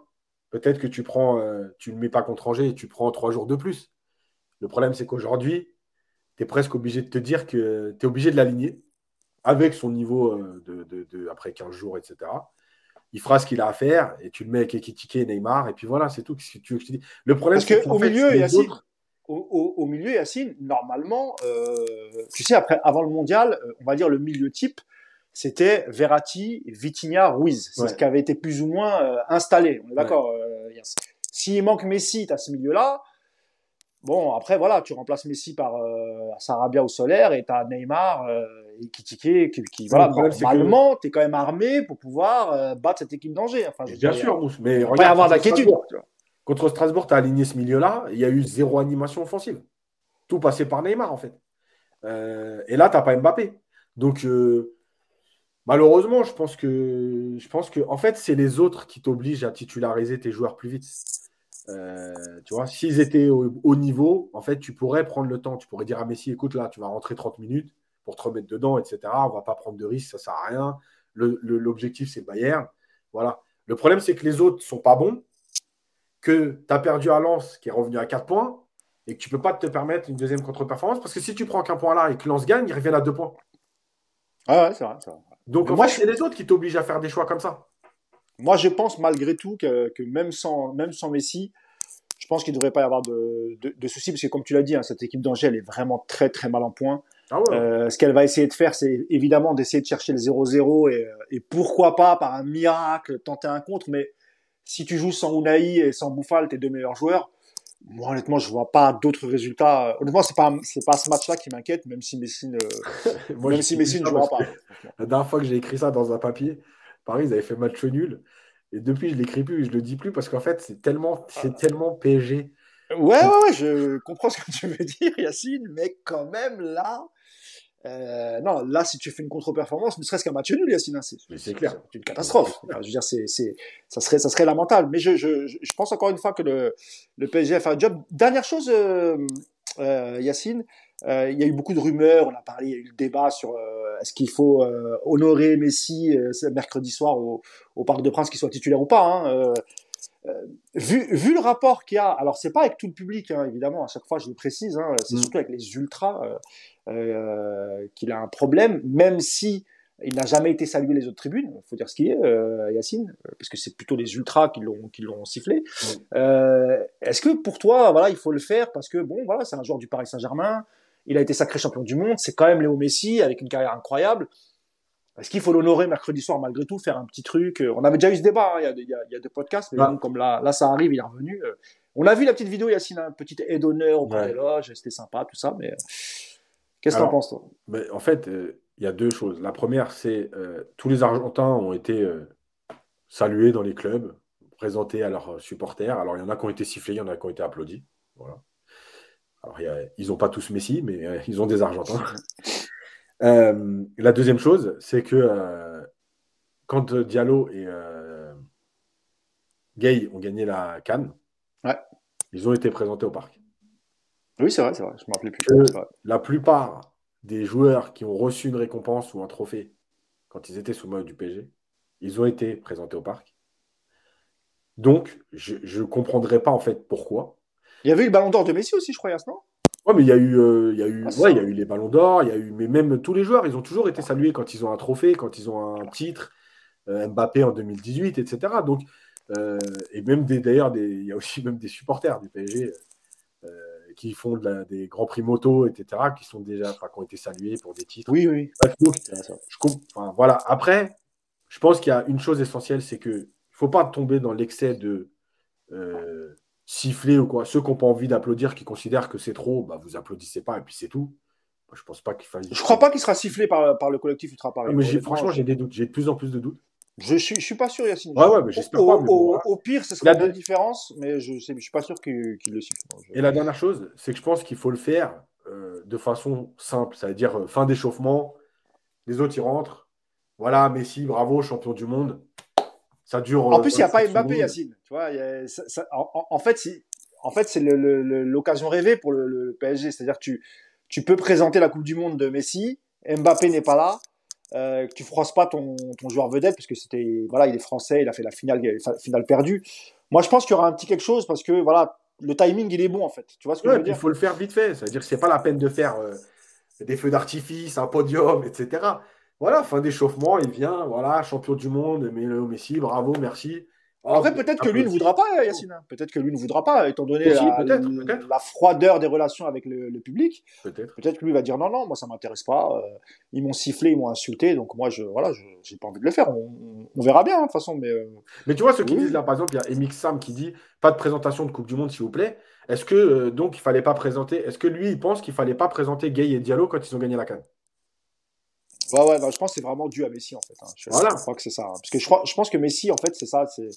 peut-être que tu prends, euh, tu ne mets pas contre Angers et tu prends trois jours de plus. Le problème, c'est qu'aujourd'hui, tu es presque obligé de te dire que tu es obligé de l'aligner avec son niveau de, de, de, après 15 jours, etc. Il fera ce qu'il a à faire et tu le mets avec Ekitike et Neymar et puis voilà, c'est tout. Ce que tu veux que je te dis. Le problème, c'est qu'au milieu, il y a au, au, au, milieu, Yacine, normalement, euh, tu sais, après, avant le mondial, on va dire le milieu type, c'était Verratti, Vitinha, Ruiz. C'est ouais. ce qui avait été plus ou moins euh, installé. On est d'accord, ouais. euh, S'il manque Messi, tu as ce milieu-là. Bon, après, voilà, tu remplaces Messi par euh, Sarabia au solaire et tu as Neymar euh, et Kitike qui, qui voilà, normalement, tu es quand même armé pour pouvoir euh, battre cette équipe d'angers. Enfin, bien sûr, mais il pas avoir d'inquiétude. Contre Strasbourg, tu as aligné ce milieu-là, il y a eu zéro animation offensive. Tout passé par Neymar, en fait. Euh, et là, tu n'as pas Mbappé. Donc, malheureusement, je pense que, je pense que en fait, c'est les autres qui t'obligent à titulariser tes joueurs plus vite. Euh, tu vois, s'ils étaient au, niveau, en fait, tu pourrais prendre le temps. Tu pourrais dire à Messi, écoute, là, tu vas rentrer 30 minutes pour te remettre dedans, etc. On va pas prendre de risques, ça sert à rien. L'objectif, c'est Bayern. Voilà. Le problème, c'est que les autres sont pas bons, que tu as perdu à Lens, qui est revenu à 4 points, et que tu peux pas te permettre une deuxième contre-performance, parce que si tu prends qu'un point là et que Lens gagne, il revient à 2 points. Ah ouais, c'est vrai, Donc, moi, c'est les autres qui t'obligent à faire des choix comme ça. Moi, je pense malgré tout que, même, sans, même sans Messi, je pense qu'il ne devrait pas y avoir de, de, soucis, parce que comme tu l'as dit, hein, cette équipe d'Angers, elle est vraiment très très mal en point. Ah euh, ce qu'elle va essayer de faire, c'est évidemment d'essayer de chercher le 0-0 et, et, pourquoi pas, par un miracle, tenter un contre. Mais si tu joues sans Unai et sans Bouffal, tes deux meilleurs joueurs, moi honnêtement, je vois pas d'autres résultats. Honnêtement, c'est pas c'est pas ce match-là qui m'inquiète, même si Messi ne, même si Messi ne jouera pas. La dernière fois que j'ai écrit ça dans un papier, Paris, ils avaient fait match nul. Et depuis, je ne l'écris plus, je ne le dis plus parce qu'en fait, c'est tellement, c'est tellement PSG. Ouais, ouais, ouais, je comprends ce que tu veux dire, Yacine, mais quand même, là, euh, non, là, si tu fais une contre-performance, ne serait-ce qu'un match nul, Yacine, hein, c'est clair. C'est une catastrophe. je veux dire, c'est, c'est, ça serait, ça serait lamentable. Mais je, je, je pense encore une fois que le, le PSG a fait un job. Dernière chose, euh, euh, Yacine, euh, il y a eu beaucoup de rumeurs, on a parlé, il y a eu le débat sur euh, est-ce qu'il faut euh, honorer Messi mercredi soir au, au, Parc de Prince, qu'il soit titulaire ou pas. Hein, vu, vu le rapport qu'il y a, alors c'est pas avec tout le public, hein, évidemment, à chaque fois je le précise, hein, c'est mm. surtout avec les ultras qu'il a un problème, même si il n'a jamais été salué les autres tribunes, il faut dire ce qu'il est, euh, Yacine, parce que c'est plutôt les ultras qui l'ont qui l'ont sifflé. Euh, Est-ce que pour toi, voilà, il faut le faire parce que bon, voilà, c'est un joueur du Paris Saint-Germain, il a été sacré champion du monde, c'est quand même Léo Messi avec une carrière incroyable. Est-ce qu'il faut l'honorer mercredi soir malgré tout, faire un petit truc On avait déjà eu ce débat, hein, il, y a, il, y a, il, y a, des podcasts, mais comme là, là ça arrive, il est revenu. Euh. on a vu la petite vidéo, Yacine, un petit aide d'honneur au ouais. c'était sympa, tout ça, mais euh, qu'est-ce que tu en penses toi? En fait, euh, il y a deux choses. La première, c'est tous les Argentins ont été salués dans les clubs, présentés à leurs supporters. Alors il y en a qui ont été sifflés, il y en a qui ont été applaudis. Voilà. Alors, ils n'ont pas tous Messi, mais euh, ils ont des Argentins. Euh, la deuxième chose, c'est que euh, quand Diallo et Gay ont gagné la Cannes, ils ont été présentés au parc. Oui, c'est vrai, c'est vrai. Je me rappelais plus. la plupart des joueurs qui ont reçu une récompense ou un trophée quand ils étaient sous mode du PG, ils ont été présentés au parc. Donc, je ne comprendrais pas en fait pourquoi. Il y avait eu le ballon d'or de Messi aussi, je crois, non Ouais, mais il y a eu, euh, il y a eu, ah, il y a eu les ballons d'or, il y a eu, mais même tous les joueurs, ils ont toujours été salués quand ils ont un trophée, quand ils ont un titre, euh, Mbappé en 2018, etc. Donc, euh, et même d'ailleurs, il y a aussi même des supporters du PSG qui font des grands prix moto, etc., qui sont déjà, qui ont été salués pour des titres. Oui, oui. je, voilà. Après, je pense qu'il y a une chose essentielle, c'est que il faut pas tomber dans l'excès de siffler ou quoi. Ceux qui n'ont pas envie d'applaudir, qui considèrent que c'est trop, bah, vous applaudissez pas et puis c'est tout. Moi, je pense pas qu'il faille. Je crois pas qu'il sera sifflé par, par le collectif Ultra Paris. Mais franchement, j'ai des doutes. J'ai de plus en plus de doutes. Je suis, je suis pas sûr, Yacine. Ouais, ouais, mais j'espère pas. au, pire, ce serait la différence, mais je ne je suis pas sûr qu'il le siffle. Et la dernière chose, c'est que je pense qu'il faut le faire euh, de façon simple, c'est-à-dire euh, fin d'échauffement, les autres ils rentrent. Voilà, Messi, bravo, champion du monde. Ça dure. En plus, il n'y a pas Mbappé, Yacine. Tu vois, en, fait, c'est en fait, c'est l'occasion rêvée pour le, PSG. C'est-à-dire que tu, tu peux présenter la Coupe du Monde de Messi. Mbappé n'est pas là. Euh, que tu froisses pas ton, ton joueur vedette parce que c'était voilà il est français il a fait la finale finale perdue moi je pense qu'il y aura un petit quelque chose parce que voilà le timing il est bon en fait tu vois ce que je veux dire il faut le faire vite fait ça veut dire que c'est pas la peine de faire euh, des feux d'artifice un podium etc voilà, fin d'échauffement, il vient, voilà, champion du monde, Messi, bravo, merci. En vrai, peut-être que lui ne voudra pas, Yacine. Peut-être que lui ne voudra pas, étant donné la, froideur des relations avec le, public. Peut-être. Peut-être que lui va dire non, non, moi ça m'intéresse pas. Euh, ils m'ont sifflé, ils m'ont insulté, donc moi je, voilà, j'ai pas envie de le faire. On, verra bien, hein, de toute façon. Mais, euh, mais tu vois, ce qu'ils disent là, par exemple, il y a Emix Sam qui dit pas de présentation de Coupe du Monde, s'il vous plaît. Est-ce que donc il fallait pas présenter Est-ce que lui il pense qu'il fallait pas présenter Gay et Diallo quand ils ont gagné la canne Ouais, ouais, je pense que c'est vraiment dû à Messi en fait. Hein. Je, voilà. crois que c'est ça. Hein. Parce que je, crois, je pense que Messi en fait c'est ça. C'est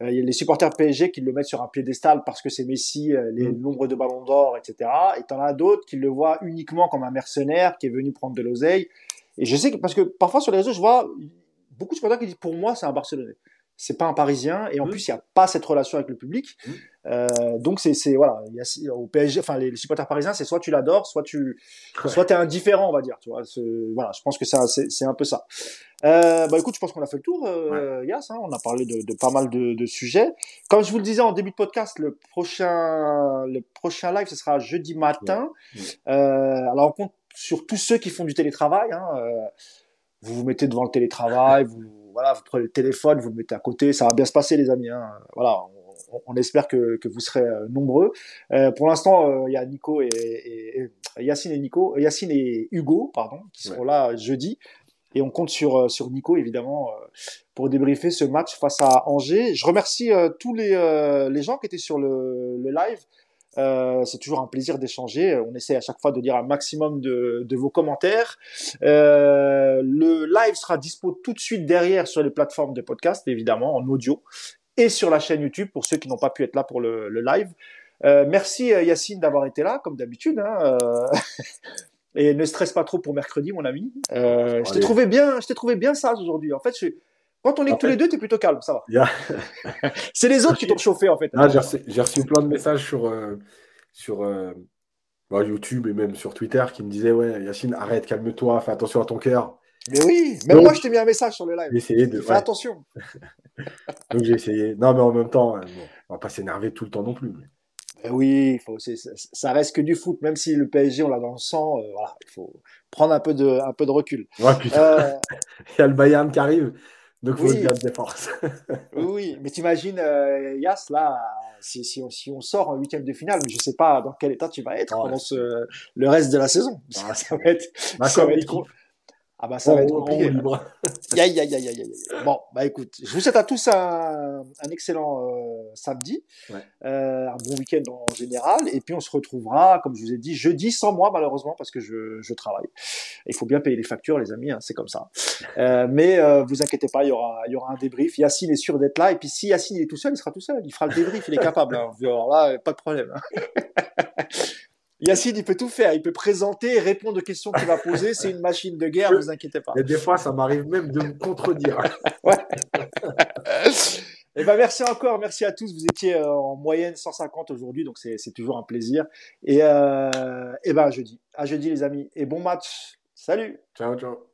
il y a les supporters PSG qui le mettent sur un piédestal parce que c'est Messi, les mm. nombres de ballons d'or, etc. Et t'en as d'autres qui le voient uniquement comme un mercenaire qui est venu prendre de l'oseille. Et je sais que parce que parfois sur les réseaux je vois beaucoup de supporters qui disent pour moi c'est un Barcelonais c'est pas un Parisien et en mmh. plus il n'y a pas cette relation avec le public. Mmh. Euh, donc c'est voilà, il y a, au PSG, enfin les, supporters parisiens, c'est soit tu l'adores, soit tu soit t'es indifférent, on va dire. Tu vois, voilà, je pense que c'est un peu ça. Euh, bah écoute, je pense qu'on a fait le tour, euh, Yass. Hein, on a parlé de, de pas mal de, de, sujets. Comme je vous le disais en début de podcast, le prochain le prochain live ce sera jeudi matin. Euh, alors on compte sur tous ceux qui font du télétravail. Hein, euh, vous vous mettez devant le télétravail, vous voilà, vous prenez le téléphone, vous le mettez à côté, ça va bien se passer, les amis. Hein. Voilà, on, espère que, que, vous serez euh, nombreux. Euh, pour l'instant, euh, il y a Nico et, et, Yacine et Nico, Yacine et Hugo, pardon, qui seront là jeudi. Et on compte sur sur Nico évidemment pour débriefer ce match face à Angers. Je remercie tous les les gens qui étaient sur le, le live. Euh, c'est toujours un plaisir d'échanger. On essaie à chaque fois de dire un maximum de, de vos commentaires. Euh, le live sera dispo tout de suite derrière sur les plateformes de podcast, évidemment, en audio, et sur la chaîne YouTube pour ceux qui n'ont pas pu être là pour le, le live. Euh, merci Yacine d'avoir été là, comme d'habitude. Hein, et ne stresse pas trop pour mercredi, mon ami. Je t'ai trouvé bien, je t'ai trouvé bien sage aujourd'hui. En fait, je, quand on est tous les deux, tu es plutôt calme, ça va. c'est les autres qui t'ont chauffé, en fait. Ah, j'ai reçu, plein de messages sur, euh, sur euh, bah, YouTube et même sur Twitter qui me disaient Ouais, Yacine, arrête, calme-toi, fais attention à ton cœur. Mais oui, même moi, je t'ai mis un message sur le live. Essayé de. Fais attention. Donc j'ai essayé. Non, mais en même temps, on on va pas s'énerver tout le temps non plus. oui, faut, ça reste que du foot, même si le PSG, on l'a dans le sang, euh, voilà, il faut prendre un peu de, un peu de recul. Ouais, putain. il y a le Bayern qui arrive. Donc, il faut oui. des forces. oui, mais t'imagines, euh, Yas, là, si, si, on, si on sort en huitième de finale, mais je sais pas dans quel état tu vas être pendant ce, le reste de la saison. ça, ça va être, ça va être, ah bah ça va être compliqué. Aïe, aïe, aïe, aïe, Bon, bah écoute, je vous souhaite à tous un, un excellent euh, samedi, ouais. euh, un bon week-end en général, et puis on se retrouvera, comme je vous ai dit, jeudi sans moi malheureusement parce que je, je travaille. Il faut bien payer les factures, les amis, hein, c'est comme ça. Euh, mais euh, vous inquiétez pas, il y aura, il y aura un débrief. Yacine est sûr d'être là, et puis si Yacine est tout seul, il sera tout seul, il fera le débrief, il est capable. Hein. Alors là, pas de problème. Hein. Yacine, il peut tout faire. Il peut présenter, répondre aux questions qu'il va poser. C'est une machine de guerre, ne vous inquiétez pas. Et des fois, ça m'arrive même de me contredire. Et eh ben, merci encore. Merci à tous. Vous étiez euh, en moyenne 150 aujourd'hui, donc c'est toujours un plaisir. Et, euh, et ben, à jeudi. À jeudi, les amis. Et bon match. Salut. Ciao, ciao.